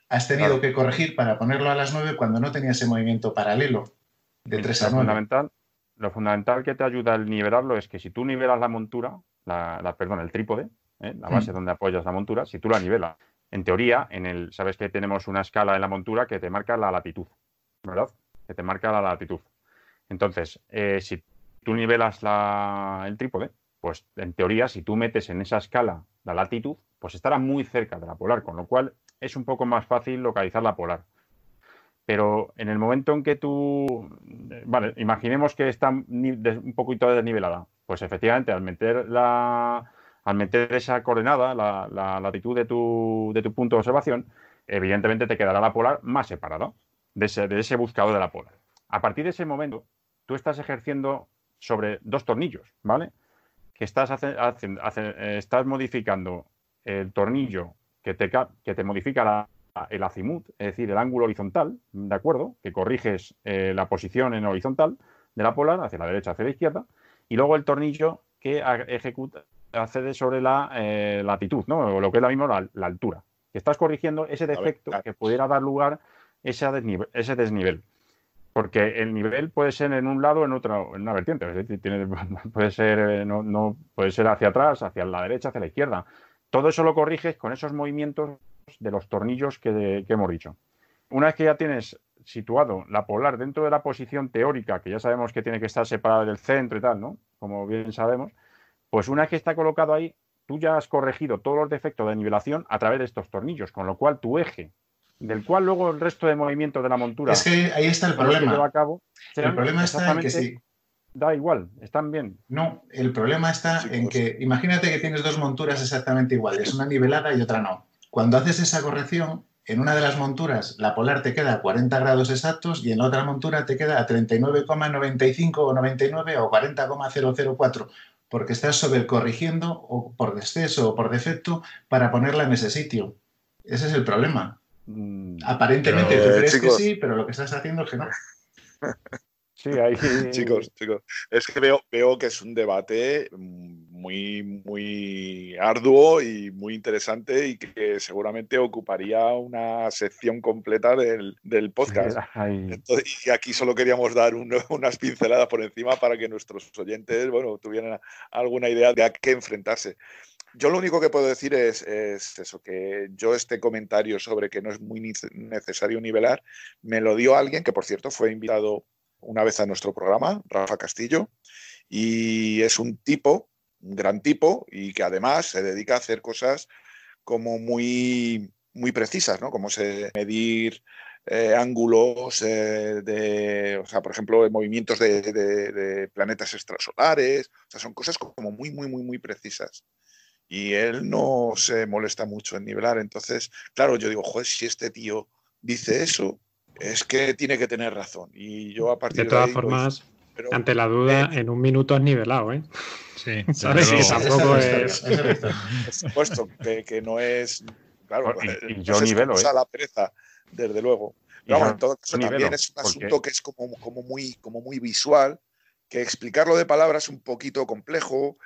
has tenido que corregir para ponerlo a las 9 cuando no tenía ese movimiento paralelo de 3 a 9. Fundamental, lo fundamental que te ayuda al nivelarlo es que si tú nivelas la montura, la, perdón, el trípode, ¿eh? la base mm. donde apoyas la montura, si tú la nivelas en teoría, en el, sabes que tenemos una escala en la montura que te marca la latitud, ¿verdad? Que te marca la latitud. Entonces, eh, si tú nivelas el trípode, pues en teoría, si tú metes en esa escala la latitud, pues estará muy cerca de la polar, con lo cual es un poco más fácil localizar la polar. Pero en el momento en que tú, vale, imaginemos que está un poquito desnivelada, pues efectivamente al meter la, al meter esa coordenada, la, latitud de tu, punto de observación, evidentemente te quedará la polar más separada de ese, de buscador de la polar. A partir de ese momento, tú estás ejerciendo sobre dos tornillos, ¿vale? Que estás, estás modificando el tornillo que te, que te modifica el azimut, es decir, el ángulo horizontal, ¿de acuerdo? Que corriges eh, la posición en horizontal de la polar, hacia la derecha, hacia la izquierda, y luego el tornillo que ejecuta, accede sobre la eh, latitud, ¿no? O lo que es la misma la, altura. Que estás corrigiendo ese defecto que pudiera dar lugar a ese desnivel. Porque el nivel puede ser en un lado o en otro, en una vertiente. puede ser, eh, no, puede ser hacia atrás, hacia la derecha, hacia la izquierda. Todo eso lo corriges con esos movimientos de los tornillos que, hemos dicho. Una vez que ya tienes situado la polar dentro de la posición teórica, que ya sabemos que tiene que estar separada del centro y tal, ¿no? Como bien sabemos, pues una vez que está colocado ahí, tú ya has corregido todos los defectos de nivelación a través de estos tornillos, con lo cual tu eje del cual luego el resto de movimientos de la montura. Es que ahí está el problema. el problema está en que sí. Da igual, están bien. No, el problema está en que, imagínate que tienes dos monturas exactamente iguales, una nivelada y otra no. Cuando haces esa corrección, en una de las monturas la polar te queda a 40 grados exactos y en la otra montura te queda a 39,95 o 99 o 40,004 porque estás sobrecorrigiendo o por exceso o por defecto para ponerla en ese sitio. Ese es el problema. Mm, Aparentemente tú crees que sí, pero lo que estás haciendo es que no. Sí, ahí... chicos, chicos, es que veo, veo que es un debate muy, muy arduo y muy interesante y que seguramente ocuparía una sección completa del, podcast. y aquí solo queríamos dar unas pinceladas por encima para que nuestros oyentes, bueno, tuvieran alguna idea de a qué enfrentarse. Yo lo único que puedo decir es, eso, que yo este comentario sobre que no es muy necesario nivelar, me lo dio alguien que, por cierto, fue invitado una vez a nuestro programa, Rafa Castillo, y es un tipo, un gran tipo, y que además se dedica a hacer cosas como muy, muy precisas, ¿no? Como se medir eh, ángulos eh, de, o sea, por ejemplo, movimientos de, de, planetas extrasolares, o sea, son cosas como muy, muy, muy, muy precisas y él no se molesta mucho en nivelar. Entonces, claro, yo digo, joder, si este tío dice eso, es que tiene que tener razón. Y yo a partir de, todas formas, ante la duda, en un minuto has nivelado, ¿eh? Sí, ¿sabes? que tampoco es. Por supuesto, que, no es. Claro, y, yo nivelo, ¿eh? a la pereza, desde luego. Pero en todo caso, también es un asunto que es como, como, muy, como muy visual, que explicarlo de palabras es un poquito complejo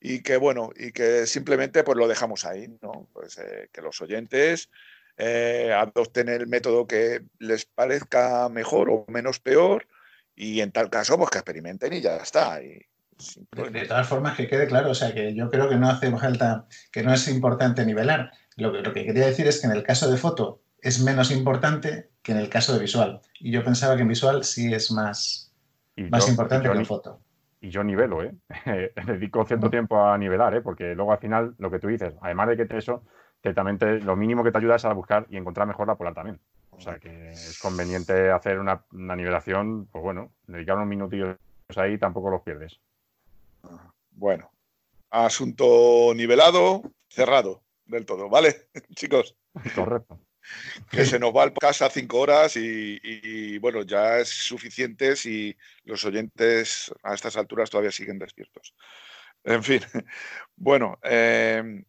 y que bueno, y que simplemente pues lo dejamos ahí, ¿no? Pues eh, que los oyentes eh, adopten el método que les parezca mejor o menos peor y en tal caso pues que experimenten y ya está. Y, de todas formas que quede claro, o sea que yo creo que no hace falta, que no es importante nivelar. Lo que, lo que quería decir es que en el caso de foto es menos importante que en el caso de visual. Y yo pensaba que en visual sí es más, más importante que en foto y yo nivelo, ¿eh? Dedico cierto tiempo a nivelar, ¿eh? Porque luego al final lo que tú dices, además de que te eso, que también lo mínimo que te ayuda es a buscar y encontrar mejor la polar también. O sea que es conveniente hacer una, nivelación, pues bueno, dedicar unos minutillos ahí tampoco los pierdes. Bueno, asunto nivelado, cerrado del todo, ¿vale, chicos? Correcto que se nos va al casa cinco horas y, bueno, ya es suficiente si los oyentes a estas alturas todavía siguen despiertos. En fin, bueno, em,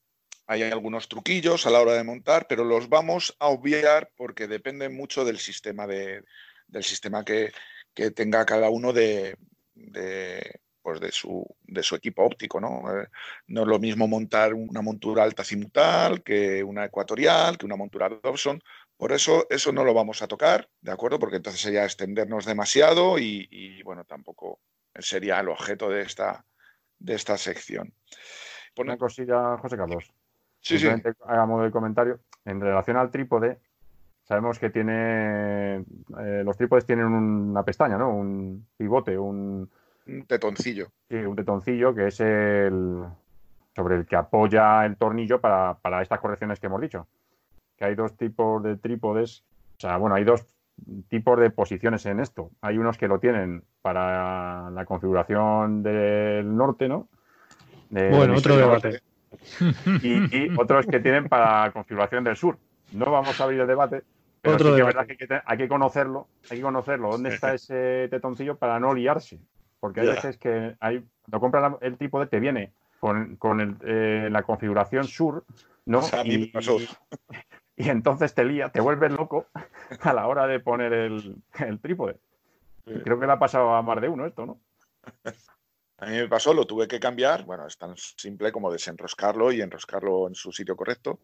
hay algunos truquillos a la hora de montar, pero los vamos a obviar porque dependen mucho del sistema, de, del sistema que, tenga cada uno de, pues de su, de su equipo óptico, ¿no? Eh, no es lo mismo montar una montura alta cimutal que una ecuatorial, que una montura Dobson. Por eso, eso no lo vamos a tocar, ¿de acuerdo? Porque entonces sería extendernos demasiado y, bueno, tampoco sería el objeto de esta, de esta sección. Una cosilla, José Carlos. Sí, sí. Hagamos el comentario. En relación al trípode, sabemos que tiene. Eh, los trípodes tienen una pestaña, ¿no? Un pivote, un un tetoncillo. Sí, un tetoncillo que es el sobre el que apoya el tornillo para, estas correcciones que hemos dicho. Que hay dos tipos de trípodes, o sea, bueno, hay dos tipos de posiciones en esto. Hay unos que lo tienen para la configuración del norte, ¿no? bueno, otro debate. Y, otros que tienen para configuración del sur. No vamos a abrir el debate, pero sí que es verdad que hay que conocerlo, hay que conocerlo, dónde está ese tetoncillo para no liarse. Porque hay veces que hay, cuando compras el tipo de te viene con, eh, la configuración sur, ¿no? y, y, entonces te lía, te vuelves loco a la hora de poner el, trípode. Creo que le ha pasado a más de uno esto, ¿no? A mí me pasó, lo tuve que cambiar. Bueno, es tan simple como desenroscarlo y enroscarlo en su sitio correcto.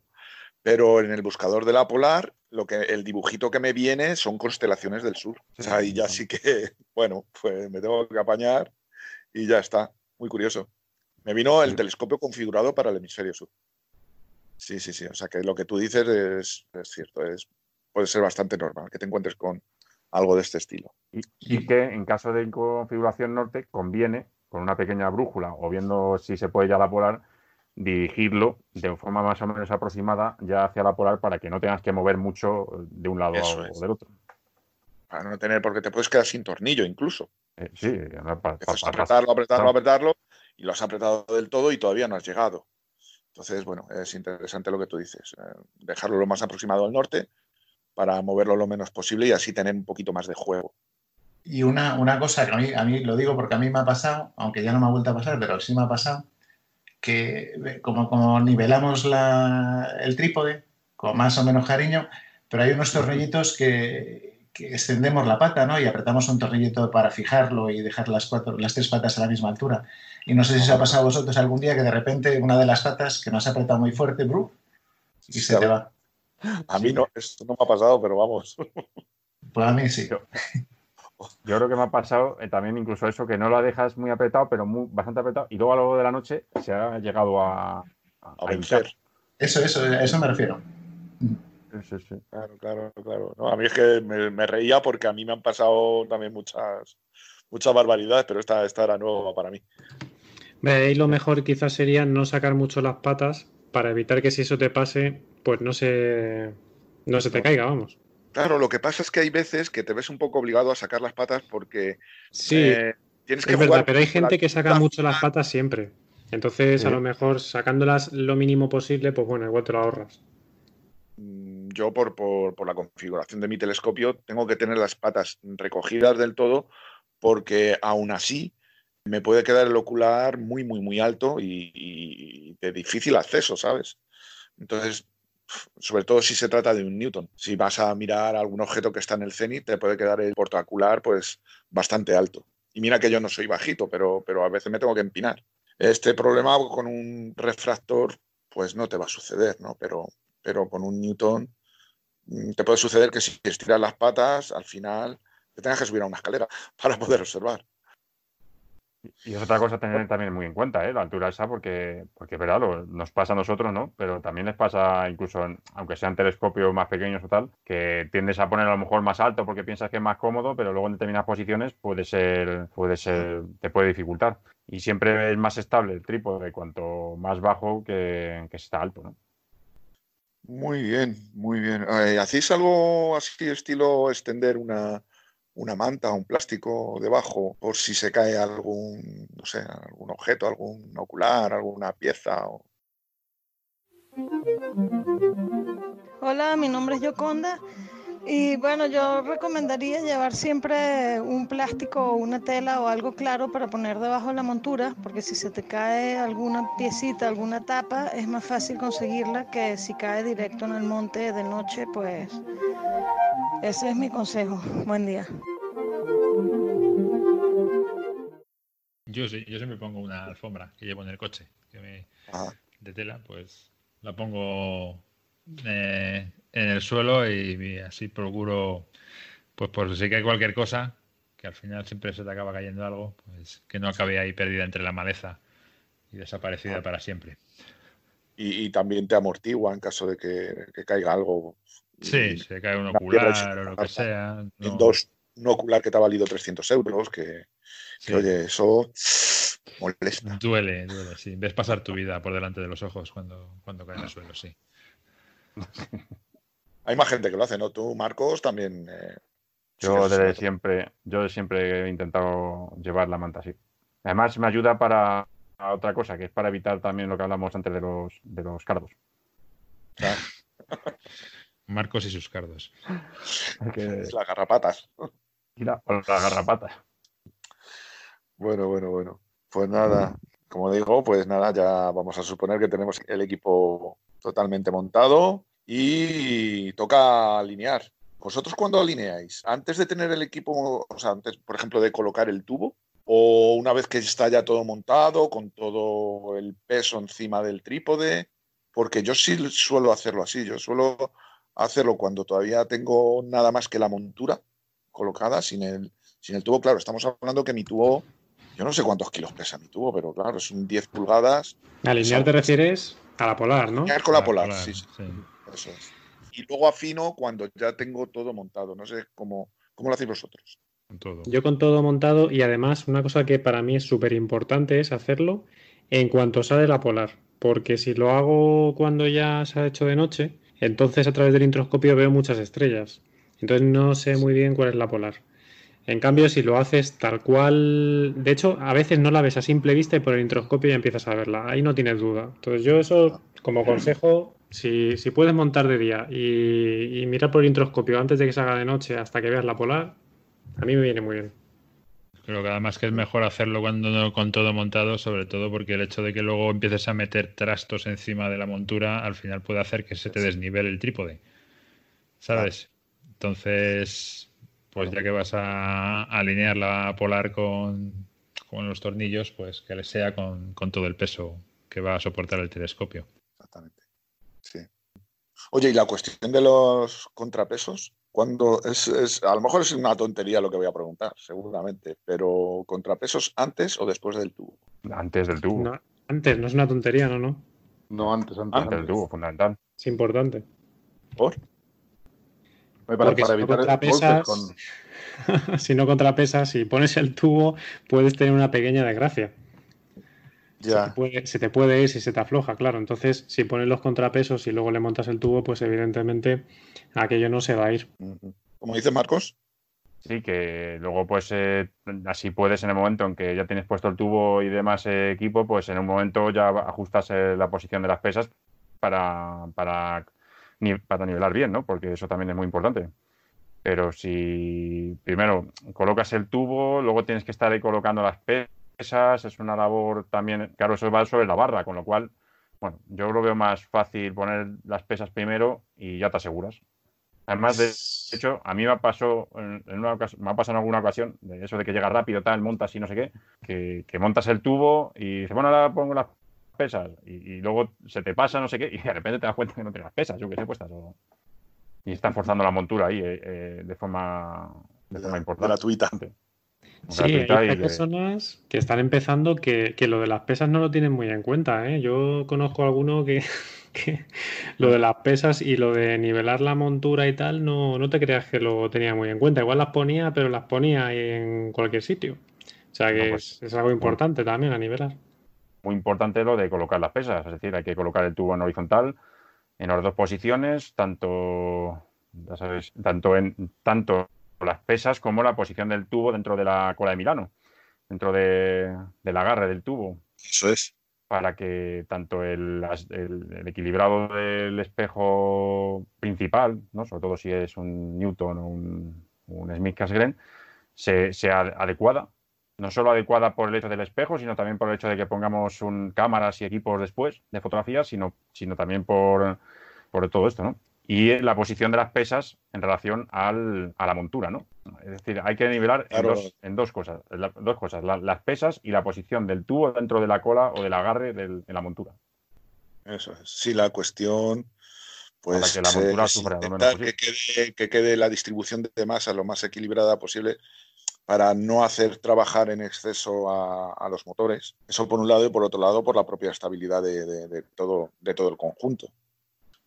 pero en el buscador de la Polar, lo que, el dibujito que me viene son constelaciones del sur. O sea, ahí ya sí que, bueno, pues me tengo que apañar y ya está. Muy curioso. Me vino el telescopio configurado para el hemisferio sur. Sí, sí, sí. O sea que lo que tú dices es, cierto. Es, puede ser bastante normal que te encuentres con algo de este estilo. Y, que en caso de configuración norte conviene con una pequeña brújula o viendo si se puede ya la polar, dirigirlo de forma más o menos aproximada ya hacia la polar para que no tengas que mover mucho de un lado o del otro. Para no tener, porque te puedes quedar sin tornillo incluso. Eh, sí, para, apretarlo, apretarlo, apretarlo y lo has apretado del todo y todavía no has llegado. Entonces, bueno, es interesante lo que tú dices. Eh, dejarlo lo más aproximado al norte para moverlo lo menos posible y así tener un poquito más de juego. Y una, una cosa que a mí, a mí lo digo porque a mí me ha pasado, aunque ya no me ha vuelto a pasar, pero sí me ha pasado, que como, como nivelamos el trípode con más o menos cariño, pero hay unos tornillitos que, extendemos la pata ¿no? y apretamos un tornillito para fijarlo y dejar las, cuatro, las tres patas a la misma altura. Y no sé si se ha pasado a vosotros algún día que de repente una de las patas que nos ha apretado muy fuerte, bru, y se te va. A mí no, esto no me ha pasado, pero vamos. Pues a mí sí. Yo creo que me ha pasado eh, también incluso eso, que no lo dejas muy apretado, pero muy, bastante apretado, y luego a lo largo de la noche se ha llegado a, a, vencer. Eso, eso, a eso me refiero. Sí, sí. Claro, claro, claro. a mí es que me, reía porque a mí me han pasado también muchas, muchas barbaridades, pero esta, esta era nueva para mí. Veis, lo mejor quizás sería no sacar mucho las patas para evitar que si eso te pase, pues no se, no se te caiga, vamos. Claro, lo que pasa es que hay veces que te ves un poco obligado a sacar las patas porque sí, eh, tienes que es verdad, pero hay gente que saca mucho las patas siempre. Entonces, a lo mejor sacándolas lo mínimo posible, pues bueno, igual te lo ahorras. Mm, yo, por, por, la configuración de mi telescopio, tengo que tener las patas recogidas del todo porque aún así me puede quedar el ocular muy, muy, muy alto y de difícil acceso, ¿sabes? Entonces, sobre todo si se trata de un Newton. Si vas a mirar algún objeto que está en el cenit, te puede quedar el portoacular pues bastante alto. Y mira que yo no soy bajito, pero, pero a veces me tengo que empinar. Este problema con un refractor pues no te va a suceder, ¿no? Pero, pero con un Newton mm, te puede suceder que si estiras las patas, al final te tengas que subir a una escalera para poder observar. Y es otra cosa tener también muy en cuenta, ¿eh? la altura esa, porque, porque verdad, nos pasa a nosotros, ¿no? Pero también les pasa, incluso, aunque sean telescopios más pequeños o tal, que tiendes a poner a lo mejor más alto porque piensas que es más cómodo, pero luego en determinadas posiciones puede ser, puede ser, te puede dificultar. Y siempre es más estable el trípode cuanto más bajo que, que está alto, ¿no? Muy bien, muy bien. Eh, ¿Hacéis algo así estilo extender una, una manta, un plástico debajo, por si se cae algún, no sé, algún objeto, algún ocular, alguna pieza. Hola, mi nombre es Yoconda. Y bueno, yo recomendaría llevar siempre un plástico o una tela o algo claro para poner debajo de la montura, porque si se te cae alguna piecita, alguna tapa, es más fácil conseguirla que si cae directo en el monte de noche, pues ese es mi consejo. Buen día. Yo sí, yo siempre pongo una alfombra que llevo en el coche ah. de tela, pues la pongo eh, en el suelo y, así procuro, pues por si cae cualquier cosa, que al final siempre se te acaba cayendo algo, pues que no acabe ahí perdida entre la maleza y desaparecida ah. para siempre. Y, también te amortigua en caso de que, caiga algo. Sí, se cae un ocular o lo que sea. Dos, un ocular que te ha valido 300 euros, que, oye, eso molesta. Duele, duele, sí. Ves pasar tu vida por delante de los ojos cuando, cuando cae en el suelo, sí. Hay más gente que lo hace, ¿no? Tú, Marcos, también. Eh, yo desde siempre, yo siempre he intentado llevar la manta así. Además, me ayuda para otra cosa, que es para evitar también lo que hablamos antes de los, de los cardos. Marcos y sus cardos. Las garrapatas. Mira, las garrapatas. Bueno, bueno, bueno. Pues nada, como digo, pues nada, ya vamos a suponer que tenemos el equipo totalmente montado y toca alinear. ¿Vosotros cuándo alineáis? ¿Antes de tener el equipo, o sea, antes, por ejemplo, de colocar el tubo? ¿O una vez que está ya todo montado, con todo el peso encima del trípode? porque yo sí suelo hacerlo así. Yo suelo hacerlo cuando todavía tengo nada más que la montura colocada sin el, sin el tubo. Claro, estamos hablando que mi tubo, yo no sé cuántos kilos pesa mi tubo, pero claro, es un 10 pulgadas. ¿A lineal te refieres? A la polar, ¿no? con la, polar, sí, sí, Eso es. Y luego afino cuando ya tengo todo montado. No sé cómo, cómo lo hacéis vosotros. Yo con todo montado y además una cosa que para mí es súper importante es hacerlo en cuanto sale la polar. Porque si lo hago cuando ya se ha hecho de noche, entonces a través del introscopio veo muchas estrellas. Entonces no sé muy bien cuál es la polar. En cambio, si lo haces tal cual, de hecho, a veces no la ves a simple vista y por el introscopio ya empiezas a verla. Ahí no tienes duda. Entonces yo eso, como consejo, si, puedes montar de día y, y, mirar por el introscopio antes de que salga de noche hasta que veas la polar, a mí me viene muy bien. Creo que además que es mejor hacerlo cuando con todo montado, sobre todo porque el hecho de que luego empieces a meter trastos encima de la montura, al final puede hacer que se te desnivele el trípode. ¿Sabes? Entonces, pues ya que vas a alinear la polar con, los tornillos, pues que le sea con, todo el peso que va a soportar el telescopio. Sí. Oye, ¿y la cuestión de los contrapesos? Cuando es, a lo mejor es una tontería lo que voy a preguntar, seguramente, pero ¿contrapesos antes o después del tubo? Antes del tubo. antes, no es una tontería, ¿no? No, no antes, antes. Antes del tubo, fundamental. Es importante. ¿Por? Para, para evitar si no contrapesas, con... si no contrapesas, si pones el tubo, puedes tener una pequeña desgracia. Ya. Se, te puede, se te puede ir si se te afloja, claro. Entonces, si pones los contrapesos y luego le montas el tubo, pues evidentemente aquello no se va a ir. Como dice Marcos. Sí, que luego pues eh, así puedes en el momento en que ya tienes puesto el tubo y demás eh, equipo, pues en un momento ya ajustas eh, la posición de las pesas para, para, para nivelar bien, ¿no? Porque eso también es muy importante. Pero si primero colocas el tubo, luego tienes que estar ahí colocando las pesas, es una labor también, claro, eso va sobre la barra, con lo cual, bueno, yo lo veo más fácil poner las pesas primero y ya te aseguras. Además, de hecho, a mí me pasó en, una me ha pasado en alguna ocasión, de eso de que llega rápido, tal, montas y no sé qué, que, montas el tubo y dices, bueno, ahora pongo las pesas y, luego se te pasa, no sé qué, y de repente te das cuenta que no tienes las pesas, yo que sé, puestas. Y están forzando la montura ahí eh, eh, de forma, de forma importante. Gratuita. Sí, hay, personas que están empezando que, que, lo de las pesas no lo tienen muy en cuenta. ¿eh? Yo conozco a alguno que, que lo de las pesas y lo de nivelar la montura y tal, no, no te creas que lo tenía muy en cuenta. Igual las ponía, pero las ponía en cualquier sitio. O sea que pues, es, algo importante también a nivelar. Muy importante lo de colocar las pesas, es decir, hay que colocar el tubo en horizontal en las dos posiciones, tanto, ya sabes, tanto en tanto las pesas como la posición del tubo dentro de la cola de Milano, dentro de, del agarre del tubo. Eso es para que tanto el, equilibrado del espejo principal, ¿no? sobre todo si es un Newton o un, un Smith Cassegrain, sea adecuada. No solo adecuada por el hecho del espejo, sino también por el hecho de que pongamos un, cámaras y equipos después de fotografía, sino, sino también por, por todo esto. ¿no? Y la posición de las pesas en relación al, a la montura, ¿no? Es decir, hay que nivelar en, dos, cosas, dos cosas, las pesas y la posición del tubo dentro de la cola o del agarre de la montura. Eso es. Sí, la cuestión, pues, que la montura que, quede, que quede la distribución de masa lo más equilibrada posible para no hacer trabajar en exceso a, los motores. Eso por un lado y por otro lado por la propia estabilidad de, todo, de todo el conjunto.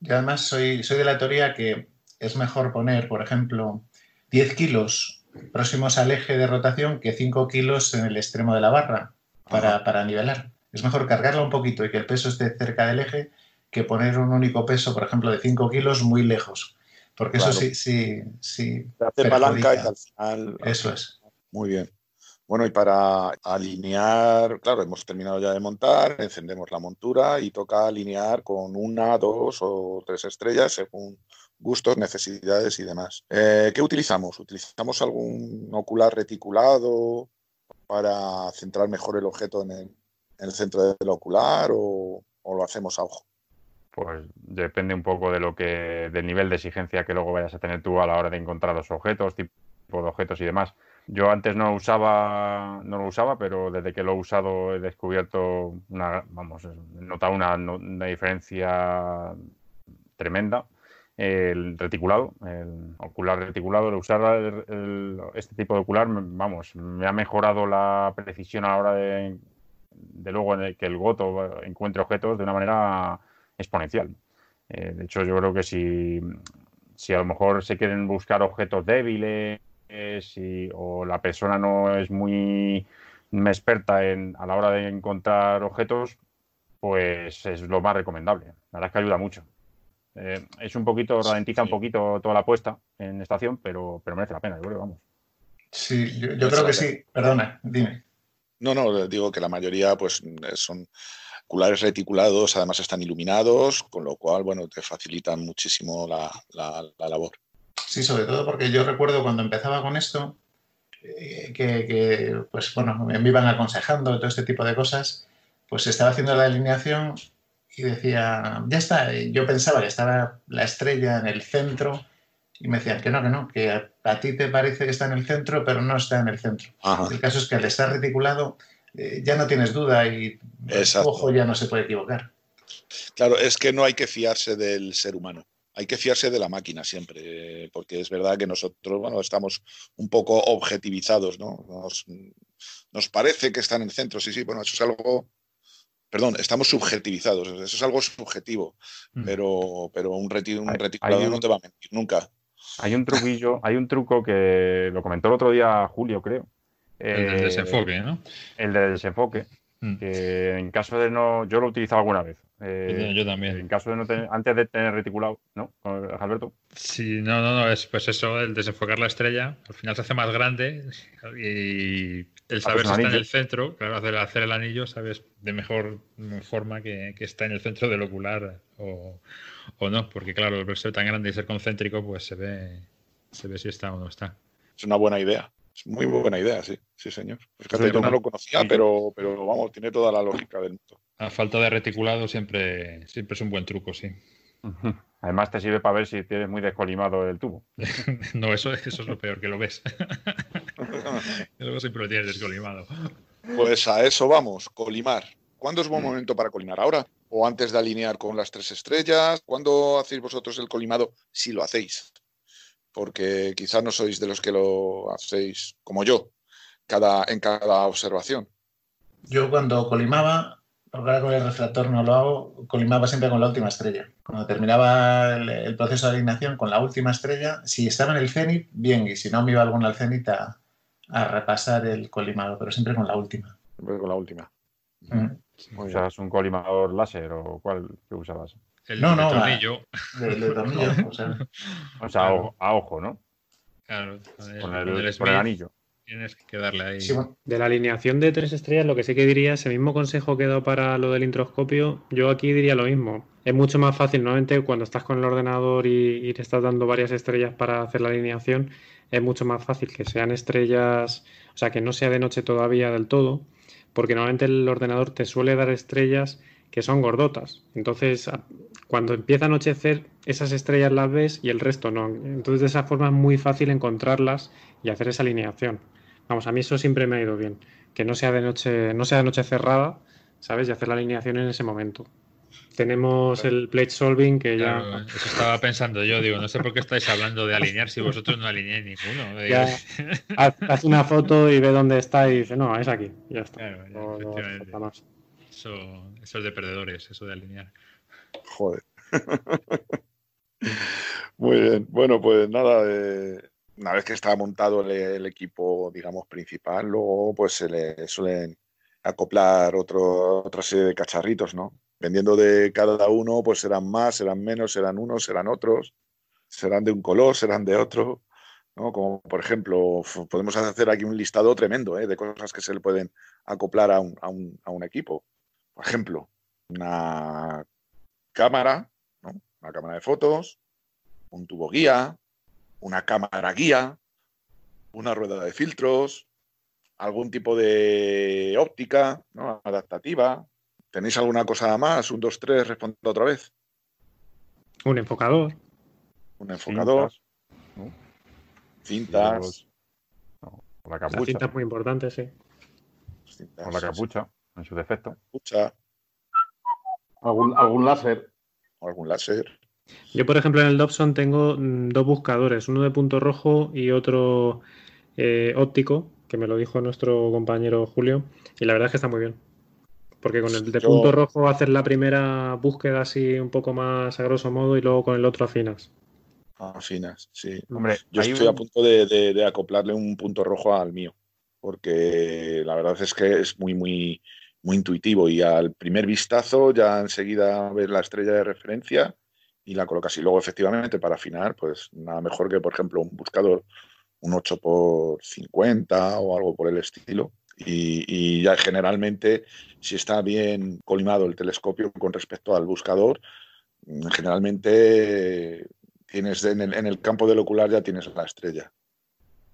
Yo además soy, soy de la teoría que es mejor poner, por ejemplo, 10 kilos próximos al eje de rotación que 5 kilos en el extremo de la barra para, nivelar. Es mejor cargarla un poquito y que el peso esté cerca del eje que poner un único peso, por ejemplo, de 5 kilos muy lejos. Porque eso sí, sí, sí. hace palanca y al final. Eso es. Muy bien. Bueno, y para alinear, claro, hemos terminado ya de montar, encendemos la montura y toca alinear con una, dos o tres estrellas según gustos, necesidades y demás. Eh, ¿Qué utilizamos? ¿Utilizamos algún ocular reticulado para centrar mejor el objeto en el, centro del ocular o, lo hacemos a ojo? Pues depende un poco de lo que, del nivel de exigencia que luego vayas a tener tú a la hora de encontrar los objetos, tipo de objetos y demás Yo antes no lo usaba, no lo usaba, pero desde que lo he usado he descubierto una, vamos, he notado una, una diferencia tremenda. El reticulado, el ocular reticulado, el usar este tipo de ocular, vamos, me ha mejorado la precisión a la hora de, luego que el goto encuentre objetos de una manera exponencial. Eh, de hecho, yo creo que si, si a lo mejor se quieren buscar objetos débiles o la persona no es muy experta en, a la hora de encontrar objetos, pues es lo más recomendable. La verdad es que ayuda mucho. Eh, es un poquito, ralentiza un poquito toda la apuesta en estación, pero, pero merece la pena, yo creo, vamos. Sí, yo, creo que sí. Perdona, dime. No, no, digo que la mayoría pues son oculares reticulados, además están iluminados, con lo cual, bueno, te facilitan muchísimo la, la labor. Sí, sobre todo porque yo recuerdo cuando empezaba con esto, eh, que, pues bueno, me iban aconsejando todo este tipo de cosas, pues estaba haciendo la alineación y decía, ya está, yo pensaba que estaba la estrella en el centro y me decían que no, que no, que a, ti te parece que está en el centro, pero no está en el centro. El caso es que al estar reticulado eh, ya no tienes duda y el ojo ya no se puede equivocar. Claro, es que no hay que fiarse del ser humano hay que fiarse de la máquina siempre, porque es verdad que nosotros, bueno, estamos un poco objetivizados, ¿no? Nos, parece que está en el centro, sí, sí, bueno, eso es algo, perdón, estamos subjetivizados, eso es algo subjetivo, mm. pero, pero un, un reticulado no te va a mentir nunca. Hay un truquillo, hay un truco que lo comentó el otro día Julio, creo. El del desenfoque, ¿no? El del desenfoque. Mm. Que en caso de no. Yo lo he utilizado alguna vez. Eh, yo también. En caso de no tener, antes de tener reticulado, ¿no? Alberto. Sí, no, no, no, es pues eso, el desenfocar la estrella, al final se hace más grande y el saber si está en el centro, claro, hacer, hacer, el anillo, sabes de mejor forma que, que está en el centro del ocular o, o, no, porque claro, el ser tan grande y ser concéntrico, pues se ve, se ve si está o no está. Es una buena idea. Es muy buena idea, sí, sí, señor. Fíjate, yo no lo conocía, pero, pero vamos, tiene toda la lógica del mundo. A falta de reticulado siempre, siempre es un buen truco, sí. Además te sirve para ver si tienes muy descolimado el tubo. no, eso, eso es lo peor, que lo ves. Luego siempre lo tienes descolimado. Pues a eso vamos, colimar. ¿Cuándo es buen mm. momento para colimar? ¿Ahora? ¿O antes de alinear con las tres estrellas? ¿Cuándo hacéis vosotros el colimado? Si lo hacéis. Porque quizás no sois de los que lo hacéis como yo, cada, en cada observación. Yo cuando colimaba porque ahora con el refractor no lo hago, colimaba siempre con la última estrella. Cuando terminaba el, proceso de alineación con la última estrella, si estaba en el cenit, bien, y si no me iba alguna al cenit a, repasar el colimado, pero siempre con la última. Siempre con la última. Mm. ¿Usas un colimador láser o cuál que usabas? El no, no, tornillo. De, tornillo, o sea, o sea a, ojo, ¿no? Claro, con el anillo. Tienes que darle ahí. De la alineación de tres estrellas, lo que sí que diría, ese mismo consejo que he dado para lo del introscopio, yo aquí diría lo mismo. Es mucho más fácil, normalmente cuando estás con el ordenador y, te estás dando varias estrellas para hacer la alineación, es mucho más fácil que sean estrellas, o sea, que no sea de noche todavía del todo, porque normalmente el ordenador te suele dar estrellas que son gordotas. Entonces, cuando empieza a anochecer, esas estrellas las ves y el resto no. Entonces, de esa forma es muy fácil encontrarlas y hacer esa alineación. Vamos, a mí eso siempre me ha ido bien. Que no sea de noche, no sea de noche cerrada, ¿sabes? Y hacer la alineación en ese momento. Tenemos el plate solving que ya. eso estaba pensando yo, digo, no sé por qué estáis hablando de alinear si vosotros no alineáis ninguno. Ya, haz, una foto y ve dónde está y dice, no, es aquí. Ya está. Eso, eso es de perdedores, eso de alinear. Joder. Muy bien. Bueno, pues nada, eh, una vez que está montado el, equipo, digamos, principal, luego pues se le suelen acoplar otro, otra serie de cacharritos, ¿no? Dependiendo de cada uno, pues serán más, serán menos, serán unos, serán otros, serán de un color, serán de otro, ¿no? Como por ejemplo, podemos hacer aquí un listado tremendo ¿eh? de cosas que se le pueden acoplar a un, a un, a un equipo. Por ejemplo, una cámara, ¿no? Una cámara de fotos, un tubo guía, una cámara guía, una rueda de filtros, algún tipo de óptica ¿no? adaptativa. ¿Tenéis alguna cosa más? Un, dos, tres, respondo otra vez. Un enfocador. Un enfocador. Cintas. O la capucha. La cinta es muy importante, sí. O la capucha, en su defecto. Capucha. Algún, algún láser. algún láser. Yo, por ejemplo, en el Dobson tengo mm, dos buscadores, uno de punto rojo y otro eh, óptico, que me lo dijo nuestro compañero Julio, y la verdad es que está muy bien. Porque con el de punto rojo haces la primera búsqueda así un poco más a grosso modo y luego con el otro afinas. Afinas, sí. Hombre, yo estoy a punto de, acoplarle un punto rojo al mío, porque la verdad es que es muy, muy, muy intuitivo y al primer vistazo ya enseguida ves la estrella de referencia y la colocas. Y luego, efectivamente, para afinar, pues nada mejor que, por ejemplo, un buscador, un 8 por 50 o algo por el estilo, y, ya generalmente, si está bien colimado el telescopio con respecto al buscador, generalmente tienes en el, campo del ocular ya tienes la estrella.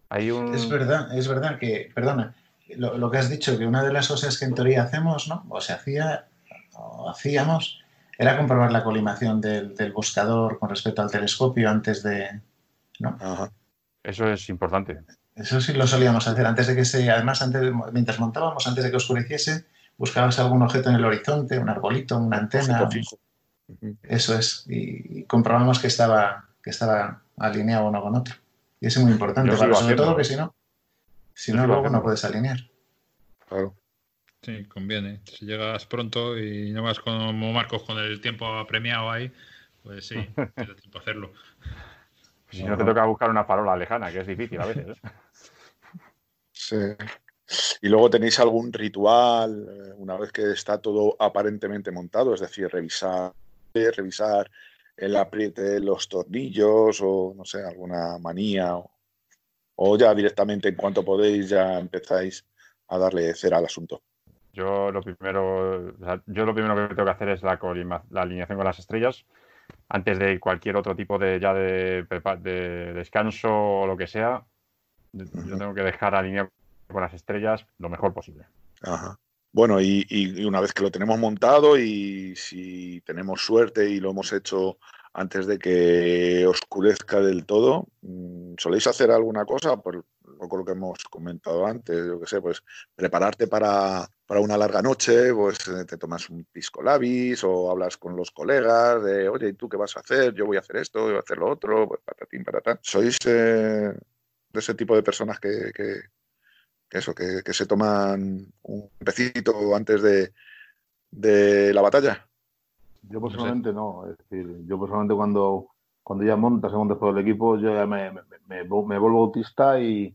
Hay un... Es verdad, es verdad que, perdona, lo, que has dicho, que una de las cosas que en teoría hacemos, ¿no? O se hacía, o hacíamos, era comprobar la colimación del, buscador con respecto al telescopio antes de. ¿no? Eso es importante. Eso sí lo solíamos hacer antes de que se, además, antes, mientras montábamos, antes de que oscureciese, buscabas algún objeto en el horizonte, un arbolito, una antena. Eso es. Y, comprobamos que estaba, que estaba alineado uno con otro. Y eso es muy importante, sobre todo que si no, si no, luego no puedes alinear. Claro. Sí, conviene. Si llegas pronto y no vas como Marcos con el tiempo apremiado ahí, pues sí, tienes tiempo a hacerlo. Si no te toca buscar una farola lejana, que es difícil a veces. ¿eh? Sí. Y luego tenéis algún ritual eh, una vez que está todo aparentemente montado, es decir, revisar, revisar el apriete de los tornillos o no sé, alguna manía o, ya directamente en cuanto podéis ya empezáis a darle cera al asunto. Yo lo primero, yo lo primero que tengo que hacer es la, la alineación con las estrellas antes de cualquier otro tipo de ya de, descanso o lo que sea, yo tengo que dejar alineado con las estrellas lo mejor posible. Bueno, y, una vez que lo tenemos montado y si tenemos suerte y lo hemos hecho antes de que oscurezca del todo, mm, ¿soléis hacer alguna cosa? Por, lo que hemos comentado antes, yo que sé, pues prepararte para, para una larga noche, pues eh, te tomas un pisco labis o hablas con los colegas de, oye, ¿y tú qué vas a hacer? Yo voy a hacer esto, voy a hacer lo otro, pues patatín, patatán. ¿Sois eh, de ese tipo de personas que, eso, que, se toman un pecito antes de, de la batalla? Yo personalmente no, es decir, yo personalmente cuando, cuando ya montas, se monta todo el equipo, yo ya me, me, me, me vuelvo autista y,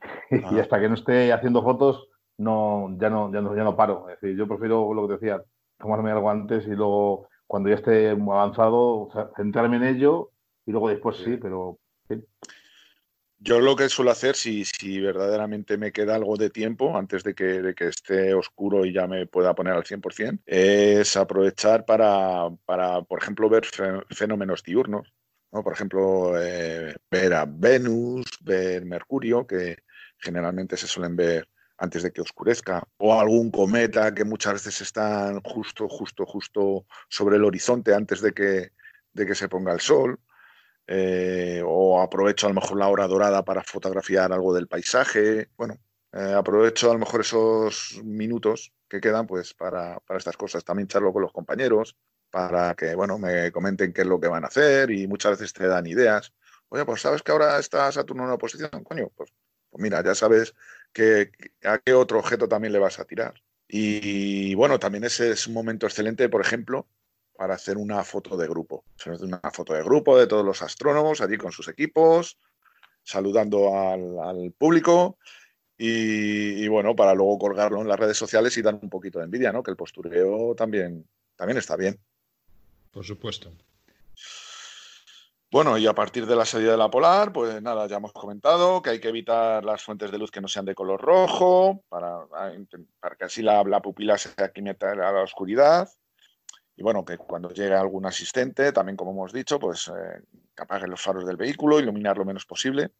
y hasta que no esté haciendo fotos, no, ya no, ya no, ya no paro. Es decir, yo prefiero lo que te decía, tomarme algo antes y luego, cuando ya esté avanzado, centrarme en ello y luego después sí, pero Yo lo que suelo hacer, si, si verdaderamente me queda algo de tiempo antes de que, que esté oscuro y ya me pueda poner al 100%, es aprovechar para, para por ejemplo, ver fenómenos diurnos. ¿no? Por ejemplo, eh, ver a Venus, ver Mercurio, que, generalmente se suelen ver antes de que oscurezca, o algún cometa que muchas veces están justo, justo, justo sobre el horizonte antes de que, de que se ponga el sol, eh, o aprovecho a lo mejor la hora dorada para fotografiar algo del paisaje, bueno, eh, aprovecho a lo mejor esos minutos que quedan pues para, para, estas cosas, también charlo con los compañeros para que, bueno, me comenten qué es lo que van a hacer y muchas veces te dan ideas. Oye, pues sabes que ahora está Saturno en una posición, coño, pues pues mira, ya sabes que, a qué otro objeto también le vas a tirar. Y bueno, también ese es un momento excelente, por ejemplo, para hacer una foto de grupo. Una foto de grupo de todos los astrónomos allí con sus equipos, saludando al, público y, bueno, para luego colgarlo en las redes sociales y dar un poquito de envidia, ¿no? Que el postureo también, también está bien. Por supuesto. Bueno, y a partir de la salida de la polar, pues nada, ya hemos comentado que hay que evitar las fuentes de luz que no sean de color rojo, para, para que así la, pupila se aquimete a la oscuridad. Y bueno, que cuando llegue algún asistente, también como hemos dicho, pues eh, apague los faros del vehículo, iluminar lo menos posible.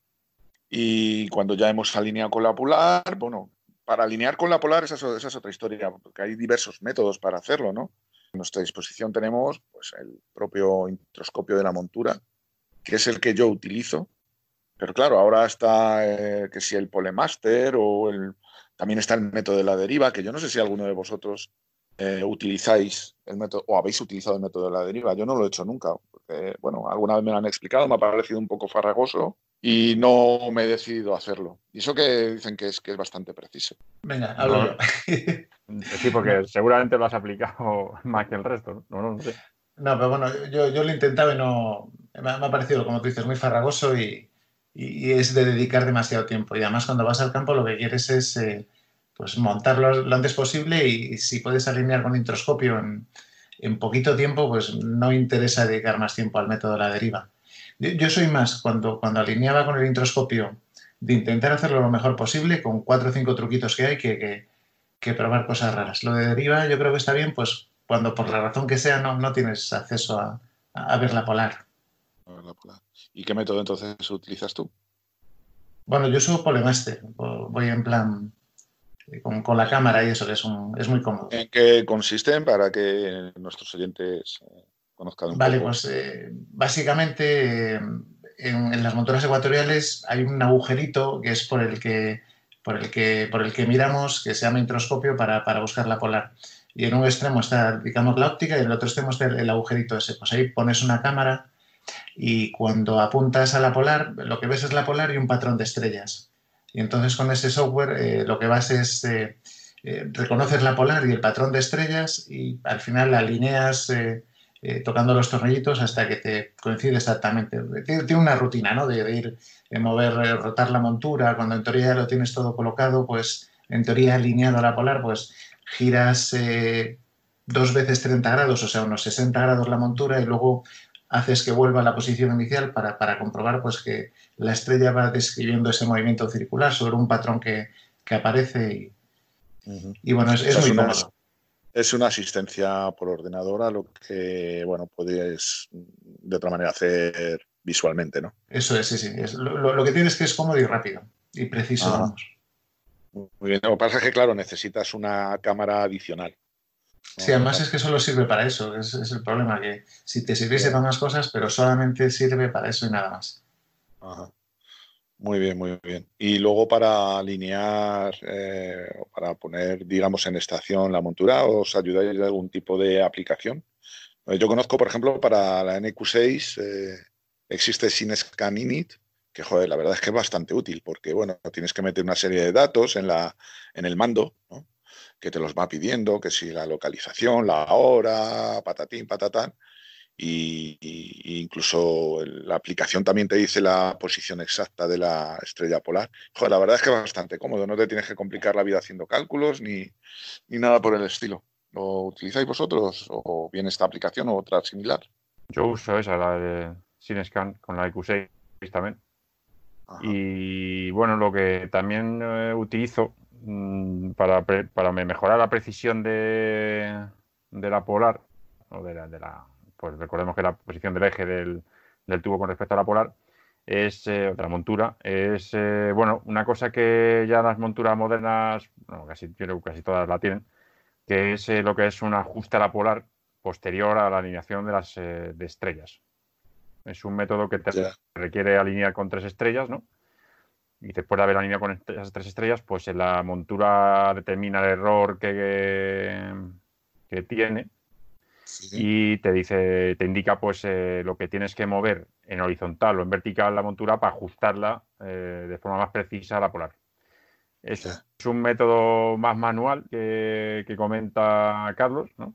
Y cuando ya hemos alineado con la polar, bueno, para alinear con la polar esa, esa es otra historia, porque hay diversos métodos para hacerlo, ¿no? A nuestra disposición tenemos pues, el propio introscopio de la montura, que es el que yo utilizo, Pero claro, ahora está eh, que si el Polemaster o también está el método de la deriva, que yo no sé si alguno de vosotros eh, utilizáis el método o habéis utilizado el método de la deriva. Yo no lo he hecho nunca, porque, bueno, alguna vez me lo han explicado, me ha parecido un poco farragoso y no me he decidido hacerlo. Y eso que dicen que es, que es bastante preciso. Venga, háblalo. sí, porque seguramente lo has aplicado más que el resto, ¿no? No, sé. no pero bueno, yo, yo, lo he intentado y no. Me ha, parecido, como tú dices, muy farragoso y, y, es de dedicar demasiado tiempo. Y además, cuando vas al campo, lo que quieres es. Eh, pues montarlo lo antes posible y, si puedes alinear con introscopio en, en, poquito tiempo, pues no interesa dedicar más tiempo al método de la deriva. Yo, soy más, cuando, cuando alineaba con el introscopio, de intentar hacerlo lo mejor posible con cuatro o cinco truquitos que hay que, que, probar cosas raras. Lo de deriva yo creo que está bien, pues cuando por la razón que sea no, no tienes acceso a, a, ver la polar. ¿Y qué método entonces utilizas tú? Bueno, yo uso Polemaster, voy en plan con, la cámara y eso, que es, es muy cómodo. ¿En qué consisten para que nuestros oyentes eh, conozcan un vale, pues eh, básicamente en, las monturas ecuatoriales hay un agujerito que es por el que, por el que, por el que miramos, que se llama introscopio para, buscar la polar. Y en un extremo está, digamos, la óptica y en el otro extremo está el, agujerito ese. Pues ahí pones una cámara y cuando apuntas a la polar, lo que ves es la polar y un patrón de estrellas. Y entonces con ese software eh, lo que vas es, eh, eh, reconoces la polar y el patrón de estrellas y al final la alineas tocando los tornillitos hasta que te coincide exactamente. Tiene, una rutina, ¿no? De, ir, de mover, rotar la montura, cuando en teoría lo tienes todo colocado, pues en teoría alineado a la polar, pues giras dos veces 30 grados, o sea, unos 60 grados la montura y luego haces que vuelva a la posición inicial para, para comprobar pues, que la estrella va describiendo ese movimiento circular sobre un patrón que, que aparece y, bueno, es, muy una, Es una asistencia por ordenador a lo que, bueno, puedes de otra manera hacer visualmente, ¿no? Eso es, sí, sí. lo, lo, que tienes que es cómodo y rápido y preciso, ah. vamos. Muy bien. Lo que pasa es que, claro, necesitas una cámara adicional. Sí, además es que solo sirve para eso, es, es el problema, que si te sirviese para más cosas, pero solamente sirve para eso y nada más. Muy bien, muy bien. Y luego para alinear, eh, para poner, digamos, en estación la montura, ¿os ayudáis de algún tipo de aplicación? Eh, yo conozco, por ejemplo, para la NQ6 eh, existe SynScan Init, que, joder, la verdad es que es bastante útil, porque, bueno, tienes que meter una serie de datos en, la, en el mando, que te los va pidiendo, que si la localización, la hora, patatín, patatán, y, incluso la aplicación también te dice la posición exacta de la estrella polar. Joder, la verdad es que es bastante cómodo, no te tienes que complicar la vida haciendo cálculos ni, nada por el estilo. ¿Lo utilizáis vosotros o bien esta aplicación o otra similar? Yo uso esa, la de SineScan con la EQ6 también. Y bueno, lo que también eh, utilizo para, para mejorar la precisión de, de la polar o de la pues recordemos que la posición del eje del, tubo con respecto a la polar es, eh, la montura, es, eh, bueno, una cosa que ya las monturas modernas, casi, casi todas la tienen, que es eh, lo que es un ajuste a la polar posterior a la alineación de las de estrellas. Es un método que te requiere alinear con tres estrellas, ¿no? Y después de haber alineado con esas tres estrellas, pues la montura determina el error que, que tiene y te dice, te indica pues eh, lo que tienes que mover en horizontal o en vertical la montura para ajustarla eh, de forma más precisa a la polar. Es, es un método más manual que, comenta Carlos, ¿no?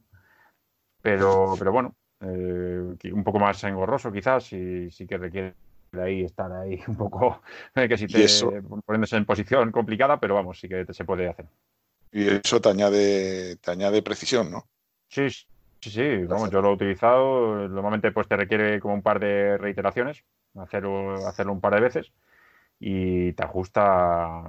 Pero, pero bueno, eh, un poco más engorroso quizás y sí que requiere ahí estar ahí un poco que si te poniéndose en posición complicada, pero vamos, sí que se puede hacer. Y eso te añade, te añade precisión, ¿no? Sí, Sí, sí, vamos, yo lo he utilizado. Normalmente pues te requiere como un par de reiteraciones, hacerlo, hacerlo un par de veces y te ajusta.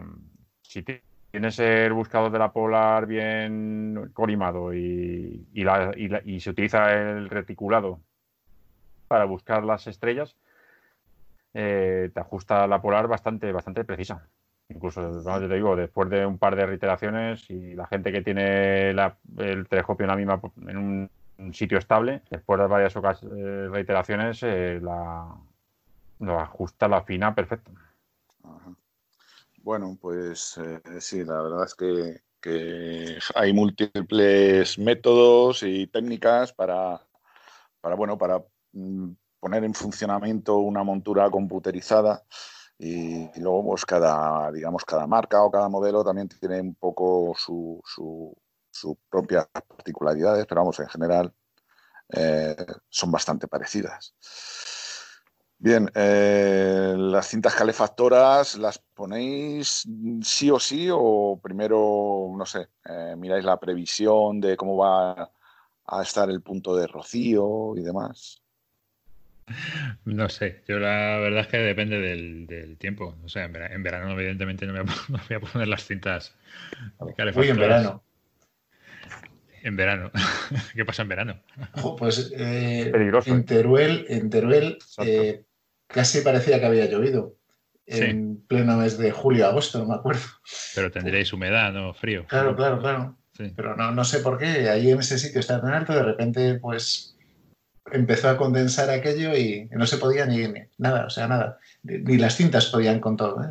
Si tienes el buscador de la Polar bien colimado y, y, se utiliza el reticulado para buscar las estrellas, eh, te ajusta la Polar bastante, bastante precisa. Incluso, te digo, después de un par de reiteraciones y la gente que tiene el telescopio en la misma en un sitio estable, después de varias eh, reiteraciones, eh, la, lo ajusta la fina perfecto. Bueno, pues sí, la verdad es que, hay múltiples métodos y técnicas para, para bueno, para mm, poner en funcionamiento una montura computerizada y, luego pues cada, digamos, cada marca o cada modelo también tiene un poco sus su, propias particularidades, pero vamos, en general eh, son bastante parecidas. Bien, eh, las cintas calefactoras las ponéis sí o sí o primero, no sé, eh, miráis la previsión de cómo va a estar el punto de rocío y demás. No sé, yo la verdad es que depende del, tiempo. O sea, en verano, evidentemente no voy, a, poner las cintas Uy, en verano. En verano. ¿Qué pasa en verano? pues eh, en Teruel, en Teruel eh, casi parecía que había llovido. En pleno mes de julio, agosto, no me acuerdo. Pero tendríais humedad, ¿no? Frío. Claro, claro, claro. Pero no, no sé por qué. Ahí en ese sitio está tan alto, de repente, pues empezó a condensar aquello y no se podía ni, nada, o sea, nada. Ni las cintas podían con todo. ¿eh?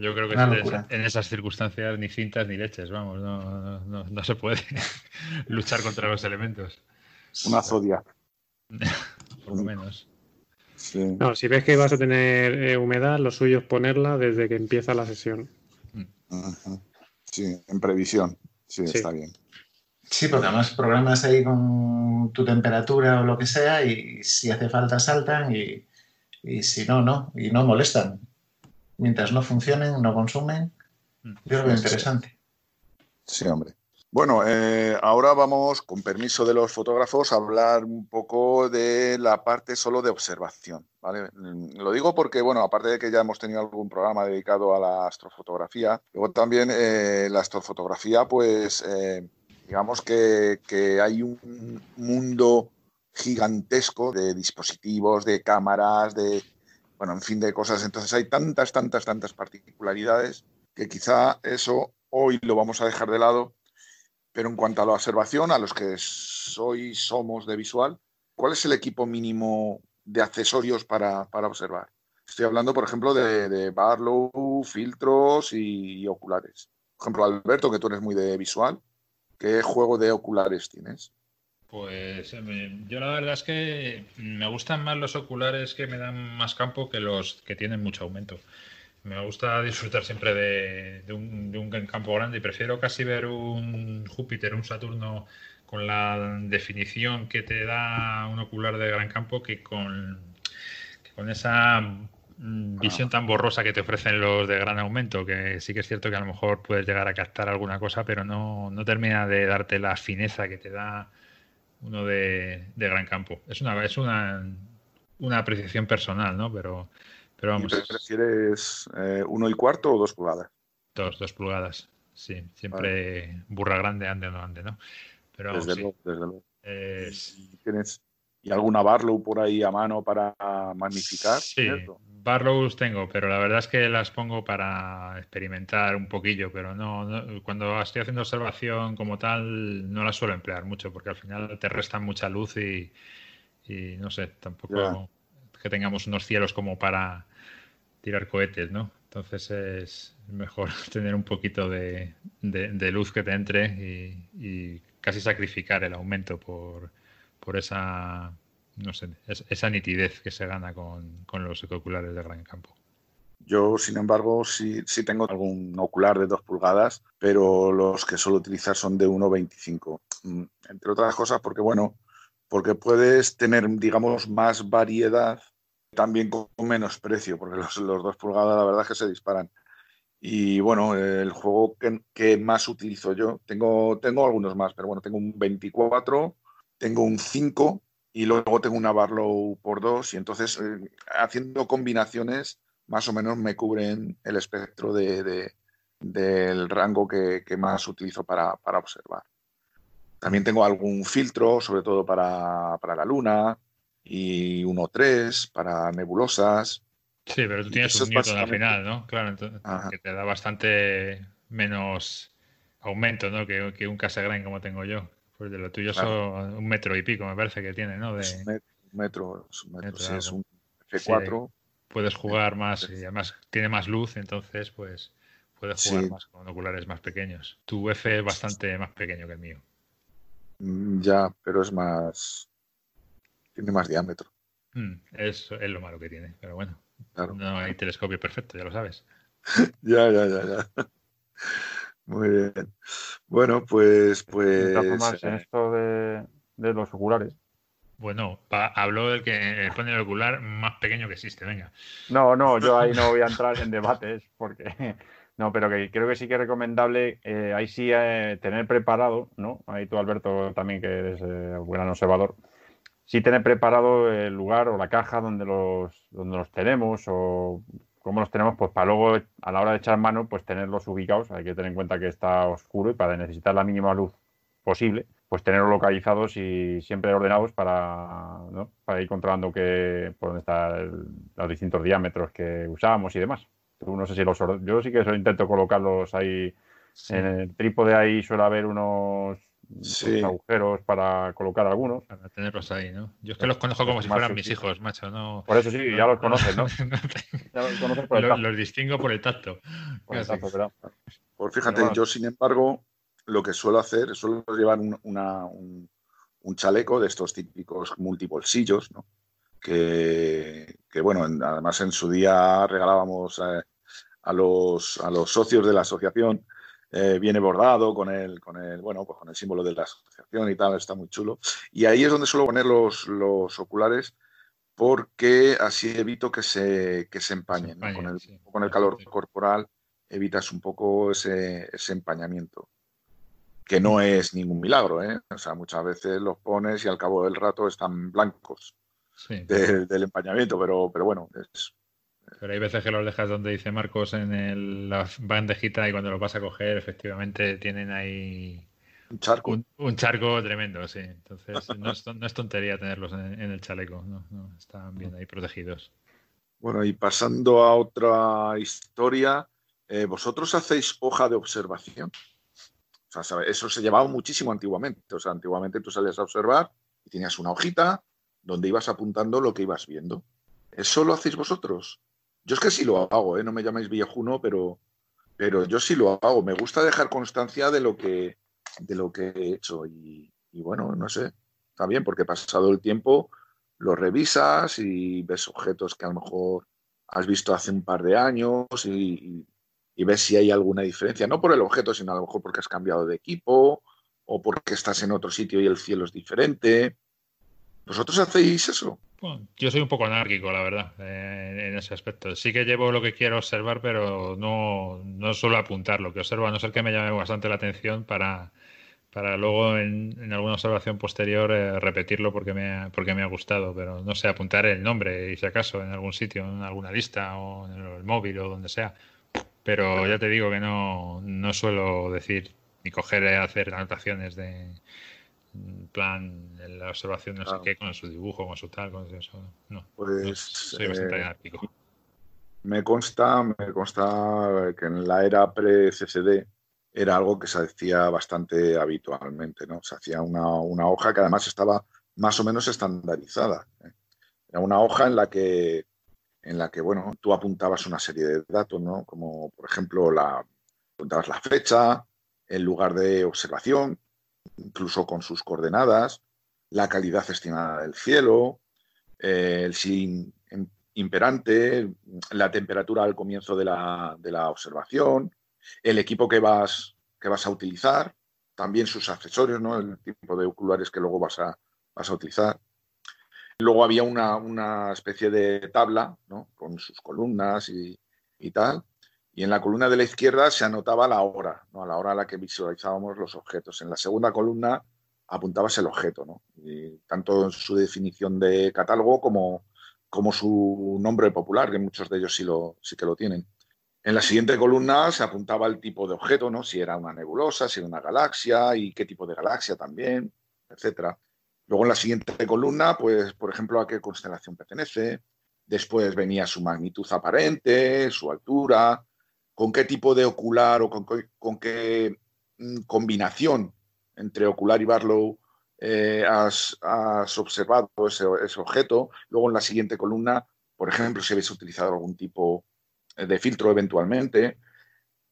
yo, creo que en esas circunstancias ni cintas ni leches, vamos, no, no, se puede luchar contra los elementos. Una zodia. Por lo menos. No, si ves que vas a tener eh, humedad, lo suyo es ponerla desde que empieza la sesión. Sí, en previsión. sí. está bien. Sí, porque además programas ahí con tu temperatura o lo que sea y si hace falta saltan y, si no, no, y no molestan. Mientras no funcionen, no consumen, yo creo que es interesante. Sí, hombre. Bueno, eh, ahora vamos, con permiso de los fotógrafos, a hablar un poco de la parte solo de observación. ¿vale? Mm, lo digo porque, bueno, aparte de que ya hemos tenido algún programa dedicado a la astrofotografía, luego también eh, la astrofotografía, pues eh, Digamos que, hay un mundo gigantesco de dispositivos, de cámaras, de, bueno, en fin, de cosas. Entonces hay tantas, tantas, tantas particularidades que quizá eso hoy lo vamos a dejar de lado. Pero en cuanto a la observación, a los que hoy somos de visual, ¿cuál es el equipo mínimo de accesorios para, observar? Estoy hablando, por ejemplo, de, Barlow, filtros y, oculares. Por ejemplo, Alberto, que tú eres muy de visual, ¿Qué juego de oculares tienes? Pues yo la verdad es que me gustan más los oculares que me dan más campo que los que tienen mucho aumento. Me gusta disfrutar siempre de, un, campo grande y prefiero casi ver un Júpiter, un Saturno con la definición que te da un ocular de gran campo que con, que con esa visión tan borrosa que te ofrecen los de gran aumento, que sí que es cierto que a lo mejor puedes llegar a captar alguna cosa, pero no, termina de darte la fineza que te da uno de, gran campo. Es una, es una, una apreciación personal, ¿no? Pero, pero vamos. ¿Prefieres eh, uno y cuarto o dos pulgadas? Dos, dos pulgadas. Sí, siempre burra grande, ande o no ande, ¿no? Pero desde luego, desde luego. ¿Tienes y alguna Barlow por ahí a mano para magnificar? Sí, Barlows tengo, pero la verdad es que las pongo para experimentar un poquillo, pero no, cuando estoy haciendo observación como tal no las suelo emplear mucho porque al final te restan mucha luz y, no sé, tampoco que tengamos unos cielos como para tirar cohetes, ¿no? Entonces es mejor tener un poquito de, luz que te entre y, casi sacrificar el aumento por, por esa no sé, esa nitidez que se gana con, los oculares de gran campo. Yo, sin embargo, sí, sí, tengo algún ocular de 2 pulgadas, pero los que suelo utilizar son de 1,25. Mm, entre otras cosas, porque, bueno, porque puedes tener, digamos, más variedad también con menos precio, porque los, los 2 pulgadas, la verdad es que se disparan. Y bueno, el juego que, que, más utilizo yo, tengo, tengo algunos más, pero bueno, tengo un 24, tengo un 5 y luego tengo una Barlow por dos y entonces eh, haciendo combinaciones más o menos me cubren el espectro de, del rango que, más utilizo para, observar. También tengo algún filtro, sobre todo para, la luna, y uno tres para nebulosas. Sí, pero tú tienes un Newton al final, ¿no? Claro, entonces, que te da bastante menos aumento ¿no? que, que un Cassegrain como tengo yo. Pues de lo tuyo son un metro y pico, me parece que tiene, ¿no? De... un metro, un metro, sí, es un F4. puedes jugar más y además tiene más luz, entonces pues puedes jugar más con oculares más pequeños. Tu F es bastante más pequeño que el mío. Mm, ya, pero es más. Tiene más diámetro. Mm, es, es, lo malo que tiene, pero bueno. No hay telescopio perfecto, ya lo sabes. ya, ya, ya, ya. Muy bien. Bueno, pues. pues más en eh, esto de, de los oculares. Bueno, habló del que pone el ocular más pequeño que existe, venga. No, no, yo ahí no voy a entrar en debates porque no, pero que creo que sí que es recomendable eh, ahí sí eh, tener preparado, ¿no? Ahí tú, Alberto, también que eres eh, un gran observador, sí tener preparado el lugar o la caja donde los, donde los tenemos o cómo los tenemos, pues para luego a la hora de echar mano, pues tenerlos ubicados. Hay que tener en cuenta que está oscuro y para necesitar la mínima luz posible, pues tenerlos localizados y siempre ordenados para, ¿no? para ir controlando que, por dónde están los distintos diámetros que usamos y demás. No sé si los yo sí que eso intento colocarlos ahí en el trípode ahí suele haber unos, agujeros para colocar algunos. Para tenerlos ahí, ¿no? Yo es que los conozco como si fueran mis hijos, macho. No, por eso sí, ya los conoces, ¿no? ya los conoces por el tacto. Los, distingo por el tacto. Por el tacto Pues fíjate, yo sin embargo lo que suelo hacer, suelo llevar un, un, chaleco de estos típicos multibolsillos, ¿no? Que, que, bueno, además en su día regalábamos a, los, a los socios de la asociación, eh, viene bordado con el, con el, bueno, pues con el símbolo de la asociación y tal, está muy chulo. Y ahí es donde suelo poner los, los oculares porque así evito que se, que se empañen. Con, el, con el calor corporal evitas un poco ese, ese empañamiento que no es ningún milagro, ¿eh? O sea, muchas veces los pones y al cabo del rato están blancos del empañamiento, pero, pero bueno, es... Pero hay veces que los dejas donde dice Marcos en la bandejita y cuando los vas a coger, efectivamente tienen ahí un charco. Un, charco tremendo, sí. Entonces no es, tontería tenerlos en, el chaleco, ¿no? están bien ahí protegidos. Bueno, y pasando a otra historia, eh, ¿vosotros hacéis hoja de observación? eso se llevaba muchísimo antiguamente. O sea, antiguamente tú salías a observar y tenías una hojita donde ibas apuntando lo que ibas viendo. ¿Eso lo hacéis vosotros? Yo es que sí lo hago, ¿eh? no me llamáis viejuno, pero, pero yo sí lo hago. Me gusta dejar constancia de lo que, de lo que he hecho. Y, bueno, no sé, está bien, porque pasado el tiempo lo revisas y ves objetos que a lo mejor has visto hace un par de años y y ves si hay alguna diferencia, no por el objeto, sino a lo mejor porque has cambiado de equipo o porque estás en otro sitio y el cielo es diferente. ¿Vosotros hacéis eso? Yo soy un poco anárquico, la verdad, eh, en ese aspecto. Sí que llevo lo que quiero observar, pero no, no suelo apuntar lo que observo, a no ser que me llame bastante la atención para, para luego en, alguna observación posterior eh, repetirlo porque me, ha, porque me ha gustado, pero no sé, apuntar el nombre y si acaso en algún sitio, en alguna lista o en el móvil o donde sea, pero ya te digo que no, no suelo decir ni coger y hacer anotaciones de plan la observación no sé qué con su dibujo con su tal con eso no pues soy bastante eh, me consta me consta que en la era pre CCD era algo que se hacía bastante habitualmente no se hacía una, una hoja que además estaba más o menos estandarizada ¿eh? era una hoja en la que en la que, bueno, tú apuntabas una serie de datos, ¿no? Como, por ejemplo, la, apuntabas la fecha, el lugar de observación, incluso con sus coordenadas, la calidad estimada del cielo, eh, el sin imperante, la temperatura al comienzo de la, de la, observación, el equipo que vas, que vas a utilizar, también sus accesorios, ¿no? el tipo de oculares que luego vas a, vas a utilizar. Luego había una, especie de tabla ¿no? con sus columnas y, tal. Y en la columna de la izquierda se anotaba la hora, ¿no? a la hora a la que visualizábamos los objetos. En la segunda columna apuntabas el objeto, ¿no? tanto en su definición de catálogo como, como su nombre popular, que muchos de ellos sí, lo, sí que lo tienen. En la siguiente columna se apuntaba el tipo de objeto, ¿no? si era una nebulosa, si era una galaxia y qué tipo de galaxia también, etcétera. Luego en la siguiente columna, pues, por ejemplo, a qué constelación pertenece. Después venía su magnitud aparente, su altura, con qué tipo de ocular o con, qué, mm, combinación entre ocular y Barlow eh, has, observado ese, objeto. Luego en la siguiente columna, por ejemplo, si habéis utilizado algún tipo de filtro eventualmente.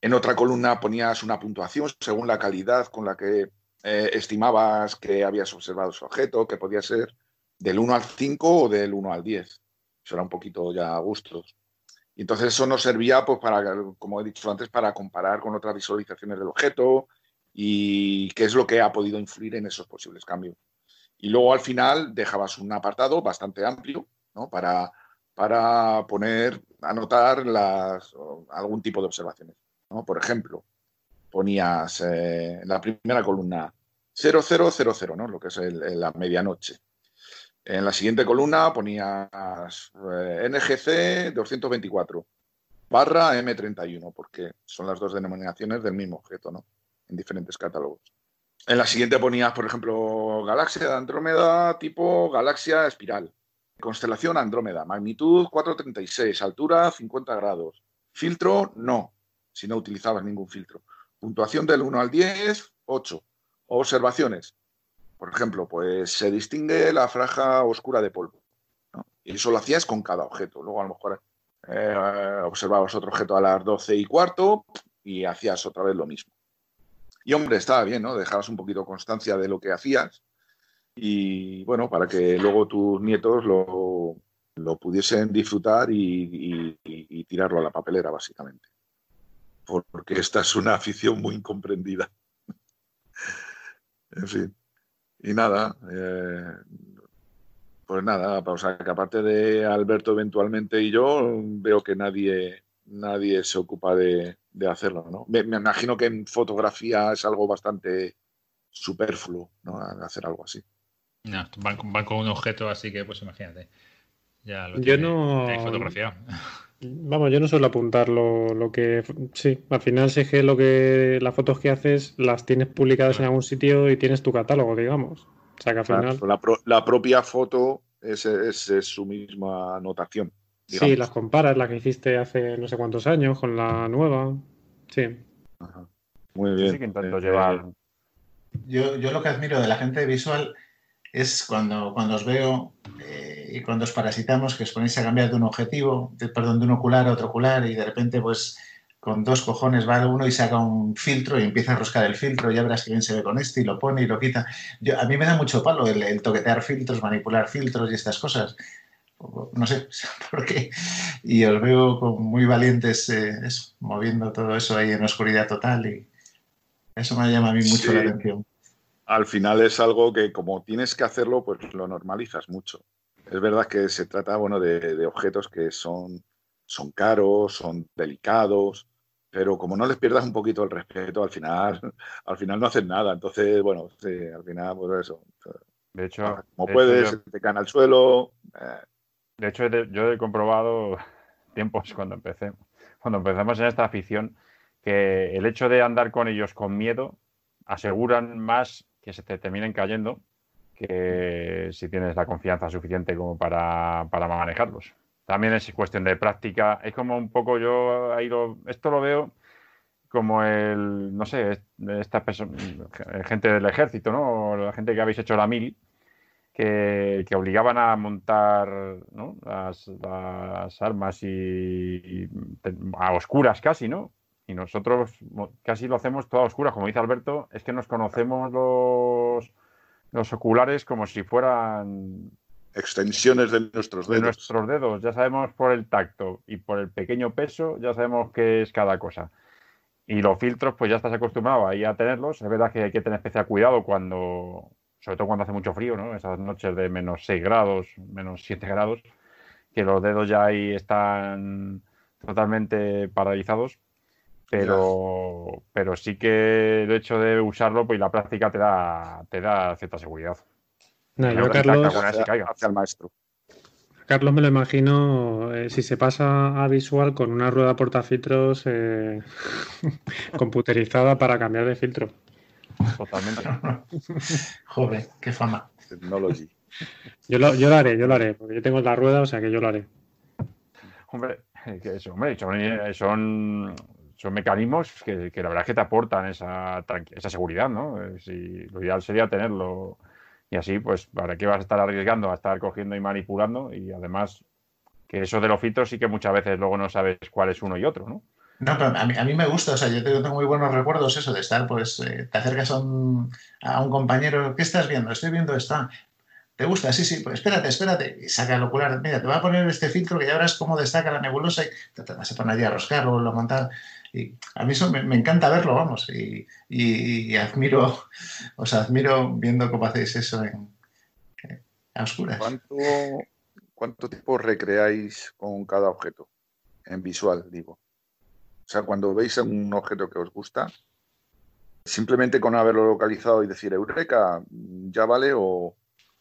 En otra columna ponías una puntuación según la calidad con la que eh, estimabas que habías observado ese objeto, que podía ser del 1 al 5 o del 1 al 10. Eso era un poquito ya a gustos. Y entonces eso nos servía, pues, para, como he dicho antes, para comparar con otras visualizaciones del objeto y qué es lo que ha podido influir en esos posibles cambios. Y luego al final dejabas un apartado bastante amplio ¿no? para, para poner, anotar algún tipo de observaciones. ¿no? Por ejemplo, ponías eh, en la primera columna 0000, ¿no? lo que es la medianoche. En la siguiente columna ponías NGC 224 barra M31, porque son las dos denominaciones del mismo objeto, ¿no? En diferentes catálogos. En la siguiente ponías, por ejemplo, galaxia de Andrómeda tipo galaxia espiral. Constelación Andrómeda, magnitud 436, altura 50 grados. Filtro, no, si no utilizabas ningún filtro. Puntuación del 1 al 10, 8. Observaciones. Por ejemplo, pues se distingue la franja oscura de polvo. Y eso lo hacías con cada objeto. Luego a lo mejor eh, observabas otro objeto a las 12 y cuarto y hacías otra vez lo mismo. Y hombre, estaba bien, ¿no? Dejabas un poquito constancia de lo que hacías y bueno, para que luego tus nietos lo, pudiesen disfrutar y, tirarlo a la papelera, básicamente. Porque esta es una afición muy incomprendida. en fin. Y nada, eh, pues nada, o sea, que aparte de Alberto eventualmente y yo, veo que nadie, nadie se ocupa de, hacerlo, ¿no? Me, me, imagino que en fotografía es algo bastante superfluo, ¿no? Hacer algo así. No, van, con un objeto, así que pues imagínate. Ya lo yo no. Vamos, yo no suelo apuntar lo, que. Sí, al final sé que lo que las fotos que haces las tienes publicadas en algún sitio y tienes tu catálogo, digamos. O sea que al final. la, propia foto es, su misma anotación. Sí, las comparas, la que hiciste hace no sé cuántos años con la nueva. Sí. Muy bien. Eh, yo, yo lo que admiro de la gente visual es cuando, cuando os veo eh, y cuando os parasitamos que os ponéis a cambiar de un objetivo, de, perdón, de un ocular a otro ocular y de repente pues con dos cojones va uno y saca un filtro y empieza a roscar el filtro, ya verás que bien se ve con este y lo pone y lo quita. Yo, a mí me da mucho palo el, toquetear filtros, manipular filtros y estas cosas. No sé por qué. Y os veo muy valientes eh, moviendo todo eso ahí en oscuridad total y eso me llama a mí mucho la atención al final es algo que como tienes que hacerlo, pues lo normalizas mucho. Es verdad que se trata, bueno, de, objetos que son, son caros, son delicados, pero como no les pierdas un poquito el respeto, al final, al final no hacen nada. Entonces, bueno, sí, al final, pues eso. De hecho, como puedes, te caen al suelo. Eh. De hecho, yo he comprobado tiempos cuando empecé, cuando empezamos en esta afición, que el hecho de andar con ellos con miedo aseguran más que se te terminen cayendo que si tienes la confianza suficiente como para, manejarlos. También es cuestión de práctica. Es como un poco yo ahí lo, esto lo veo como el, no sé, esta gente del ejército, ¿no? la gente que habéis hecho la mil, que, obligaban a montar las, armas y, a oscuras casi, ¿no? Y nosotros casi lo hacemos todo a oscuras. Como dice Alberto, es que nos conocemos los, los oculares como si fueran extensiones de nuestros dedos. De nuestros dedos. Ya sabemos por el tacto y por el pequeño peso, ya sabemos qué es cada cosa. Y los filtros, pues ya estás acostumbrado ahí a tenerlos. Es verdad que hay que tener especial cuidado cuando, sobre todo cuando hace mucho frío, ¿no? Esas noches de menos 6 grados, menos 7 grados, que los dedos ya ahí están totalmente paralizados pero, pero sí que el hecho de usarlo, pues la práctica te da, te da cierta seguridad. No, yo Carlos, hacia el maestro. Carlos me lo imagino eh, si se pasa a visual con una rueda portafiltros eh, computerizada para cambiar de filtro. Totalmente. Joder, qué fama. Technology. Yo lo, yo lo haré, yo lo haré, porque yo tengo la rueda, o sea que yo lo haré. Hombre, que eso, hombre, son, son mecanismos que, la verdad es que te aportan esa, esa seguridad, ¿no? Eh, si, lo ideal sería tenerlo y así, pues, ¿para qué vas a estar arriesgando a estar cogiendo y manipulando? Y además, Que eso de los filtros sí que muchas veces luego no sabes cuál es uno y otro, ¿no? No, pero a mí, a mí me gusta, o sea, yo tengo, muy buenos recuerdos eso de estar, pues, eh, te acercas a un, compañero, ¿qué estás viendo? Estoy viendo esta. ¿Te gusta? Sí, sí, pues espérate, espérate. Y saca el ocular. Mira, te voy a poner este filtro que ya verás cómo destaca la nebulosa y te, vas a poner allí a roscarlo, lo montar. Y a mí eso me, encanta verlo, vamos. Y, y, admiro, os admiro viendo cómo hacéis eso en, a oscuras. ¿Cuánto, ¿Cuánto tiempo recreáis con cada objeto? En visual, digo. O sea, cuando veis un objeto que os gusta, simplemente con haberlo localizado y decir Eureka, ya vale, o,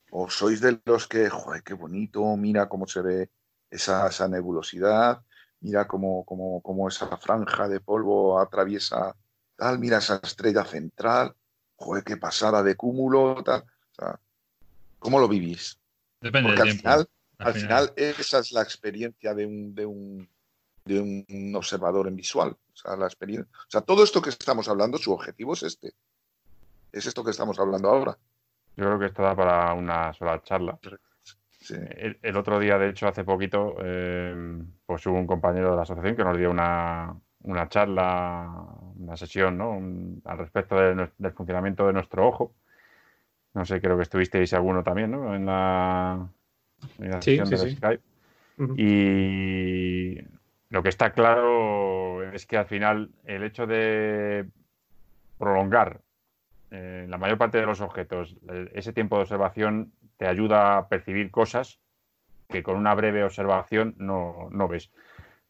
o sois de los que, joder, qué bonito, mira cómo se ve esa, nebulosidad, mira cómo, cómo, esa franja de polvo atraviesa tal, mira esa estrella central, joder, qué pasada de cúmulo, tal. ¿Cómo lo vivís? Depende Porque al Final, al, final. esa es la experiencia de un, de un, de un observador en visual. O sea, la experiencia. O sea, todo esto que estamos hablando, su objetivo es este. Es esto que estamos hablando ahora. Yo creo que esto da para una sola charla. El, otro día, de hecho, hace poquito, eh, pues hubo un compañero de la asociación que nos dio una, charla, una sesión, ¿no? al respecto del funcionamiento de nuestro ojo. No sé, creo que estuvisteis alguno también, ¿no? En la, sesión de Skype. Y lo que está claro es que al final el hecho de prolongar eh, la mayor parte de los objetos, ese tiempo de observación te ayuda a percibir cosas que con una breve observación no, ves.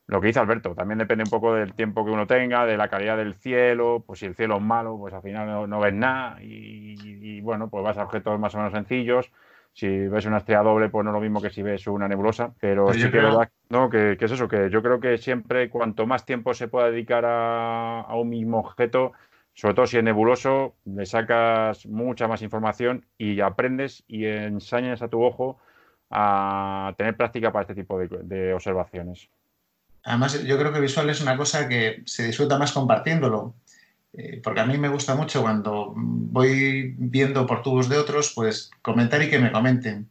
Lo que dice Alberto, también depende un poco del tiempo que uno tenga, de la calidad del cielo, pues si el cielo es malo, pues al final no, ves nada y, bueno, pues vas a objetos más o menos sencillos. Si ves una estrella doble, pues no es lo mismo que si ves una nebulosa, pero sí que, no, que, es eso, que yo creo que siempre cuanto más tiempo se pueda dedicar a un mismo objeto, sobre todo si es nebuloso, le sacas mucha más información y aprendes y enseñas a tu ojo a tener práctica para este tipo de, observaciones. Además, yo creo que visual es una cosa que se disfruta más compartiéndolo, eh, porque a mí me gusta mucho cuando voy viendo por tubos de otros, pues comentar y que me comenten.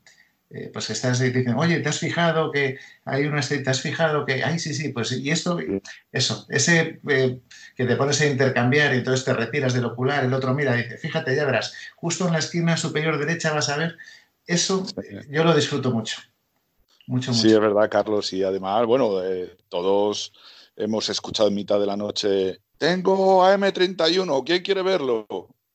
Eh, pues estás y dicen, oye, ¿te has fijado que hay una ¿Te has fijado que, ay, sí, sí, pues, y esto, eso, ese eh, que te pones a intercambiar y entonces te retiras del ocular, el otro mira, dice, fíjate, ya verás, justo en la esquina superior derecha vas a ver, eso yo lo disfruto mucho. Mucho, Sí, es verdad, Carlos, y además, bueno, eh, todos hemos escuchado en mitad de la noche, tengo AM31, ¿quién quiere verlo?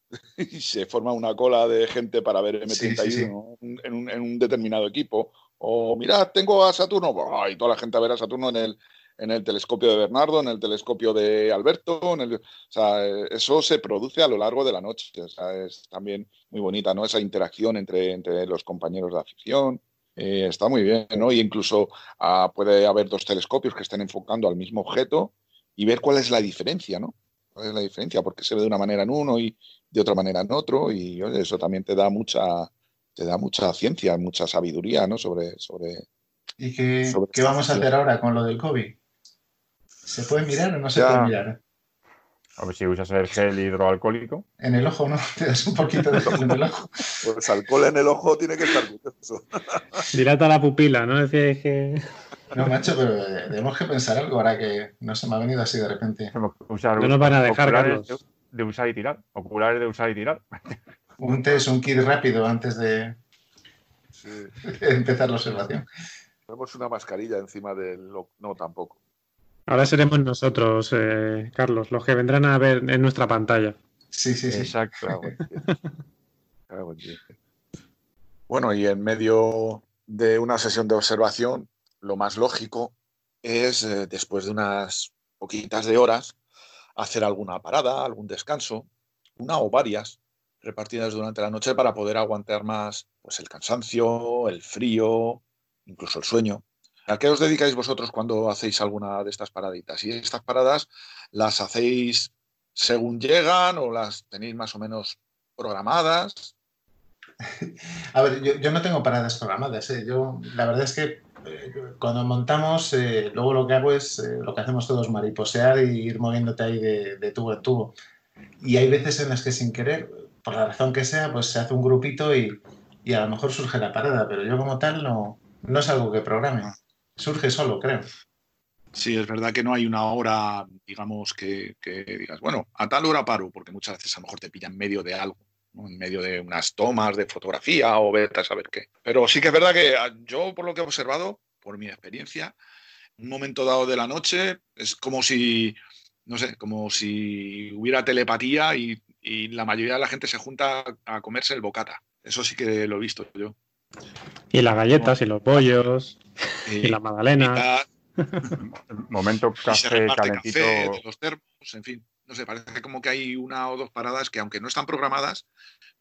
y se forma una cola de gente para ver M31 En, un, determinado equipo. O mirad, tengo a Saturno, y toda la gente a ver a Saturno en el, en el telescopio de Bernardo, en el telescopio de Alberto. o sea, eso se produce a lo largo de la noche. es también muy bonita, ¿no? Esa interacción entre, entre los compañeros de afición. Eh, está muy bien, ¿no? Y incluso ah, puede haber dos telescopios que estén enfocando al mismo objeto y ver cuál es la diferencia, ¿no? ¿Cuál es la diferencia? Porque se ve de una manera en uno y de otra manera en otro y eso también te da mucha te da mucha ciencia, mucha sabiduría, ¿no? Sobre sobre ¿Y qué, ¿qué vamos a hacer ahora con lo del COVID? ¿Se puede mirar o no se puede mirar? A ver si usas el gel hidroalcohólico. En el ojo, ¿no? Te das un poquito de gel en el ojo. Pues alcohol en el ojo tiene que estar eso. Dilata la pupila, ¿no? Decía que. No, macho, pero tenemos que pensar algo ahora que no se me ha venido así de repente. no nos van a dejar, Carlos de usar y tirar, oculares de usar y tirar. Un test, un kit rápido antes de, empezar la observación. Tenemos una mascarilla encima del... No, tampoco. Ahora seremos nosotros, eh, Carlos, los que vendrán a ver en nuestra pantalla. Sí, sí, sí. Exacto. bueno, y en medio de una sesión de observación, lo más lógico es, eh, después de unas poquitas de horas, hacer alguna parada, algún descanso, una o varias repartidas durante la noche para poder aguantar más pues el cansancio, el frío, incluso el sueño. ¿A qué os dedicáis vosotros cuando hacéis alguna de estas paraditas? ¿Y estas paradas las hacéis según llegan o las tenéis más o menos programadas? A ver, yo, no tengo paradas programadas. ¿eh? Yo, la verdad es que cuando montamos, eh, luego lo que hago es eh, lo que hacemos todos, mariposear y ir moviéndote ahí de, tubo en tubo. Y hay veces en las que sin querer, por la razón que sea, pues se hace un grupito y, a lo mejor surge la parada, pero yo como tal no, no es algo que programe. surge solo, creo. Sí, es verdad que no hay una hora, digamos, que, digas, bueno, a tal hora paro, porque muchas veces a lo mejor te pilla en medio de algo, en medio de unas tomas de fotografía o vete a saber qué. Pero sí que es verdad que ah, yo, por lo que he observado, por mi experiencia, un momento dado de la noche es como si, no sé, como si hubiera telepatía y, la mayoría de la gente se junta a comerse el bocata. Eso sí que lo he visto yo. Y las galletas y los pollos y, la magdalena. Momento café calentito. de los termos, en fin. No sé, parece como que hay una o dos paradas que, aunque no están programadas,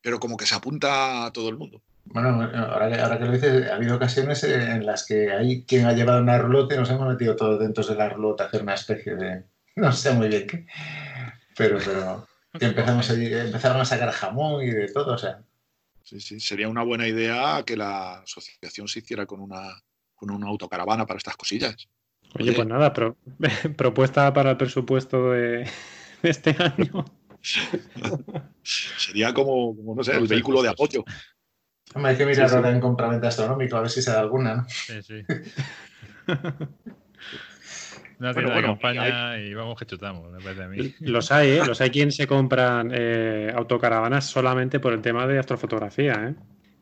pero como que se apunta a todo el mundo. Bueno, ahora, que lo dices, ha habido ocasiones en las que hay quien ha llevado una rulota y nos hemos metido todos dentro de la rulota a hacer una especie de. No sé muy bien qué. Pero, pero empezamos a, empezaron a sacar jamón y de todo, o sea. Sí, sí, sería una buena idea que la asociación se hiciera con una, con una autocaravana para estas cosillas. Oye, pues nada, propuesta para el presupuesto de, este año. Sería como, no sé, el vehículo de apoyo. Hombre, hay que mirarlo sí, en compraventa astronómico, a ver si se da alguna, ¿no? Sí, sí. Una tienda bueno, acompaña y vamos que chutamos, me parece a mí. Los hay, ¿eh? Los hay quien se compran eh, autocaravanas solamente por el tema de astrofotografía, ¿eh?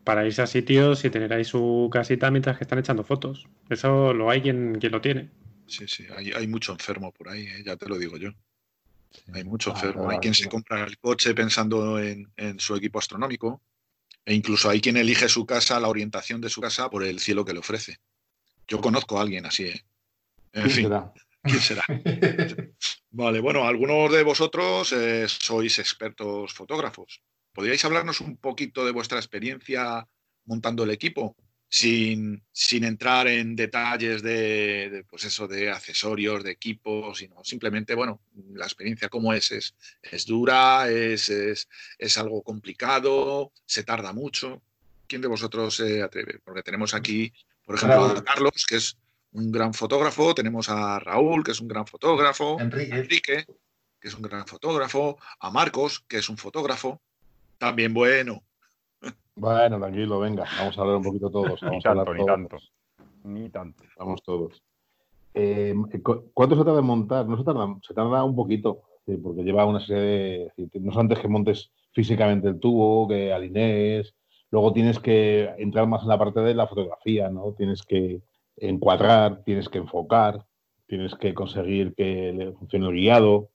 Para irse a sitios y tener ahí su casita mientras que están echando fotos. Eso lo hay quien, quien lo tiene. Sí, sí, hay, mucho enfermo por ahí, ¿eh? ya te lo digo yo. Hay mucho enfermo. hay quien se compra el coche pensando en, su equipo astronómico. E incluso hay quien elige su casa, la orientación de su casa, por el cielo que le ofrece. Yo conozco a alguien así, ¿eh? En fin. ¿Quién será? vale, bueno, algunos de vosotros eh, sois expertos fotógrafos. ¿Podríais hablarnos un poquito de vuestra experiencia montando el equipo? Sin, sin entrar en detalles de, pues eso, de accesorios, de equipos, sino simplemente, bueno, la experiencia cómo es, es, es dura, es, es, es, algo complicado, se tarda mucho. ¿Quién de vosotros se atreve? Porque tenemos aquí, por ejemplo, a Carlos, que es un gran fotógrafo, tenemos a Raúl, que es un gran fotógrafo, Enrique. que es un gran fotógrafo, a Marcos, que es un fotógrafo, también bueno. Bueno, tranquilo, venga, vamos a hablar un poquito todos. Vamos a hablar ni tanto, ni tanto. Vamos todos. Eh, ¿Cuánto se tarda en montar? No se tarda, se tarda un poquito, porque lleva una serie de... No es antes que montes físicamente el tubo, que alinees, luego tienes que entrar más en la parte de la fotografía, ¿no? Tienes que encuadrar, tienes que enfocar, tienes que conseguir que le funcione el guiado.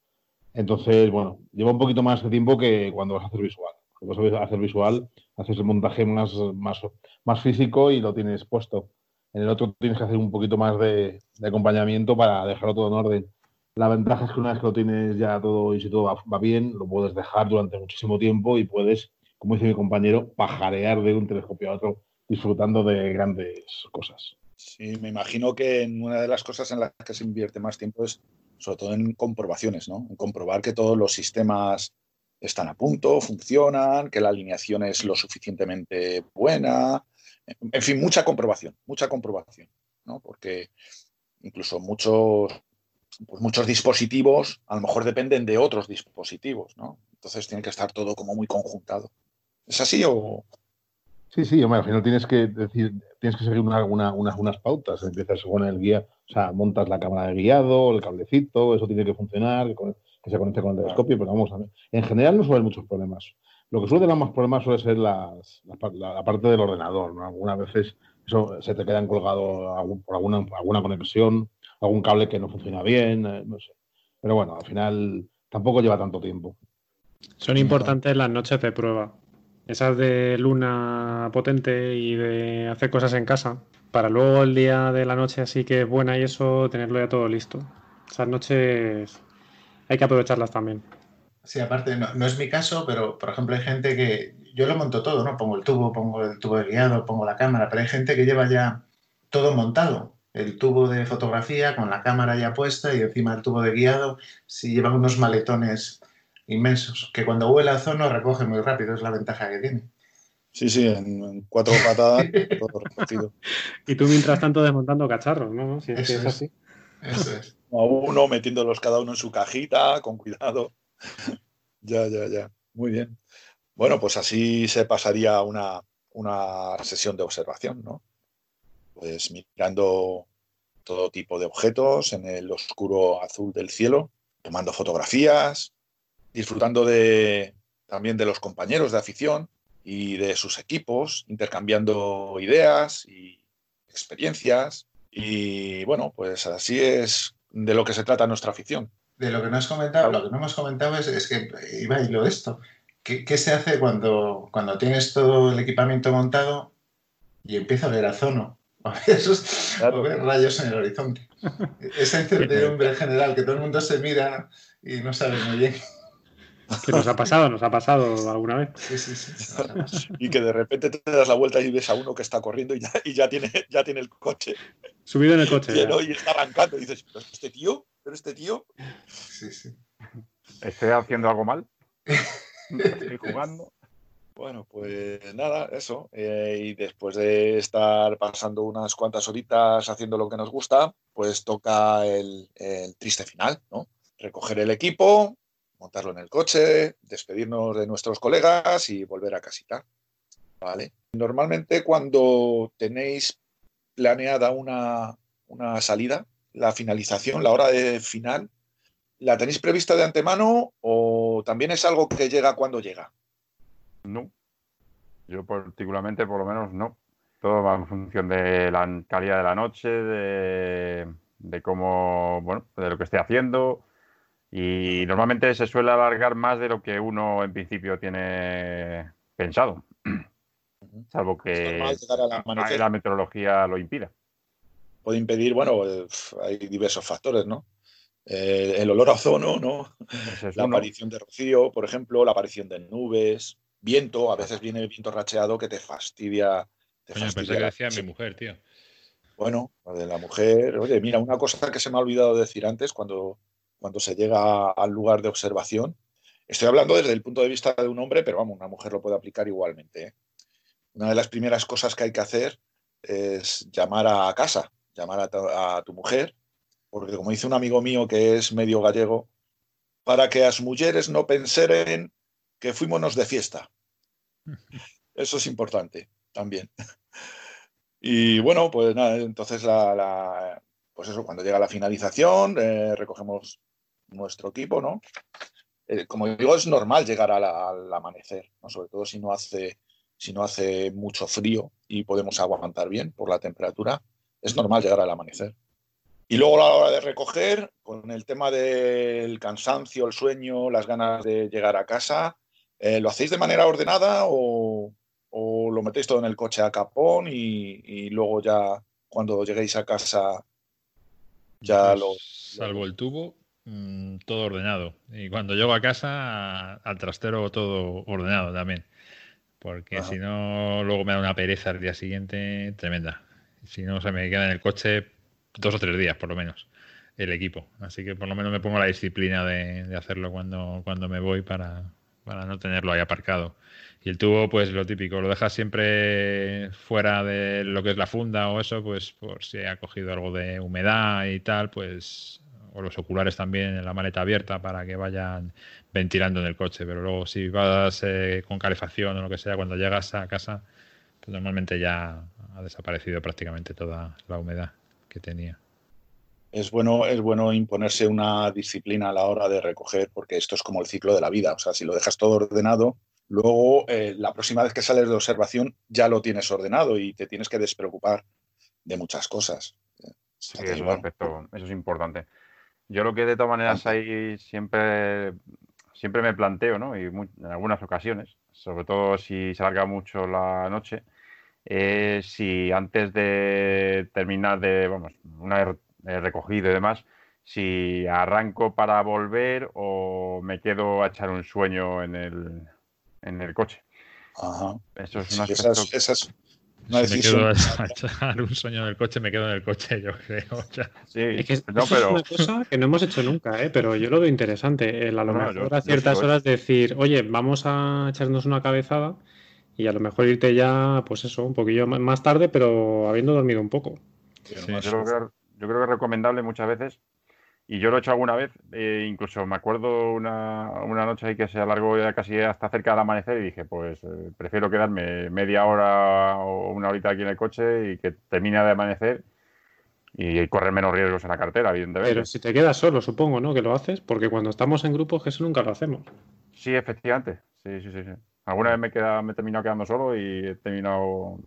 Entonces, bueno, lleva un poquito más de tiempo que cuando vas a hacer visual. Hacer visual, haces el montaje más, más, más físico y lo tienes puesto. En el otro tienes que hacer un poquito más de, acompañamiento para dejarlo todo en orden. La ventaja es que una vez que lo tienes ya todo y si todo va, bien, lo puedes dejar durante muchísimo tiempo y puedes, como dice mi compañero, pajarear de un telescopio a otro disfrutando de grandes cosas. Sí, me imagino que una de las cosas en las que se invierte más tiempo es sobre todo en comprobaciones, ¿no? En comprobar que todos los sistemas están a punto, funcionan, que la alineación es lo suficientemente buena. En fin, mucha comprobación, mucha comprobación, ¿no? Porque incluso muchos, pues muchos dispositivos a lo mejor dependen de otros dispositivos, ¿no? Entonces tiene que estar todo como muy conjuntado. ¿Es así o...? Sí, sí, al final tienes que decir, tienes que seguir una, unas pautas. Empiezas con el guía, o sea, montas la cámara de guiado, el cablecito, eso tiene que funcionar, que, se conecte con el telescopio, pero vamos, a ver. en general no suelen muchos problemas. Lo que suele dar más problemas suele ser la, parte del ordenador, ¿no? Algunas veces eso se te quedan colgado por alguna, alguna conexión, algún cable que no funciona bien, eh, no sé. Pero bueno, al final tampoco lleva tanto tiempo. Son importantes las noches de prueba esas de luna potente y de hacer cosas en casa, para luego el día de la noche así que es buena y eso, tenerlo ya todo listo. Esas noches hay que aprovecharlas también. Sí, aparte, no, es mi caso, pero por ejemplo hay gente que yo lo monto todo, ¿no? Pongo el tubo, pongo el tubo de guiado, pongo la cámara, pero hay gente que lleva ya todo montado. El tubo de fotografía con la cámara ya puesta y encima el tubo de guiado, si llevan unos maletones inmensos, que cuando vuela a zono recoge muy rápido, es la ventaja que tiene. Sí, sí, en, cuatro patadas todo recogido. Y tú mientras tanto desmontando cacharros, ¿no? Si es, así. Eso es. A uno, metiéndolos cada uno en su cajita, con cuidado. ya, ya, ya. Muy bien. Bueno, pues así se pasaría una, una sesión de observación, ¿no? Pues mirando todo tipo de objetos en el oscuro azul del cielo, tomando fotografías, disfrutando de, también de los compañeros de afición y de sus equipos, intercambiando ideas y experiencias. Y bueno, pues así es de lo que se trata nuestra afición. De lo que no has comentado, lo que no hemos comentado es, que iba y lo esto. ¿Qué, se hace cuando, cuando tienes todo el equipamiento montado y empieza a ver a zono? Esos rayos en el horizonte. Esa incertidumbre general que todo el mundo se mira y no sabe muy bien. Que nos ha pasado, nos ha pasado alguna vez. Sí, sí, sí. y que de repente te das la vuelta y ves a uno que está corriendo y ya, y ya, tiene, ya tiene el coche. Subido en el coche. Y, está arrancando. Y dices, ¿pero este tío? ¿Pero este tío? Sí, sí. ¿Estoy haciendo algo mal? ¿Estoy jugando? Bueno, pues nada, eso. Eh, y después de estar pasando unas cuantas horitas haciendo lo que nos gusta, pues toca el, triste final, ¿no? Recoger el equipo, montarlo en el coche, despedirnos de nuestros colegas y volver a casita. ¿Vale? Normalmente cuando tenéis planeada una, una salida, la finalización, la hora de final, ¿la tenéis prevista de antemano o también es algo que llega cuando llega? No. Yo particularmente, por lo menos, no. Todo va en función de la calidad de la noche, de, cómo, bueno, de lo que esté haciendo. Y normalmente se suele alargar más de lo que uno en principio tiene pensado. Salvo que la, meteorología lo impida. Puede impedir, bueno, hay diversos factores, ¿no? Eh, el olor a ozono, ¿no? la aparición de rocío, por ejemplo, la aparición de nubes, viento, a veces viene el viento racheado que te fastidia. Te pensé que decía mi mujer, tío. Bueno, de la mujer. Oye, mira, una cosa que se me ha olvidado decir antes cuando, cuando se llega al lugar de observación. Estoy hablando desde el punto de vista de un hombre, pero vamos, una mujer lo puede aplicar igualmente. ¿eh? Una de las primeras cosas que hay que hacer es llamar a casa, llamar a, a tu mujer, porque como dice un amigo mío que es medio gallego, para que las mujeres no penseren que fuímonos de fiesta. Eso es importante también. Y bueno, pues nada, entonces la, pues eso, cuando llega la finalización, eh, recogemos nuestro equipo, ¿no? Eh, como digo, es normal llegar al amanecer, ¿no? sobre todo si no hace si no hace mucho frío y podemos aguantar bien por la temperatura, es normal llegar al amanecer. Y luego a la hora de recoger, con el tema del cansancio, el sueño, las ganas de llegar a casa, eh, ¿Lo hacéis de manera ordenada o, lo metéis todo en el coche a capón y, luego ya cuando lleguéis a casa ya pues, lo... Salvo el tubo, mm, todo ordenado. Y cuando llego a casa, al trastero todo ordenado también. Porque si no, luego me da una pereza el día siguiente tremenda. Si no, se me queda en el coche dos o tres días por lo menos el equipo. Así que por lo menos me pongo la disciplina de, de hacerlo cuando, cuando me voy para, para no tenerlo ahí aparcado. Y el tubo, pues lo típico, lo dejas siempre fuera de lo que es la funda o eso, pues por si ha cogido algo de humedad y tal, pues o los oculares también en la maleta abierta para que vayan ventilando en el coche. Pero luego si vas eh, con calefacción o lo que sea, cuando llegas a casa, pues normalmente ya ha desaparecido prácticamente toda la humedad que tenía es bueno, es bueno imponerse una disciplina a la hora de recoger, porque esto es como el ciclo de la vida. O sea, si lo dejas todo ordenado, luego eh, la próxima vez que sales de observación ya lo tienes ordenado y te tienes que despreocupar de muchas cosas. Sí, eso, es importante. Yo lo que de todas maneras ahí siempre, siempre me planteo, ¿no? Y en algunas ocasiones, sobre todo si se alarga mucho la noche, si antes de terminar de, vamos, una recogido y demás, si arranco para volver o me quedo a echar un sueño en el, en el coche. Eso es una esas, me quedo a echar un sueño en el coche, me quedo en el coche, yo creo. Sí, es que no, pero... es una cosa que no hemos hecho nunca, ¿eh? pero yo lo veo interesante. El a lo mejor a ciertas horas decir, oye, vamos a echarnos una cabezada y a lo mejor irte ya, pues eso, un poquillo más tarde, pero habiendo dormido un poco. Sí, yo yo creo que es recomendable muchas veces. Y yo lo he hecho alguna vez, eh, incluso me acuerdo una, una, noche ahí que se alargó ya casi hasta cerca del amanecer y dije, pues eh, prefiero quedarme media hora o una horita aquí en el coche y que termine de amanecer y correr menos riesgos en la cartera, evidentemente. Pero si te quedas solo, supongo, ¿no? Que lo haces, porque cuando estamos en grupos, eso nunca lo hacemos. Sí, efectivamente. Sí, sí, sí. sí. Alguna vez me, queda, me he terminado quedando solo y he terminado.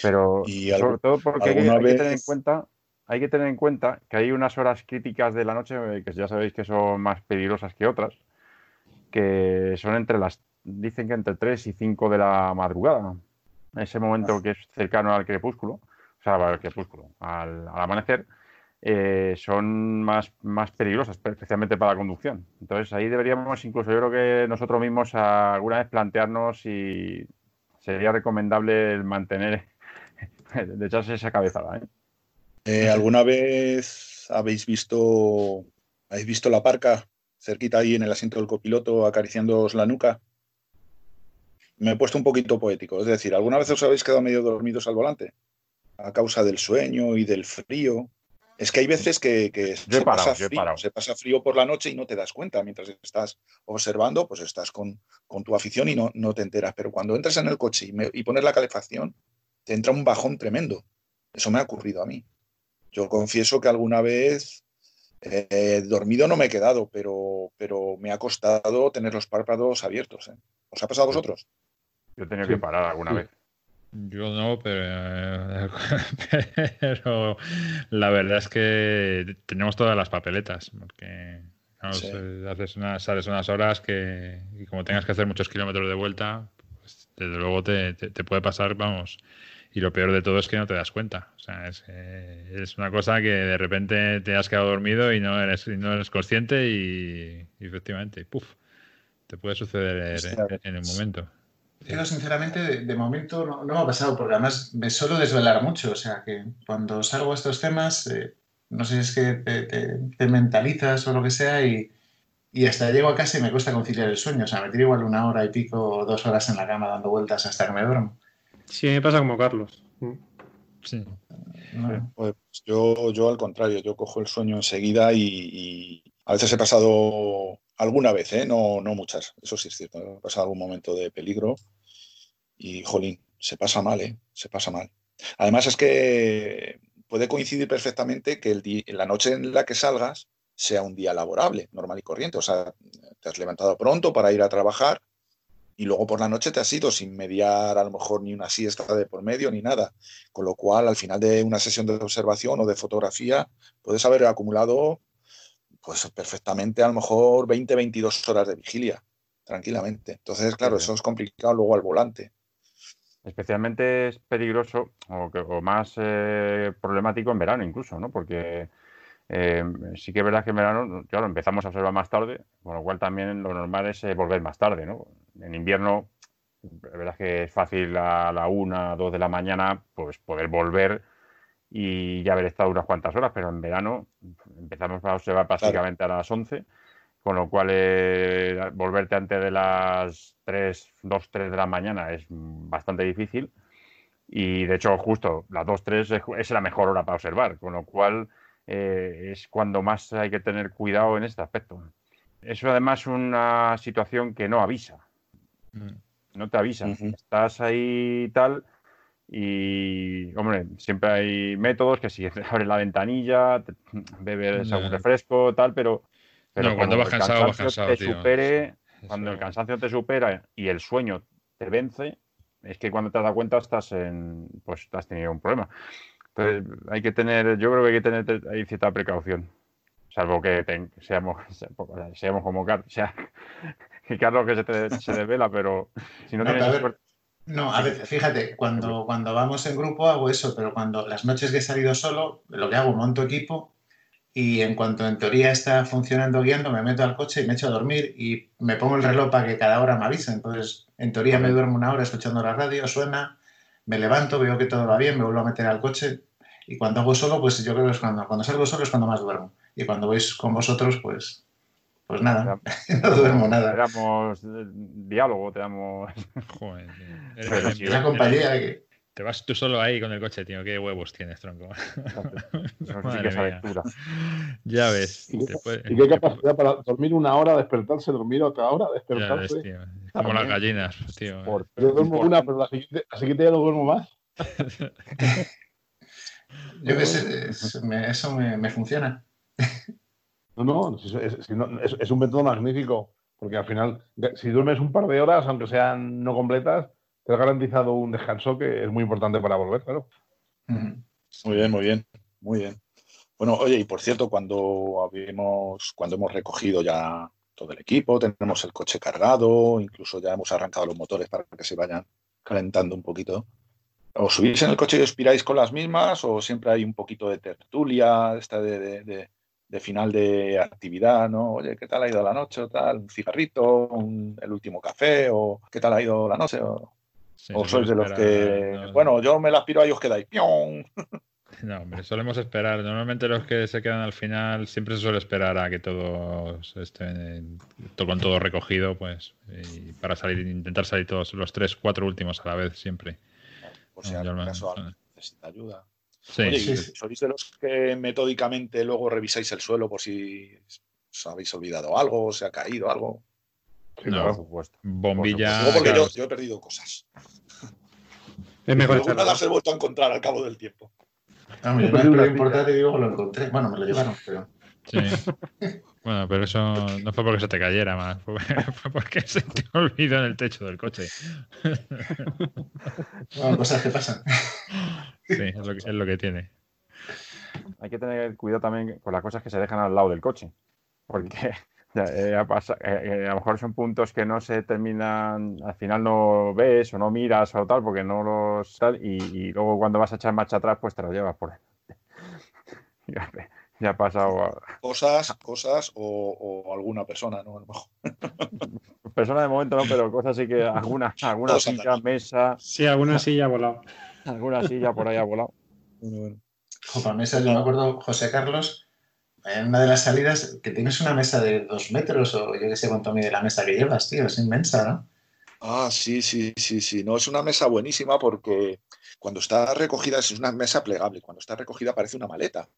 Pero sobre todo porque hay, que, tener en cuenta. Hay que tener en cuenta que hay unas horas críticas de la noche eh, que ya sabéis que son más peligrosas que otras, que son entre las, dicen que entre 3 y 5 de la madrugada, ese momento que es cercano al crepúsculo, o sea, al crepúsculo, al, amanecer, eh, son más, más peligrosas, especialmente para la conducción. Entonces ahí deberíamos incluso yo creo que nosotros mismos alguna vez plantearnos si sería recomendable mantener, de echarse esa cabezada. ¿eh? ¿Eh? alguna vez habéis visto, habéis visto la parca cerquita ahí en el asiento del copiloto acariciándoos la nuca? me he puesto un poquito poético. Es decir, ¿alguna vez os habéis quedado medio dormidos al volante? A causa del sueño y del frío. Es que hay veces que, se, pasa frío, se, pasa frío, por la noche y no te das cuenta. Mientras estás observando, pues estás con, tu afición y no, no, te enteras. Pero cuando entras en el coche y, pones la calefacción, te entra un bajón tremendo. Eso me ha ocurrido a mí. Yo confieso que alguna vez eh, dormido no me he quedado, pero, pero me ha costado tener los párpados abiertos. ¿eh? ¿Os ha pasado a vosotros? Yo he tenido que parar alguna vez. Yo no, pero, pero, la verdad es que tenemos todas las papeletas, porque haces unas, sales unas horas que, y como tengas que hacer muchos kilómetros de vuelta, pues, desde luego te, puede pasar, vamos. Y lo peor de todo es que no te das cuenta. O sea, es, eh, una cosa que de repente te has quedado dormido y no eres, no eres consciente y, efectivamente, puff, te puede suceder en, en el momento. Yo sinceramente, de, momento no, me ha pasado, porque además me suelo desvelar mucho, o sea que cuando salgo a estos temas, eh, no sé si es que te, mentalizas o lo que sea y, hasta llego a casa y me cuesta conciliar el sueño, o sea, me tiro igual una hora y pico o dos horas en la cama dando vueltas hasta que me duermo. Sí, me pasa como Carlos. Sí. Pues yo, yo al contrario, yo cojo el sueño enseguida y, a veces he pasado alguna vez, ¿eh? no, no muchas, eso sí es cierto, he pasado algún momento de peligro y, jolín, se pasa mal, ¿eh? Se pasa mal. Además es que puede coincidir perfectamente que el la noche en la que salgas sea un día laborable, normal y corriente. O sea, te has levantado pronto para ir a trabajar y luego por la noche te has ido sin mediar a lo mejor ni una siesta de por medio ni nada. Con lo cual, al final de una sesión de observación o de fotografía, puedes haber acumulado pues perfectamente a lo mejor 20, 22 horas de vigilia, tranquilamente. Entonces, claro, eso es complicado luego al volante. Especialmente es peligroso o, más eh, problemático en verano incluso, ¿no? Porque eh, sí que es verdad que en verano, claro, empezamos a observar más tarde, con lo cual también lo normal es eh, volver más tarde, ¿no? En invierno, es verdad que es fácil a la una, dos de la mañana, pues poder volver y ya haber estado unas cuantas horas, pero en verano empezamos a observar prácticamente a las 11 con lo cual eh, volverte antes de las 3, 2, 3 de la mañana es bastante difícil y de hecho justo las 2, 3 es, la mejor hora para observar, con lo cual eh, es cuando más hay que tener cuidado en este aspecto. Eso además es una situación que no avisa, mm. no te avisa, estás ahí tal y, hombre, siempre hay métodos que si abres la ventanilla, bebes algún refresco, tal, pero pero cuando vas cansado, vas cansado. Te supere, cuando el cansancio te supera y el sueño te vence, es que cuando te has dado cuenta estás en, pues has tenido un problema. Entonces hay que tener, yo creo que hay que tener hay cierta precaución. Salvo que seamos, seamos como Carlos, sea, que Carlos que se, se desvela, pero si no, tienes No, a ver, fíjate, cuando, cuando vamos en grupo hago eso, pero cuando las noches que he salido solo, lo que hago, monto equipo y en cuanto en teoría está funcionando guiando, me meto al coche y me echo a dormir y me pongo el reloj para que cada hora me avise. Entonces, en teoría me duermo una hora escuchando la radio, suena, me levanto, veo que todo va bien, me vuelvo a meter al coche y cuando hago solo, pues yo creo que es cuando, cuando salgo solo es cuando más duermo. Y cuando vais con vosotros, pues, pues nada, no duermo nada. Te damos eh, diálogo, te damos... Joder, la compañía que te vas tú solo ahí con el coche, tío. Qué huevos tienes, tronco. ya ves. ¿Y, qué, capacidad para dormir una hora, despertarse, dormir otra hora, despertarse? Como las gallinas, tío. yo duermo una, pero la siguiente, la siguiente ya no duermo más. Yo que sé, eso me, funciona. No, no, es, un método magnífico, porque al final, si duermes un par de horas, aunque sean no completas, te has garantizado un descanso que es muy importante para volver, claro. Muy bien, muy bien, muy bien. Bueno, oye, y por cierto, cuando habíamos, cuando hemos recogido ya todo el equipo, tenemos el coche cargado, incluso ya hemos arrancado los motores para que se vayan calentando un poquito. ¿Os subís en el coche y os piráis con las mismas o siempre hay un poquito de tertulia, esta de, final de actividad, ¿no? Oye, ¿qué tal ha ido la noche o tal? ¿Un cigarrito? ¿El último café? ¿O qué tal ha ido la noche? ¿O, sois de los que, bueno, yo me las piro y os quedáis? No, hombre, solemos esperar. Normalmente los que se quedan al final siempre se suele esperar a que todos estén con todo recogido, pues, y para salir, intentar salir todos los tres, cuatro últimos a la vez siempre. Por si algún caso necesita ayuda. Sí, ¿sois de los que metódicamente luego revisáis el suelo por si os habéis olvidado algo, se ha caído algo? no, por supuesto. Bombilla. porque yo, he perdido cosas. Es mejor. nada las he vuelto a encontrar al cabo del tiempo. Ah, no, me lo importante digo, lo encontré. Bueno, me lo llevaron, pero. Sí. Bueno, pero eso no fue porque se te cayera más, fue, porque se te olvidó en el techo del coche. Bueno, cosas que pasan. Sí, es lo que, es lo que tiene. Hay que tener cuidado también con las cosas que se dejan al lado del coche. Porque eh, eh, eh, a lo mejor son puntos que no se terminan, al final no ves o no miras o tal, porque no los tal, y, luego cuando vas a echar marcha atrás, pues te lo llevas por ya, ya, ha pasado. Cosas, cosas o, alguna persona, ¿no? persona de momento no, pero cosas sí que alguna, alguna silla, mesa. Sí, alguna silla ha volado. alguna silla por ahí ha volado. Bueno, mesa, yo me acuerdo, José Carlos, en una de las salidas que tienes una mesa de dos metros o yo qué sé cuánto mide la mesa que llevas, tío, es inmensa, ¿no? Ah, sí, sí, sí, sí. No, es una mesa buenísima porque cuando está recogida es una mesa plegable. Cuando está recogida parece una maleta.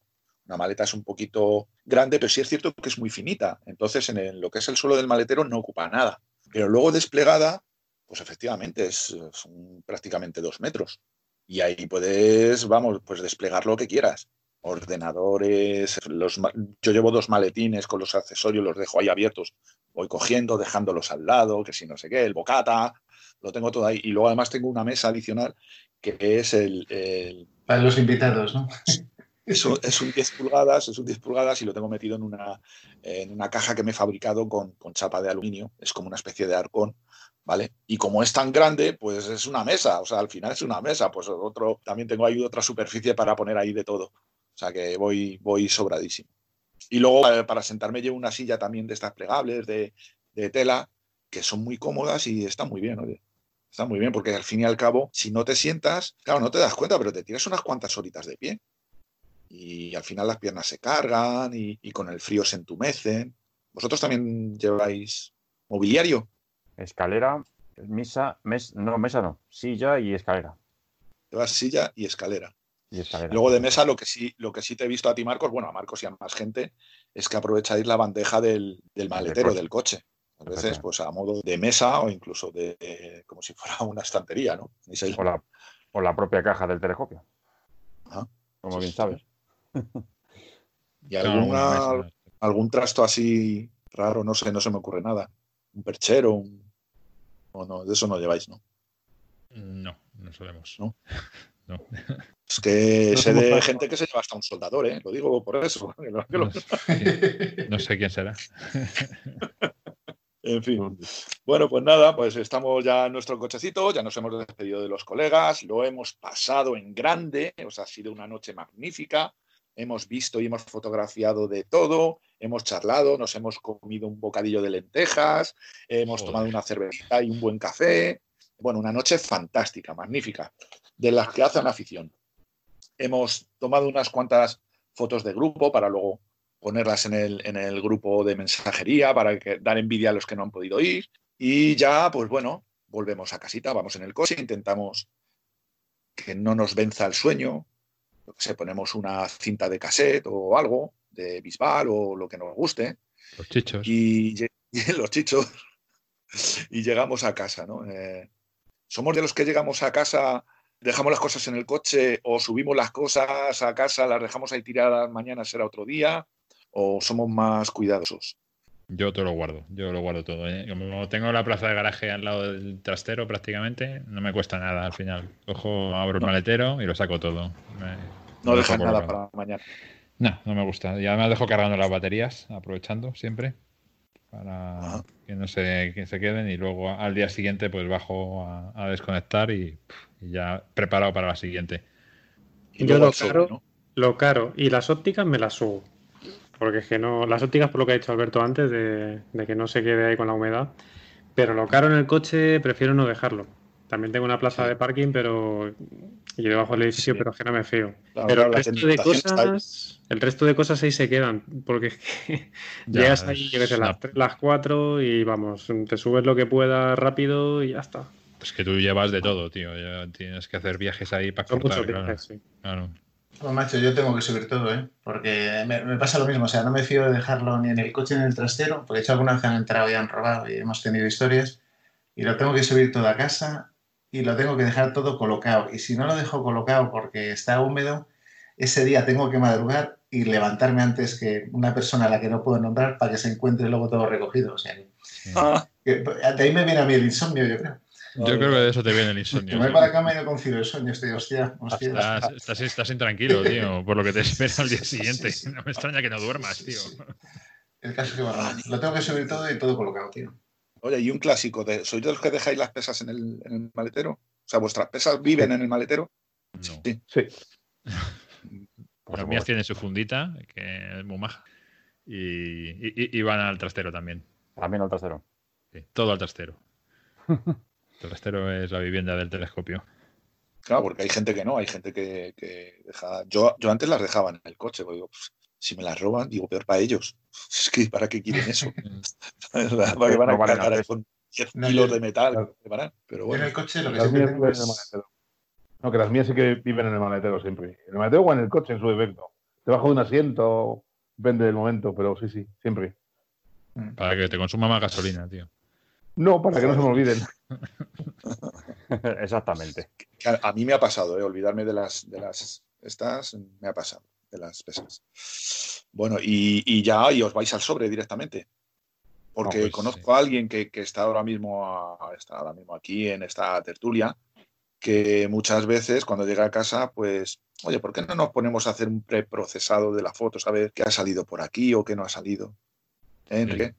Una maleta es un poquito grande, pero sí es cierto que es muy finita. Entonces, en lo que es el suelo del maletero no ocupa nada. Pero luego desplegada, pues efectivamente es, son prácticamente dos metros. Y ahí puedes, vamos, pues desplegar lo que quieras ordenadores, los, yo llevo dos maletines con los accesorios, los dejo ahí abiertos, voy cogiendo, dejándolos al lado, que si no sé qué, el bocata, lo tengo todo ahí. Y luego además tengo una mesa adicional que es el... Para los invitados, ¿no? Es un 10 pulgadas, es un 10 pulgadas y lo tengo metido en una, en una caja que me he fabricado con, con chapa de aluminio, es como una especie de arcón, ¿vale? Y como es tan grande, pues es una mesa, o sea, al final es una mesa, pues otro, también tengo ahí otra superficie para poner ahí de todo. O sea que voy, voy sobradísimo. Y luego eh, para sentarme llevo una silla también de estas plegables, de, tela, que son muy cómodas y están muy bien, oye. Está muy bien, porque al fin y al cabo, si no te sientas, claro, no te das cuenta, pero te tiras unas cuantas horitas de pie. Y al final las piernas se cargan y, con el frío se entumecen. ¿Vosotros también lleváis mobiliario? Escalera, mesa, mes, no, mesa no, silla y escalera. Llevas silla y escalera. Luego de mesa, lo que sí, lo que sí te he visto a ti, Marcos, bueno, a Marcos y a más gente, es que aprovecháis la bandeja del, maletero del coche. A veces, pues a modo de mesa o incluso de como si fuera una estantería, ¿no? O la, o la propia caja del telescopio. Como bien sabes. ¿Y alguna, algún trasto así raro? No sé, no se me ocurre nada. Un perchero, un... O no, de eso no lleváis, ¿no? No, no solemos. ¿No? Es que sé de gente que se lleva hasta un soldador, ¿eh? Lo digo por eso. No, sé quién será. En fin. Bueno, pues nada, pues estamos ya en nuestro cochecito, ya nos hemos despedido de los colegas, lo hemos pasado en grande, o sea, ha sido una noche magnífica, hemos visto y hemos fotografiado de todo, hemos charlado, nos hemos comido un bocadillo de lentejas, hemos tomado una cerveza y un buen café. Bueno, una noche fantástica, magnífica, de las que hacen afición. Hemos tomado unas cuantas fotos de grupo para luego ponerlas en el, en el grupo de mensajería para que, dar envidia a los que no han podido ir. Y ya, pues bueno, volvemos a casita, vamos en el coche, intentamos que no nos venza el sueño, se ponemos una cinta de cassette o algo, de Bisbal o lo que nos guste. Los chichos. Y, los chichos. y llegamos a casa, ¿no? Eh, somos de los que llegamos a casa dejamos las cosas en el coche o subimos las cosas a casa, las dejamos ahí tiradas, mañana será otro día, o somos más cuidadosos? Yo todo lo guardo, yo lo guardo todo. ¿eh? Como tengo la plaza de garaje al lado del trastero prácticamente, no me cuesta nada al final. Cojo, abro el maletero y lo saco todo. no dejas nada para mañana. No, no me gusta. Y además dejo cargando las baterías, aprovechando siempre, para que no se, que se queden. Y luego al día siguiente pues bajo a, desconectar y, ya preparado para la siguiente. Yo lo caro, lo caro y las ópticas me las subo porque es que no. Las ópticas, por lo que ha dicho Alberto antes, de, que no se quede ahí con la humedad. Pero lo caro en el coche prefiero no dejarlo. También tengo una plaza de parking, pero. Y debajo del edificio, pero es que no me fío. pero el resto de cosas. El resto de cosas ahí se quedan. Porque es que llegas ahí, yo sé, las, las 4 y vamos, te subes lo que puedas rápido y ya está. Es que tú llevas de todo, tío. tienes que hacer viajes ahí para cortar. claro. Pues macho, yo tengo que subir todo, ¿eh? Porque me, pasa lo mismo, o sea, no me fío de dejarlo ni en el coche ni en el trastero, porque de hecho alguna vez han entrado y han robado y hemos tenido historias, y lo tengo que subir todo a casa y lo tengo que dejar todo colocado. Y si no lo dejo colocado porque está húmedo, ese día tengo que madrugar y levantarme antes que una persona a la que no puedo nombrar para que se encuentre luego todo recogido. O sea, ah. de ahí me viene a mí el insomnio, yo creo. Yo creo que de eso te viene el insomnio. Me voy para acá medio concido el sueño, estoy, hostia, hostia. Estás, estás, intranquilo, tío, por lo que te espera al día siguiente. No me extraña que no duermas, tío. El caso es que va Lo tengo que subir todo y todo colocado, tío. Oye, y un clásico, de, ¿sois de los que dejáis las pesas en el, maletero? O sea, ¿vuestras pesas viven en el maletero? No. Sí. sí. Las mías tienen su fundita, que es muy maja. Y, y, van al trastero también. También al trastero. Sí, todo al trastero. El trastero es la vivienda del telescopio. Claro, porque hay gente que no, hay gente que, deja. Yo, yo antes las dejaba en el coche, digo, pues, si me las roban, digo, peor para ellos. Es que, ¿para qué quieren eso? ¿Para qué van a cargar con 10 kilos de metal? Pero bueno. En el coche lo que sí tengo es... No, que las mías sí que viven en el maletero siempre. En el maletero o en el coche, en su defecto. Debajo de un asiento, depende del momento, pero sí, sí, siempre. Para que te consuma más gasolina, tío. No, para que no se me olviden. Exactamente. A, mí me ha pasado, ¿eh? olvidarme de las, de las estas, me ha pasado, de las pesas. Bueno, y, ya y os vais al sobre directamente. Porque pues conozco a alguien que, está, ahora mismo está ahora mismo aquí en esta tertulia, que muchas veces cuando llega a casa, pues, oye, ¿por qué no nos ponemos a hacer un preprocesado de la foto, saber qué ha salido por aquí o qué no ha salido? ¿Eh, Enrique?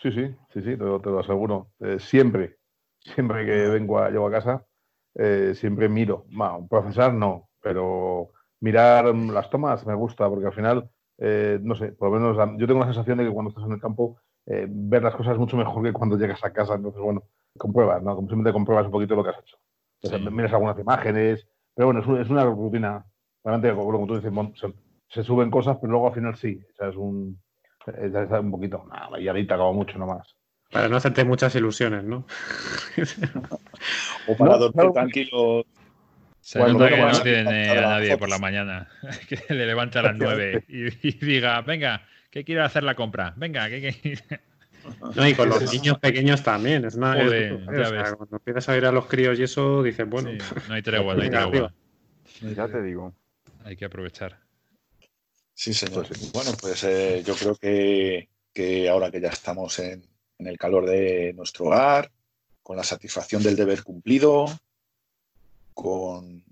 Sí, sí, sí, sí, te, lo aseguro. Eh, siempre, siempre que vengo a, llego a casa, eh, siempre miro. Bueno, procesar no, pero mirar las tomas me gusta porque al final, eh, no sé, por lo menos yo tengo la sensación de que cuando estás en el campo, ver las cosas es mucho mejor que cuando llegas a casa. Entonces, bueno, compruebas, ¿no? Simplemente compruebas un poquito lo que has hecho. Miras algunas imágenes, pero bueno, es, una rutina. Realmente, como tú dices, se, suben cosas, pero luego al final sí. O sea, es un, un poquito, una valladita como mucho nomás. Para no hacerte muchas ilusiones, ¿no? o para dormir tranquilo. Se nota que no tiene a nadie por la mañana que le levante a las nueve y, diga, venga, que quiero hacer la compra. Venga, que, No, y con los niños pequeños también. Es más, cuando empiezas a ir a los críos y eso, dices, bueno, no hay tregua, no hay tregua. Ya te digo. Hay que aprovechar. Sí, señor. Bueno, pues eh, yo creo que, ahora que ya estamos en, el calor de nuestro hogar, con la satisfacción del deber cumplido, con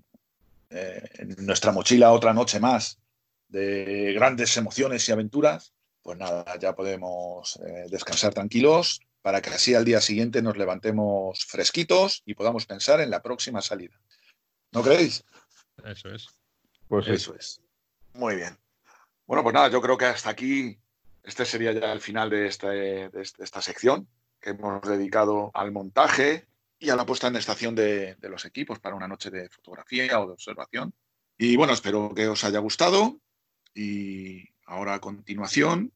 eh, en nuestra mochila otra noche más de grandes emociones y aventuras, pues nada, ya podemos eh, descansar tranquilos para que así al día siguiente nos levantemos fresquitos y podamos pensar en la próxima salida. ¿No creéis? Eso es. Pues eso es. Muy bien. Bueno, pues nada, yo creo que hasta aquí, este sería ya el final de, este, esta sección que hemos dedicado al montaje y a la puesta en estación de, los equipos para una noche de fotografía o de observación. Y bueno, espero que os haya gustado y ahora a continuación.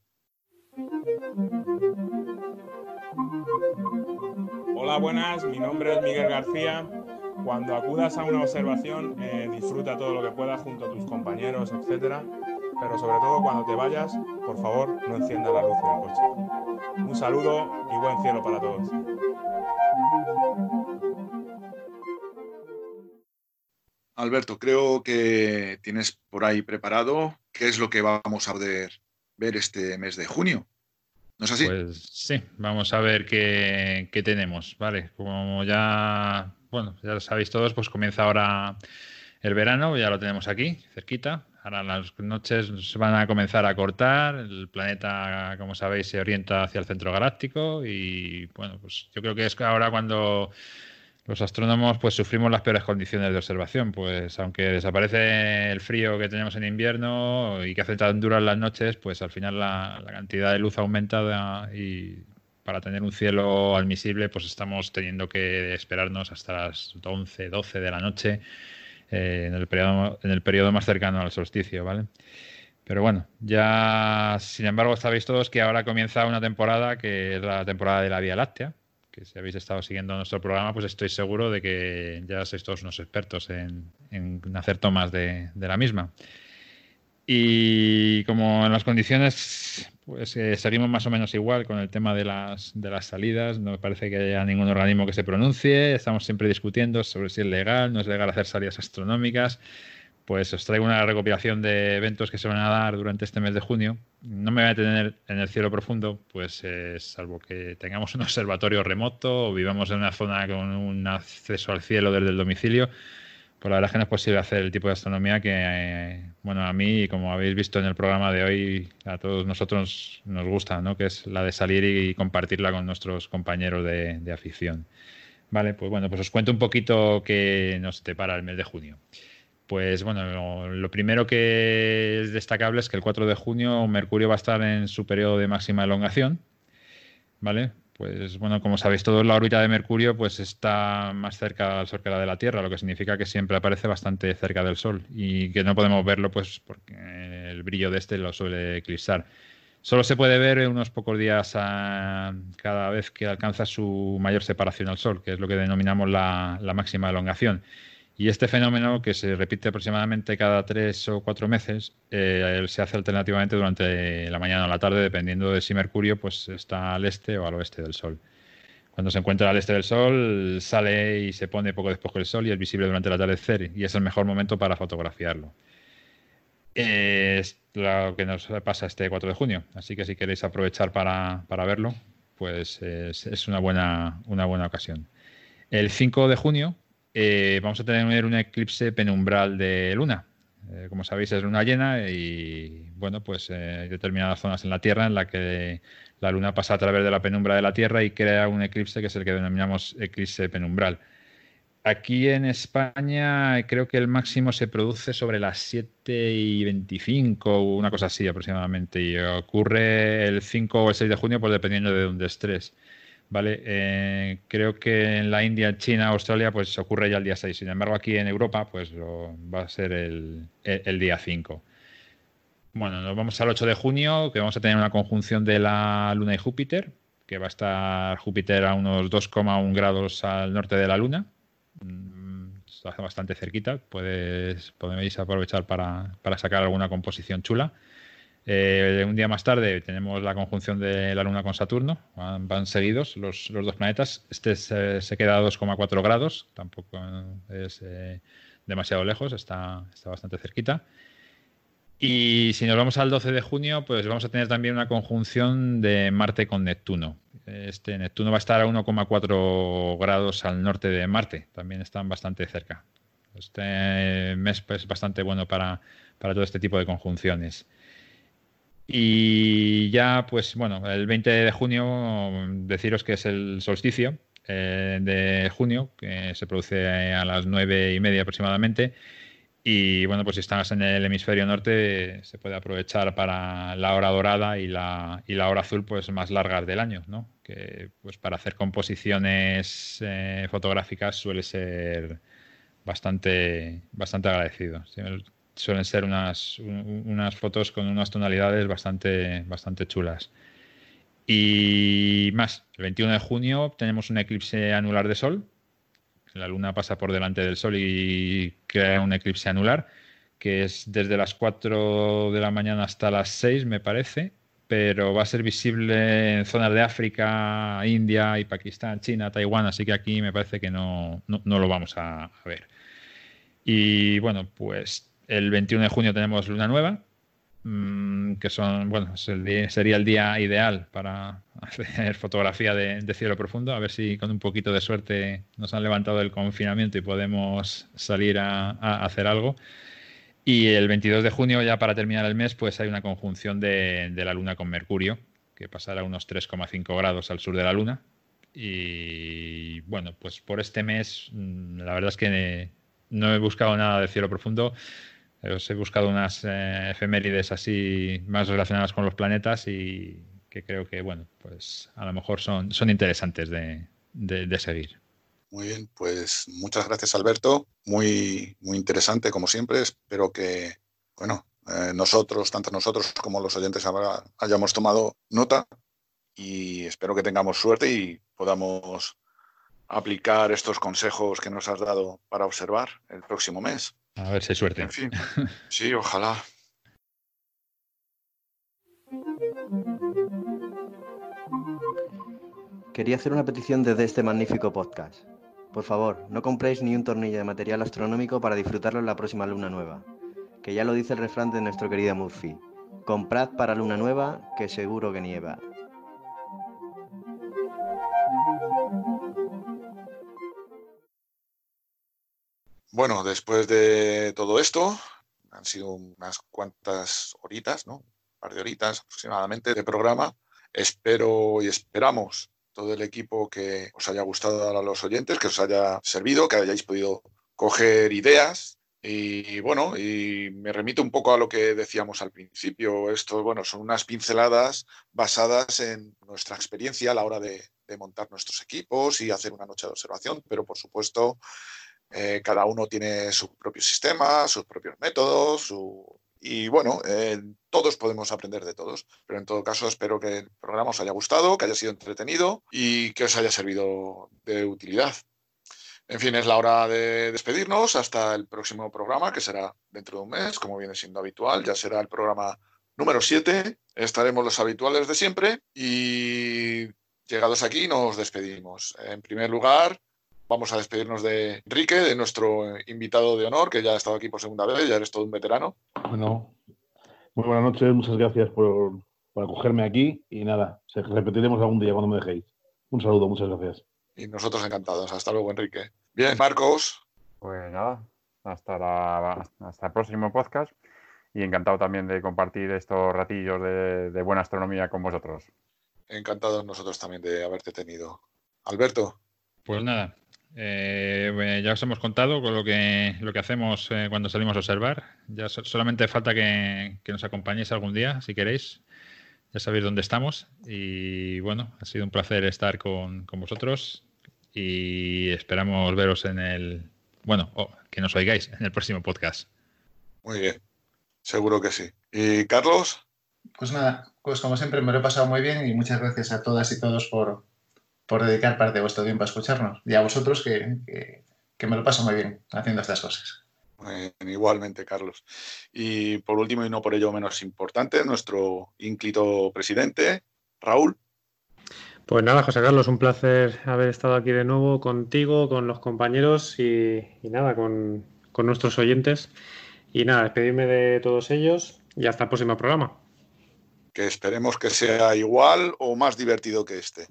Hola, buenas, mi nombre es Miguel García. Cuando acudas a una observación, eh, disfruta todo lo que puedas junto a tus compañeros, etcétera pero sobre todo cuando te vayas, por favor, no encienda la luz del coche. Un saludo y buen cielo para todos. Alberto, creo que tienes por ahí preparado qué es lo que vamos a poder ver este mes de junio. ¿No es así? Pues sí, vamos a ver qué, qué tenemos, ¿vale? Como ya, bueno, ya lo sabéis todos, pues comienza ahora el verano, ya lo tenemos aquí, cerquita. Ahora las noches se van a comenzar a cortar, el planeta, como sabéis, se orienta hacia el centro galáctico y bueno, pues yo creo que es ahora cuando los astrónomos pues sufrimos las peores condiciones de observación, pues aunque desaparece el frío que tenemos en invierno y que hace tan duras las noches, pues al final la, cantidad de luz aumenta y para tener un cielo admisible pues estamos teniendo que esperarnos hasta las 11, 12 de la noche eh, en, el periodo, en el periodo más cercano al solsticio, ¿vale? Pero bueno, ya sin embargo sabéis todos que ahora comienza una temporada que es la temporada de la Vía Láctea, que si habéis estado siguiendo nuestro programa, pues estoy seguro de que ya sois todos unos expertos en, hacer tomas de, la misma. Y como en las condiciones, pues eh, más o menos igual con el tema de las, de las salidas. No me parece que haya ningún organismo que se pronuncie. Estamos siempre discutiendo sobre si es legal, no es legal hacer salidas astronómicas pues os traigo una recopilación de eventos que se van a dar durante este mes de junio. No me voy a tener en el cielo profundo, pues eh, salvo que tengamos un observatorio remoto o vivamos en una zona con un acceso al cielo desde el domicilio, pues la verdad es que no es posible hacer el tipo de astronomía que, eh, bueno, a mí, como habéis visto en el programa de hoy, a todos nosotros nos gusta, ¿no? Que es la de salir y compartirla con nuestros compañeros de, de afición. Vale, pues bueno, pues os cuento un poquito qué nos depara el mes de junio. Pues bueno, lo, primero que es destacable es que el 4 de junio Mercurio va a estar en su periodo de máxima elongación, ¿vale? Pues bueno, como sabéis todos, la órbita de Mercurio pues está más cerca al Sol que la de la Tierra, lo que significa que siempre aparece bastante cerca del Sol y que no podemos verlo pues porque el brillo de este lo suele eclipsar. Solo se puede ver unos pocos días cada vez que alcanza su mayor separación al Sol, que es lo que denominamos la máxima elongación. Y este fenómeno, que se repite aproximadamente cada tres o cuatro meses, eh, se hace alternativamente durante la mañana o la tarde, dependiendo de si Mercurio pues, está al este o al oeste del Sol. Cuando se encuentra al este del Sol, sale y se pone poco después del Sol y es visible durante el atardecer, y es el mejor momento para fotografiarlo. Es lo que nos pasa este 4 de junio, así que si queréis aprovechar para, verlo, pues es, es una, buena, una buena ocasión. El 5 de junio eh, vamos a tener un eclipse penumbral de luna. Eh, como sabéis, es luna llena y, bueno, pues eh, hay determinadas zonas en la Tierra en la que la luna pasa a través de la penumbra de la Tierra y crea un eclipse que es el que denominamos eclipse penumbral. Aquí en España creo que el máximo se produce sobre las 7 y 25, una cosa así aproximadamente, y ocurre el 5 o el 6 de junio, pues dependiendo de dónde estés. ¿Vale? Eh, creo que en la India, China, Australia, pues ocurre ya el día 6. Sin embargo, aquí en Europa, pues va a ser el, día 5. Bueno, nos vamos al 8 de junio, que vamos a tener una conjunción de la Luna y Júpiter, que va a estar Júpiter a unos 2,1 grados al norte de la Luna. Mm, está bastante cerquita, puedes, podéis aprovechar para, para sacar alguna composición chula. Eh, un día más tarde tenemos la conjunción de la Luna con Saturno, van, seguidos los, dos planetas. Este se, queda a 2,4 grados, tampoco es eh, demasiado lejos, está, bastante cerquita. Y si nos vamos al 12 de junio, pues vamos a tener también una conjunción de Marte con Neptuno. Este Neptuno va a estar a 1,4 grados al norte de Marte, también están bastante cerca. Este mes es bastante bueno para todo este tipo de conjunciones. Y ya, pues bueno, el 20 de junio, deciros que es el solsticio eh, de junio, que se produce a las nueve y media aproximadamente. Y bueno, pues si estás en el hemisferio norte, se puede aprovechar para la hora dorada y la, y la hora azul, pues más largas del año, ¿no? Que pues para hacer composiciones eh, fotográficas suele ser bastante, bastante agradecido suelen ser unas, unas fotos con unas tonalidades bastante, bastante chulas. Y más, el 21 de junio tenemos un eclipse anular de Sol. La Luna pasa por delante del Sol y crea un eclipse anular, que es desde las 4 de la mañana hasta las 6, me parece, pero va a ser visible en zonas de África, India y Pakistán, China, Taiwán, así que aquí me parece que no, no, lo vamos a ver. Y bueno, pues el 21 de junio tenemos luna nueva, mm, que son, bueno, sería el día ideal para hacer fotografía de, cielo profundo, a ver si con un poquito de suerte nos han levantado el confinamiento y podemos salir a, hacer algo. Y el 22 de junio, ya para terminar el mes, pues hay una conjunción de, de la Luna con Mercurio, que pasará unos 3,5 grados al sur de la Luna. Y bueno, pues por este mes, mm, la verdad es que no he buscado nada de cielo profundo. Os he buscado unas eh, efemérides así más relacionadas con los planetas y que creo que, bueno, pues a lo mejor son, son interesantes de, seguir. Muy bien, pues muchas gracias Alberto, muy, muy interesante como siempre. Espero que, bueno, eh, nosotros, tanto nosotros como los oyentes hayamos tomado nota y espero que tengamos suerte y podamos aplicar estos consejos que nos has dado para observar el próximo mes. A ver si hay suerte. En fin, sí, ojalá. Quería hacer una petición desde este magnífico podcast. Por favor, no compréis ni un tornillo de material astronómico para disfrutarlo en la próxima luna nueva. Que ya lo dice el refrán de nuestro querido Murphy. Comprad para luna nueva, que seguro que nieva. Bueno, después de todo esto, han sido unas cuantas horitas, ¿no? Un par de horitas aproximadamente de programa. Espero y esperamos todo el equipo que os haya gustado a los oyentes, que os haya servido, que hayáis podido coger ideas. Y bueno, y me remito un poco a lo que decíamos al principio. Esto, bueno, son unas pinceladas basadas en nuestra experiencia a la hora de, de montar nuestros equipos y hacer una noche de observación, pero por supuesto eh, cada uno tiene su propio sistema, sus propios métodos, y bueno, eh, todos podemos aprender de todos. Pero en todo caso, espero que el programa os haya gustado, que haya sido entretenido y que os haya servido de utilidad. En fin, es la hora de despedirnos hasta el próximo programa, que será dentro de un mes, como viene siendo habitual. Ya será el programa número 7. Estaremos los habituales de siempre y llegados aquí nos despedimos. En primer lugar, vamos a despedirnos de Enrique, de nuestro invitado de honor, que ya ha estado aquí por segunda vez, ya eres todo un veterano. Bueno, muy buenas noches, muchas gracias por, acogerme aquí y nada, repetiremos algún día cuando me dejéis. Un saludo, muchas gracias. Y nosotros encantados. Hasta luego, Enrique. Bien, Marcos. Pues nada, hasta, hasta el próximo podcast y encantado también de compartir estos ratillos de, de buena astronomía con vosotros. Encantados nosotros también de haberte tenido. Alberto. Pues nada, eh, ya os hemos contado con lo que, lo que hacemos eh, cuando salimos a observar. Ya solamente falta que, nos acompañéis algún día, si queréis. Ya sabéis dónde estamos. Y bueno, ha sido un placer estar con, vosotros y esperamos veros en el. Bueno, que nos oigáis en el próximo podcast. Muy bien, seguro que sí. ¿Y Carlos? Pues nada, pues como siempre me lo he pasado muy bien y muchas gracias a todas y todos por, por dedicar parte de vuestro tiempo a escucharnos. Y a vosotros que, me lo paso muy bien haciendo estas cosas. igualmente, Carlos. Y por último, y no por ello menos importante, nuestro ínclito presidente, Raúl. Pues nada, José Carlos, un placer haber estado aquí de nuevo contigo, con los compañeros y, nada, con, con, nuestros oyentes. Y nada, despedirme de todos ellos y hasta el próximo programa. Que esperemos que sea igual o más divertido que este.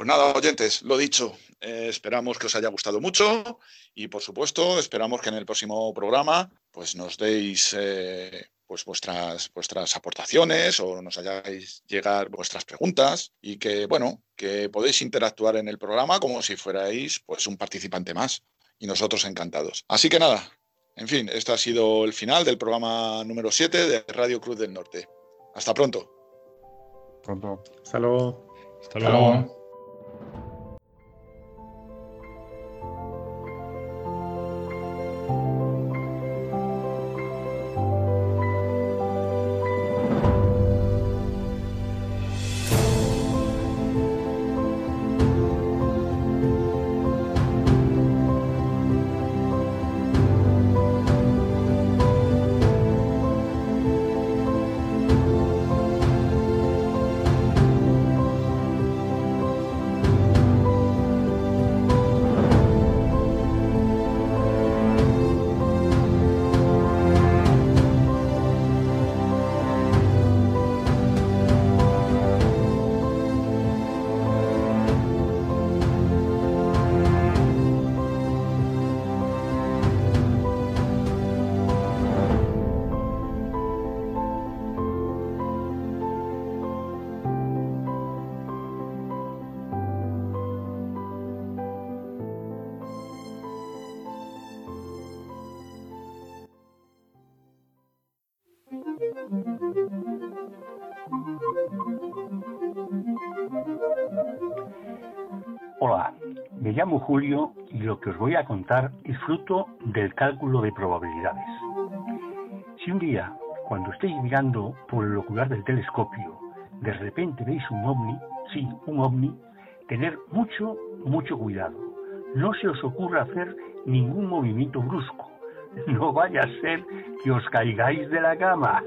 Pues nada, oyentes, lo dicho, eh, esperamos que os haya gustado mucho y por supuesto esperamos que en el próximo programa pues nos deis eh, pues vuestras, vuestras aportaciones o nos hayáis llegar vuestras preguntas y que bueno, que podéis interactuar en el programa como si fuerais pues un participante más y nosotros encantados. Así que nada, en fin, este ha sido el final del programa número 7 de Radio Cruz del Norte. Hasta pronto. Pronto. Hasta luego. Hasta luego. thank you llamo Julio y lo que os voy a contar es fruto del cálculo de probabilidades. Si un día, cuando estéis mirando por el ocular del telescopio, de repente veis un ovni, sí, un ovni, tener mucho, mucho cuidado. No se os ocurra hacer ningún movimiento brusco. No vaya a ser que os caigáis de la cama.